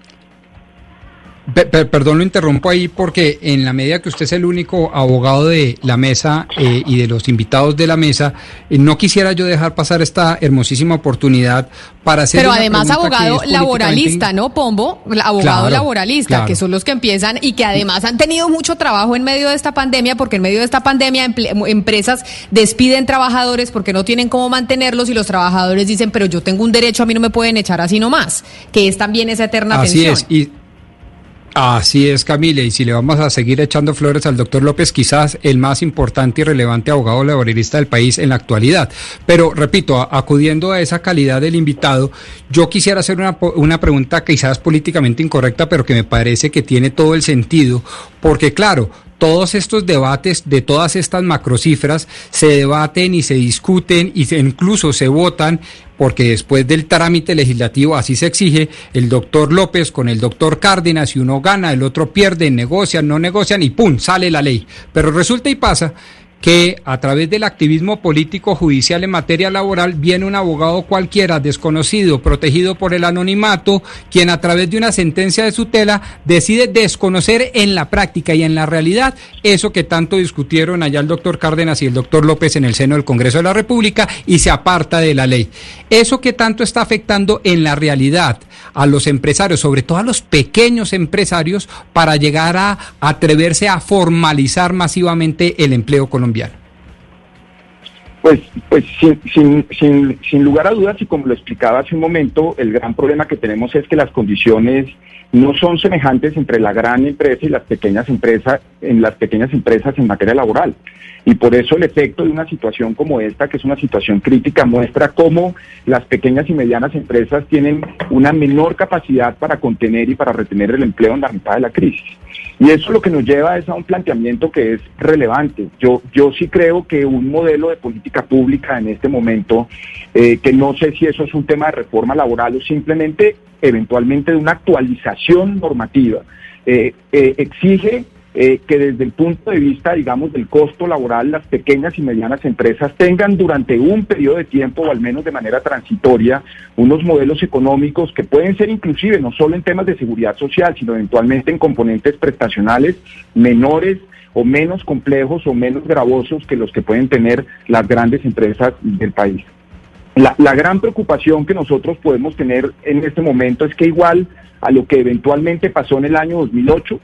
Perdón, lo interrumpo ahí porque en la medida que usted es el único abogado de la mesa eh, y de los invitados de la mesa, eh, no quisiera yo dejar pasar esta hermosísima oportunidad para hacer. Pero además abogado laboralista, ¿no, Pombo? Abogado laboralista, que son los que empiezan y que además han tenido mucho trabajo en medio de esta pandemia, porque en medio de esta pandemia empresas despiden trabajadores porque no tienen cómo mantenerlos y los trabajadores dicen, pero yo tengo un derecho, a mí no me pueden echar así nomás, que es también esa eterna Así es. Y Así es, Camila, y si le vamos a seguir echando flores al doctor López, quizás el más importante y relevante abogado laboralista del país en la actualidad. Pero, repito, acudiendo a esa calidad del invitado, yo quisiera hacer una, una pregunta quizás políticamente incorrecta, pero que me parece que tiene todo el sentido, porque claro, todos estos debates de todas estas macrocifras se debaten y se discuten y incluso se votan porque después del trámite legislativo así se exige, el doctor López con el doctor Cárdenas, y uno gana, el otro pierde, negocian, no negocian y ¡pum! sale la ley. Pero resulta y pasa que a través del activismo político judicial en materia laboral viene un abogado cualquiera, desconocido, protegido por el anonimato, quien a través de una sentencia de tutela decide desconocer en la práctica y en la realidad eso que tanto discutieron allá el doctor Cárdenas y el doctor López en el seno del Congreso de la República y se aparta de la ley. Eso que tanto está afectando en la realidad a los empresarios, sobre todo a los pequeños empresarios, para llegar a atreverse a formalizar masivamente el empleo Pues, pues sin, sin, sin, sin lugar a dudas, y como lo explicaba hace un momento, el gran problema que tenemos es que las condiciones no son semejantes entre la gran empresa y las pequeñas empresas en las pequeñas empresas en materia laboral. Y por eso el efecto de una situación como esta, que es una situación crítica, muestra cómo las pequeñas y medianas empresas tienen una menor capacidad para contener y para retener el empleo en la mitad de la crisis. Y eso lo que nos lleva es a un planteamiento que es relevante. Yo, yo sí creo que un modelo de política pública en este momento, eh, que no sé si eso es un tema de reforma laboral o simplemente eventualmente de una actualización normativa, eh, eh, exige eh, que desde el punto de vista, digamos, del costo laboral, las pequeñas y medianas empresas tengan durante un periodo de tiempo, o al menos de manera transitoria, unos modelos económicos que pueden ser inclusive no solo en temas de seguridad social, sino eventualmente en componentes prestacionales menores o menos complejos o menos gravosos que los que pueden tener las grandes empresas del país. La, la, gran preocupación que nosotros podemos tener en este momento es que igual a lo que eventualmente pasó en el año 2008,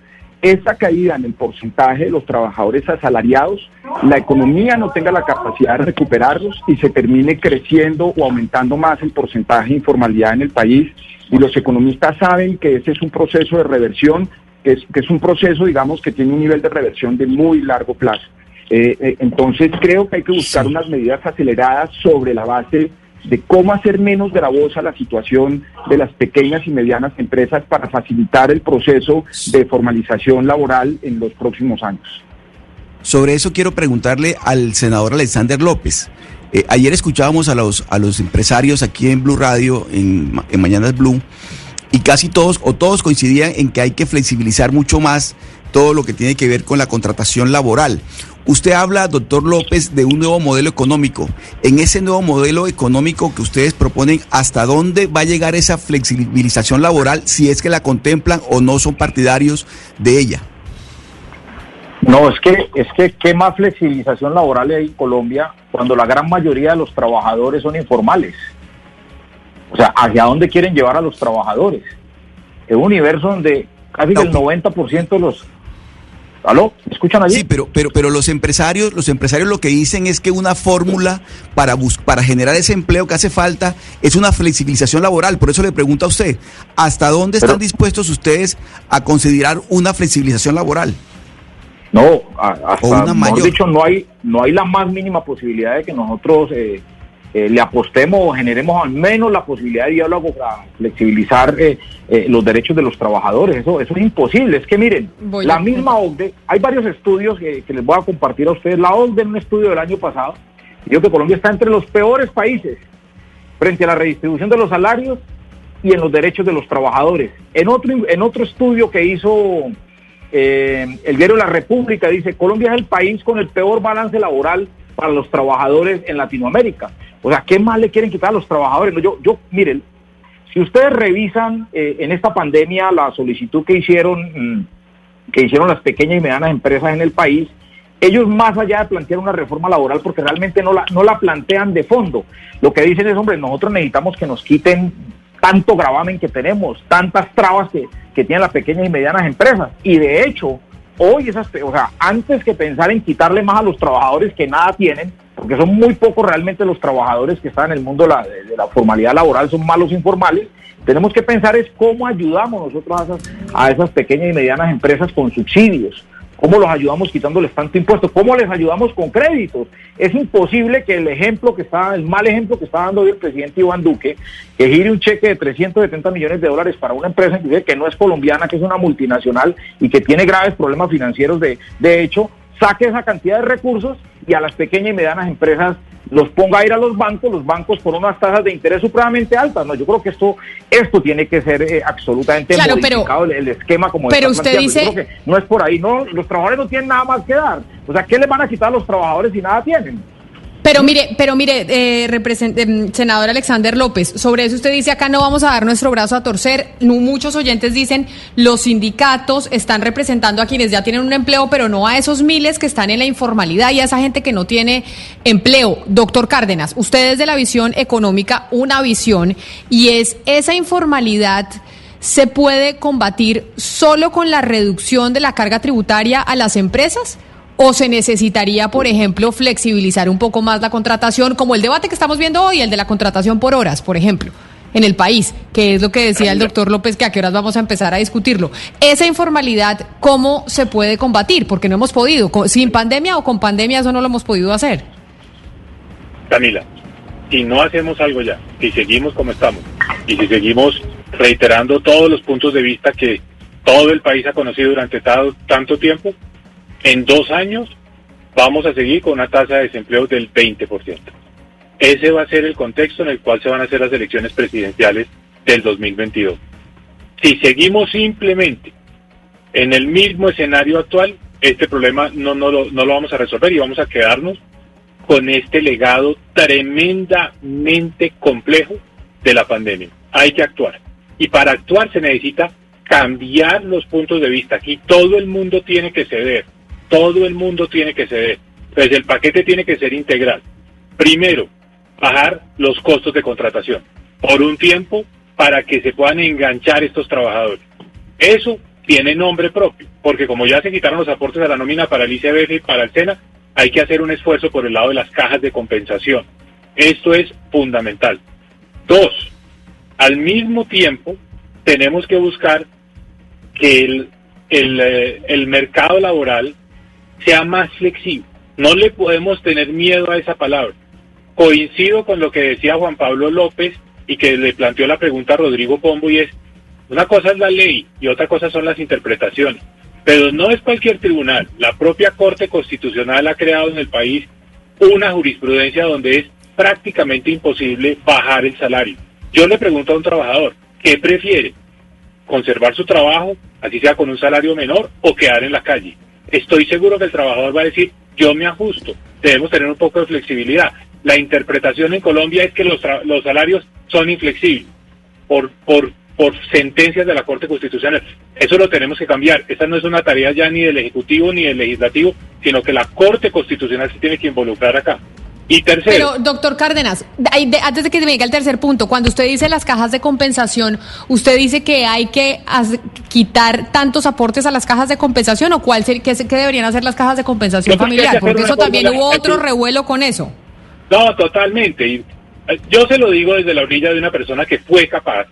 esta caída en el porcentaje de los trabajadores asalariados, la economía no tenga la capacidad de recuperarlos y se termine creciendo o aumentando más el porcentaje de informalidad en el país. Y los economistas saben que ese es un proceso de reversión, que es, que es un proceso, digamos, que tiene un nivel de reversión de muy largo plazo. Eh, eh, entonces creo que hay que buscar unas medidas aceleradas sobre la base de cómo hacer menos gravosa la situación de las pequeñas y medianas empresas para facilitar el proceso de formalización laboral en los próximos años. Sobre eso quiero preguntarle al senador Alexander López. Eh, ayer escuchábamos a los, a los empresarios aquí en Blue Radio, en, en Mañanas Blue, y casi todos o todos coincidían en que hay que flexibilizar mucho más todo lo que tiene que ver con la contratación laboral. Usted habla, doctor López, de un nuevo modelo económico. En ese nuevo modelo económico que ustedes proponen, ¿hasta dónde va a llegar esa flexibilización laboral si es que la contemplan o no son partidarios de ella? No, es que, es que qué más flexibilización laboral hay en Colombia cuando la gran mayoría de los trabajadores son informales. O sea, ¿hacia dónde quieren llevar a los trabajadores? Es un universo donde casi el 90% de los ¿Aló? ¿Me escuchan allí? Sí, pero, pero, pero los empresarios, los empresarios lo que dicen es que una fórmula para bus para generar ese empleo que hace falta es una flexibilización laboral. Por eso le pregunto a usted, ¿hasta dónde están dispuestos ustedes a considerar una flexibilización laboral? No, hasta, una mayor. dicho, no hay, no hay la más mínima posibilidad de que nosotros eh, eh, le apostemos o generemos al menos la posibilidad de diálogo para flexibilizar eh, eh, los derechos de los trabajadores. Eso, eso es imposible. Es que miren, la misma OCDE, hay varios estudios que, les voy a compartir a ustedes. La OCDE en un estudio del año pasado dijo que Colombia está entre los peores países frente a la redistribución de los salarios y en los derechos de los trabajadores. En otro, en otro estudio que hizo el diario La República dice, Colombia es el país con el peor balance laboral para los trabajadores en Latinoamérica. O sea, ¿qué más le quieren quitar a los trabajadores? yo, yo, miren, si ustedes revisan eh, en esta pandemia la solicitud que hicieron, mm, que hicieron las pequeñas y medianas empresas en el país, ellos más allá de plantear una reforma laboral, porque realmente no la, no la plantean de fondo, lo que dicen es, hombre, nosotros necesitamos que nos quiten tanto gravamen que tenemos, tantas trabas que, que tienen las pequeñas y medianas empresas. Y de hecho, hoy esas, o sea, antes que pensar en quitarle más a los trabajadores que nada tienen, porque son muy pocos realmente los trabajadores que están en el mundo de la, de la formalidad laboral, son malos informales, tenemos que pensar es cómo ayudamos nosotros a esas, a esas pequeñas y medianas empresas con subsidios, ¿Cómo los ayudamos quitándoles tanto impuesto? ¿Cómo les ayudamos con créditos? Es imposible que el ejemplo que está, el mal ejemplo que está dando hoy el presidente Iván Duque, que gire un cheque de 370 millones de dólares para una empresa que no es colombiana, que es una multinacional y que tiene graves problemas financieros de, de hecho, saque esa cantidad de recursos y a las pequeñas y medianas empresas los ponga a ir a los bancos, los bancos por unas tasas de interés supremamente altas. No, yo creo que esto esto tiene que ser eh, absolutamente modificado el, esquema como Pero usted dice no es por ahí, no, los trabajadores no tienen nada más que dar. O sea, ¿qué le van a quitar a los trabajadores si nada tienen? Pero mire, pero mire, eh, em, senador Alexander López, sobre eso usted dice acá no vamos a dar nuestro brazo a torcer. muchos oyentes dicen los sindicatos están representando a quienes ya tienen un empleo, pero no a esos miles que están en la informalidad y a esa gente que no tiene empleo. Doctor Cárdenas, usted desde la visión económica, una visión, y es esa informalidad se puede combatir solo con la reducción de la carga tributaria a las empresas ¿O se necesitaría, por ejemplo, flexibilizar un poco más la contratación, como el debate que estamos viendo hoy, el de la contratación por horas, por ejemplo, en el país, que es lo que decía el doctor López, que a qué horas vamos a empezar a discutirlo? Esa informalidad, ¿cómo se puede combatir? Porque no hemos podido, sin pandemia o con pandemia, eso no lo hemos podido hacer. Camila, si no hacemos algo ya, si seguimos como estamos, y si seguimos reiterando todos los puntos de vista que todo el país ha conocido durante tanto tiempo, en dos años vamos a seguir con una tasa de desempleo del 20%. Ese va a ser el contexto en el cual se van a hacer las elecciones presidenciales del 2022. Si seguimos simplemente en el mismo escenario actual, este problema no, no, lo, no lo vamos a resolver y vamos a quedarnos con este legado tremendamente complejo de la pandemia. Hay que actuar. Y para actuar se necesita cambiar los puntos de vista. Aquí todo el mundo tiene que ceder todo el mundo tiene que ceder. Pues el paquete tiene que ser integral. Primero, bajar los costos de contratación por un tiempo para que se puedan enganchar estos trabajadores. Eso tiene nombre propio, porque como ya se quitaron los aportes a la nómina para el ICBF y para el SENA, hay que hacer un esfuerzo por el lado de las cajas de compensación. Esto es fundamental. Dos, al mismo tiempo tenemos que buscar que el, el, eh, el mercado laboral sea más flexible. No le podemos tener miedo a esa palabra. Coincido con lo que decía Juan Pablo López y que le planteó la pregunta a Rodrigo Pombo y es, una cosa es la ley y otra cosa son las interpretaciones. Pero no es cualquier tribunal. La propia Corte Constitucional ha creado en el país una jurisprudencia donde es prácticamente imposible bajar el salario. Yo le pregunto a un trabajador, ¿qué prefiere? ¿Conservar su trabajo, así sea con un salario menor, o quedar en la calle? Estoy seguro que el trabajador va a decir, yo me ajusto. Debemos tener un poco de flexibilidad. La interpretación en Colombia es que los, los salarios son inflexibles por, por, por sentencias de la Corte Constitucional. Eso lo tenemos que cambiar. Esta no es una tarea ya ni del Ejecutivo ni del Legislativo, sino que la Corte Constitucional se tiene que involucrar acá. Y tercero. Pero, doctor Cárdenas, antes de que me diga el tercer punto, cuando usted dice las cajas de compensación, ¿usted dice que hay que quitar tantos aportes a las cajas de compensación o cuál qué, qué deberían hacer las cajas de compensación familiar? Porque eso también hubo otro revuelo con eso. No, totalmente. Eh, yo se lo digo desde la orilla de una persona que fue capaz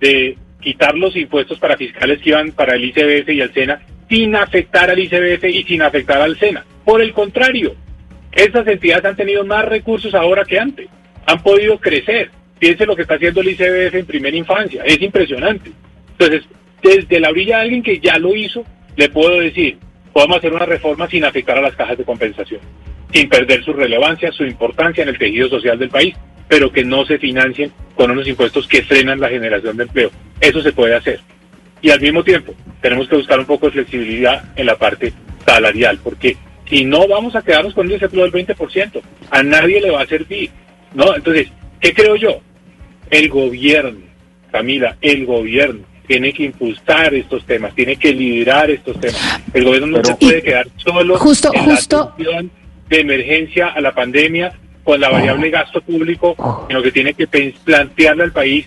de quitar los impuestos para fiscales que iban para el ICBF y al SENA sin afectar al ICBF y sin afectar al SENA. Por el contrario, esas entidades han tenido más recursos ahora que antes, han podido crecer. Piense lo que está haciendo el ICBF en primera infancia, es impresionante. Entonces, desde la orilla de alguien que ya lo hizo, le puedo decir, podemos hacer una reforma sin afectar a las cajas de compensación, sin perder su relevancia, su importancia en el tejido social del país, pero que no se financien con unos impuestos que frenan la generación de empleo. Eso se puede hacer. Y al mismo tiempo, tenemos que buscar un poco de flexibilidad en la parte salarial, porque y no vamos a quedarnos con ese desempleo del 20%. A nadie le va a servir. ¿no? Entonces, ¿qué creo yo? El gobierno, Camila, el gobierno tiene que impulsar estos temas, tiene que liderar estos temas. El gobierno no se puede quedar solo justo, en justo, la de emergencia a la pandemia con la variable gasto público, sino que tiene que plantearle al país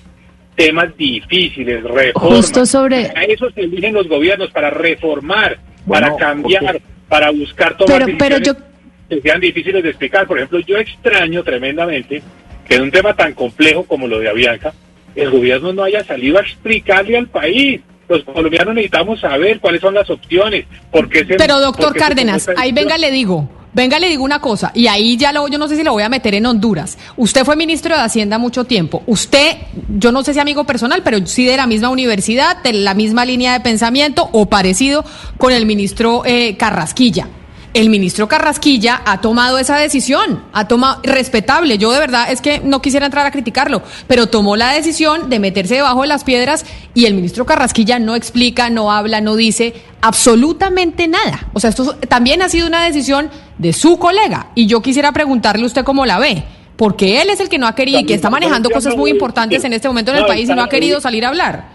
temas difíciles, reformas. Justo sobre... A eso se eligen los gobiernos, para reformar, para cambiar, para buscar tomar pero, yo... que sean difíciles de explicar. Por ejemplo, yo extraño tremendamente que en un tema tan complejo como lo de Avianca, el gobierno no haya salido a explicarle al país. Los colombianos necesitamos saber cuáles son las opciones. Porque Pero doctor Cárdenas, ahí venga le digo. Venga, le digo una cosa, y ahí ya lo, yo no sé si lo voy a meter en Honduras. Usted fue ministro de Hacienda mucho tiempo. Usted, yo no sé si amigo personal, pero sí de la misma universidad, de la misma línea de pensamiento o parecido con el ministro eh, Carrasquilla el ministro Carrasquilla ha tomado esa decisión, ha tomado respetable. Yo de verdad es que no quisiera entrar a criticarlo, pero tomó la decisión de meterse debajo de las piedras y el ministro Carrasquilla no explica, no habla, no dice absolutamente nada. O sea, esto también ha sido una decisión de su colega y yo quisiera preguntarle usted cómo la ve. Porque él es el que no ha querido y que está manejando cosas muy importantes en este momento en el país y no ha querido salir a hablar.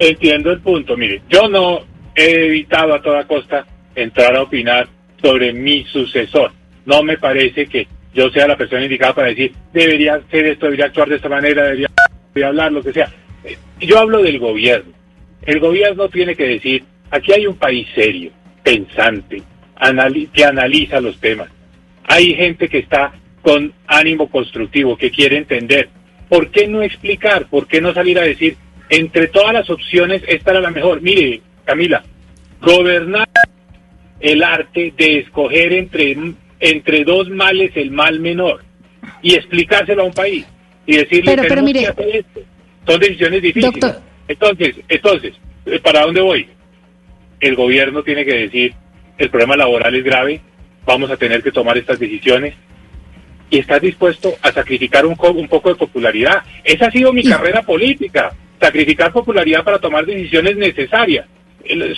Entiendo el punto. Mire, yo no he evitado a toda costa entrar a opinar sobre mi sucesor. No me parece que yo sea la persona indicada para decir, debería ser esto, debería actuar de esta manera, debería, hablar, lo que sea. Eh, yo hablo del gobierno. El gobierno tiene que decir, aquí hay un país serio, pensante, que analiza los temas. Hay gente que está con ánimo constructivo, que quiere entender. ¿Por qué no explicar? ¿Por qué no salir a decir, entre todas las opciones, esta era la mejor? Mire, Camila, gobernar el arte de escoger entre, entre dos males el mal menor y explicárselo a un país y decirle pero, pero mire, esto. Son decisiones difíciles. Entonces, entonces, eh, ¿para dónde voy? El gobierno tiene que decir, el problema laboral es grave, vamos a tener que tomar estas decisiones y estás dispuesto a sacrificar un, un poco de popularidad. Esa ha sido mi carrera política, sacrificar popularidad para tomar decisiones necesarias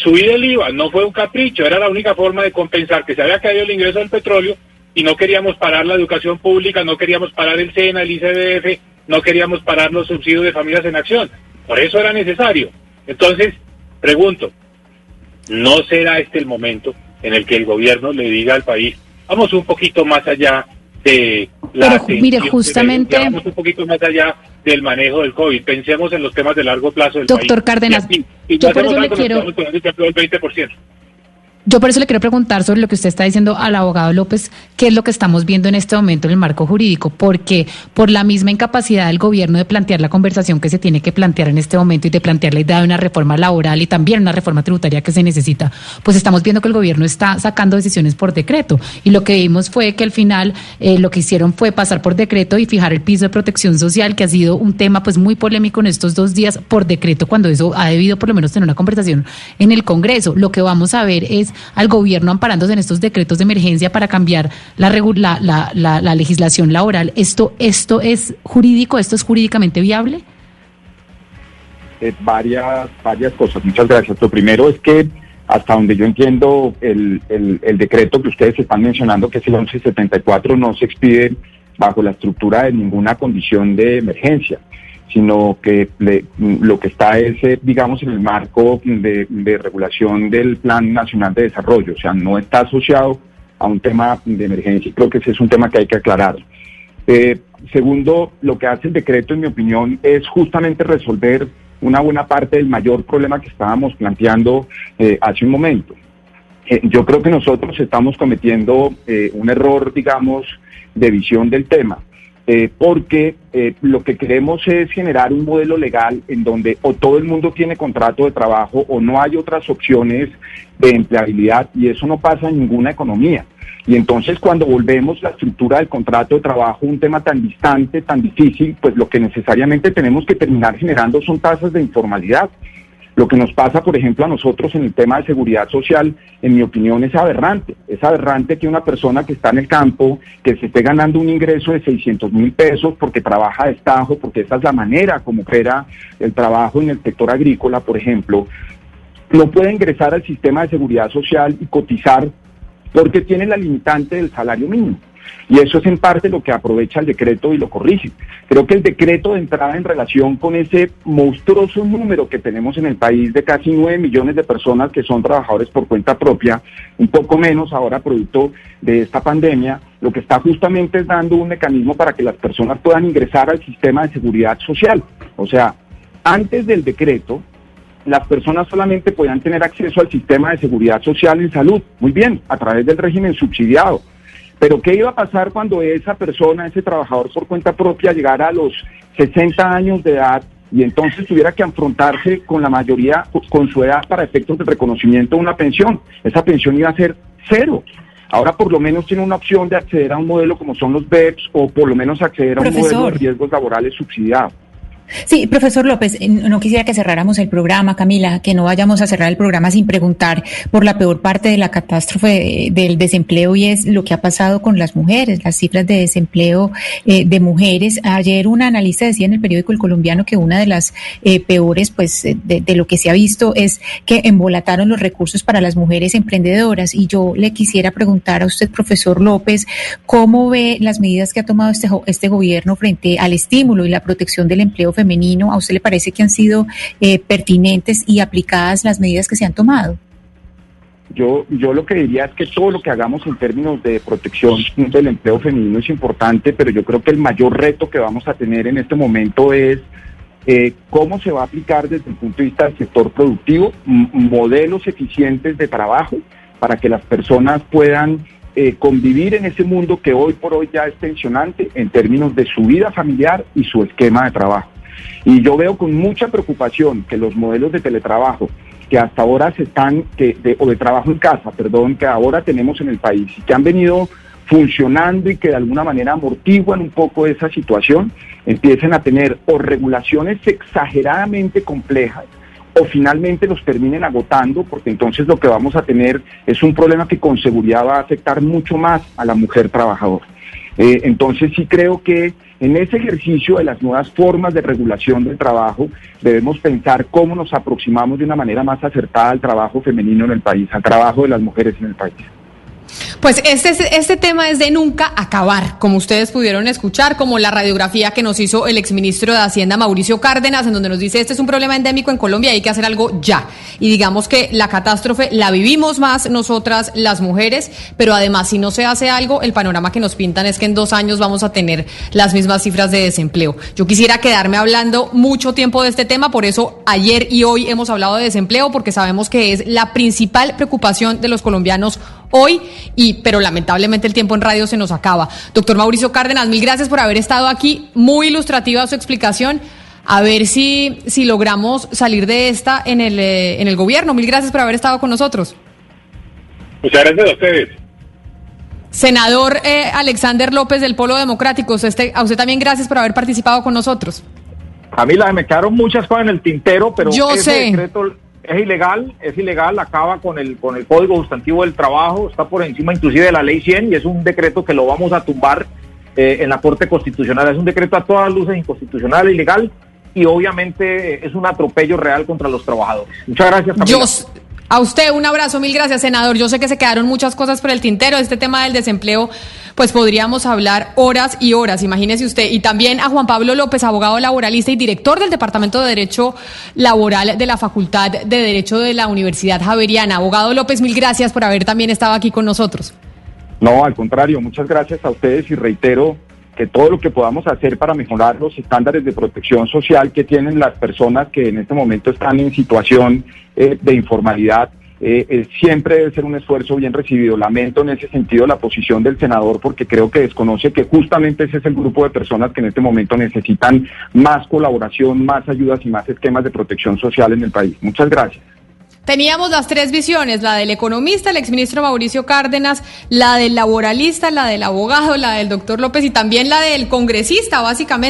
subir el IVA no fue un capricho, era la única forma de compensar que se había caído el ingreso del petróleo y no queríamos parar la educación pública, no queríamos parar el SENA, el ICBF, no queríamos parar los subsidios de familias en acción. Por eso era necesario. Entonces, pregunto, ¿no será este el momento en el que el gobierno le diga al país, vamos un poquito más allá de la... Pero, mire, justamente... Vamos un poquito más allá del manejo del COVID. Pensemos en los temas de largo plazo del Doctor Cárdenas, yo por eso le quiero... Yo por eso le quiero preguntar sobre lo que usted está diciendo al abogado López, qué es lo que estamos viendo en este momento en el marco jurídico, porque por la misma incapacidad del gobierno de plantear la conversación que se tiene que plantear en este momento y de plantear la idea de una reforma laboral y también una reforma tributaria que se necesita, pues estamos viendo que el gobierno está sacando decisiones por decreto. Y lo que vimos fue que al final eh, lo que hicieron fue pasar por decreto y fijar el piso de protección social, que ha sido un tema pues muy polémico en estos dos días por decreto, cuando eso ha debido por lo menos tener una conversación en el Congreso. Lo que vamos a ver es al gobierno amparándose en estos decretos de emergencia para cambiar la, la, la, la, legislación laboral. ¿Esto, ¿Esto es jurídico? ¿Esto es jurídicamente viable? Eh, varias, varias cosas. Muchas gracias. Lo primero es que hasta donde yo entiendo el, el, el decreto que ustedes están mencionando, que es el 1174, no se expide bajo la estructura de ninguna condición de emergencia sino que lo que está es, eh, digamos, en el marco de, regulación del Plan Nacional de Desarrollo, o sea, no está asociado a un tema de emergencia. Creo que ese es un tema que hay que aclarar. Eh, segundo, lo que hace el decreto, en mi opinión, es justamente resolver una buena parte del mayor problema que estábamos planteando eh, hace un momento. Yo creo que nosotros estamos cometiendo un error, digamos, de visión del tema. Eh, porque eh, lo que queremos es generar un modelo legal en donde o todo el mundo tiene contrato de trabajo o no hay otras opciones de empleabilidad y eso no pasa en ninguna economía. Y entonces cuando volvemos la estructura del contrato de trabajo un tema tan distante, tan difícil, pues lo que necesariamente tenemos que terminar generando son tasas de informalidad. Lo que nos pasa, por ejemplo, a nosotros en el tema de seguridad social, en mi opinión, es aberrante. Es aberrante que una persona que está en el campo, que se esté ganando un ingreso de 600 mil pesos porque trabaja de estajo, porque esa es la manera como opera el trabajo en el sector agrícola, por ejemplo, no puede ingresar al sistema de seguridad social y cotizar porque tiene la limitante del salario mínimo. Y eso es en parte lo que aprovecha el decreto y lo corrige. Creo que el decreto de entrada en relación con ese monstruoso número que tenemos en el país de casi 9 millones de personas que son trabajadores por cuenta propia, un poco menos ahora producto de esta pandemia, lo que está justamente es dando un mecanismo para que las personas puedan ingresar al sistema de seguridad social. O sea, antes del decreto, las personas solamente podían tener acceso al sistema de seguridad social en salud, muy bien, a través del régimen subsidiado pero ¿qué iba a pasar cuando esa persona, ese trabajador por cuenta propia, llegara a los 60 años de edad y entonces tuviera que afrontarse con la mayoría, con su edad para efectos de reconocimiento de una pensión? Esa pensión iba a ser cero. Ahora por lo menos tiene una opción de acceder a un modelo como son los BEPS o por lo menos acceder a un modelo de riesgos laborales subsidiado. Sí, profesor López, eh, no quisiera que cerráramos el programa, Camila, que no vayamos a cerrar el programa sin preguntar por la peor parte de la catástrofe del desempleo y es lo que ha pasado con las mujeres, las cifras de desempleo eh, de mujeres. Ayer una analista decía en el periódico El Colombiano que una de las eh, peores, pues, de, lo que se ha visto es que embolataron los recursos para las mujeres emprendedoras. Y yo le quisiera preguntar a usted, profesor López, ¿cómo ve las medidas que ha tomado este, este gobierno frente al estímulo y la protección del empleo femenino, ¿a usted le parece que han sido eh, pertinentes y aplicadas las medidas que se han tomado? Yo, yo lo que diría es que todo lo que hagamos en términos de protección del empleo femenino es importante, pero yo creo que el mayor reto que vamos a tener en este momento es eh, cómo se va a aplicar desde el punto de vista del sector productivo modelos eficientes de trabajo para que las personas puedan eh, convivir en ese mundo que hoy por hoy ya es tensionante en términos de su vida familiar y su esquema de trabajo. Y yo veo con mucha preocupación que los modelos de teletrabajo que hasta ahora se están, o de trabajo en casa, perdón, que ahora tenemos en el país y que han venido funcionando y que de alguna manera amortiguan un poco esa situación, empiecen a tener o regulaciones exageradamente complejas o finalmente los terminen agotando, porque entonces lo que vamos a tener es un problema que con seguridad va a afectar mucho más a la mujer trabajadora. Eh, entonces sí creo que en ese ejercicio de las nuevas formas de regulación del trabajo debemos pensar cómo nos aproximamos de una manera más acertada al trabajo femenino en el país, al trabajo de las mujeres en el país. Pues este, este tema es de nunca acabar, como ustedes pudieron escuchar, como la radiografía que nos hizo el exministro de Hacienda Mauricio Cárdenas, en donde nos dice este es un problema endémico en Colombia y hay que hacer algo ya. Y digamos que la catástrofe la vivimos más nosotras las mujeres, pero además si no se hace algo, el panorama que nos pintan es que en dos años vamos a tener las mismas cifras de desempleo. Yo quisiera quedarme hablando mucho tiempo de este tema, por eso ayer y hoy hemos hablado de desempleo, porque sabemos que es la principal preocupación de los colombianos hoy, y, pero lamentablemente el tiempo en radio se nos acaba. Doctor Mauricio Cárdenas, mil gracias por haber estado aquí. Muy ilustrativa su explicación. A ver si, si logramos salir de esta en el, eh, en el gobierno. Mil gracias por haber estado con nosotros. Muchas gracias a ustedes. Senador eh, Alexander López del Polo Democrático, usted, a usted también gracias por haber participado con nosotros. Camila, me quedaron muchas cosas en el tintero, pero Yo ese sé. decreto es ilegal, es ilegal, acaba con el con el Código Sustantivo del Trabajo, está por encima inclusive de la Ley 100 y es un decreto que lo vamos a tumbar eh, en la Corte Constitucional. Es un decreto a todas luces inconstitucional, ilegal y obviamente es un atropello real contra los trabajadores. Muchas gracias. Camila. A usted un abrazo, mil gracias, senador. Yo sé que se quedaron muchas cosas por el tintero. Este tema del desempleo, pues podríamos hablar horas y horas, imagínese usted. Y también a Juan Pablo López, abogado laboralista y director del Departamento de Derecho Laboral de la Facultad de Derecho de la Universidad Javeriana. Abogado López, mil gracias por haber también estado aquí con nosotros. No, al contrario, muchas gracias a ustedes y reitero que todo lo que podamos hacer para mejorar los estándares de protección social que tienen las personas que en este momento están en situación eh, de informalidad, eh, eh, siempre debe ser un esfuerzo bien recibido. Lamento en ese sentido la posición del senador porque creo que desconoce que justamente ese es el grupo de personas que en este momento necesitan más colaboración, más ayudas y más esquemas de protección social en el país. Muchas gracias. Teníamos las tres visiones, la del economista, el exministro Mauricio Cárdenas, la del laboralista, la del abogado, la del doctor López y también la del congresista, básicamente.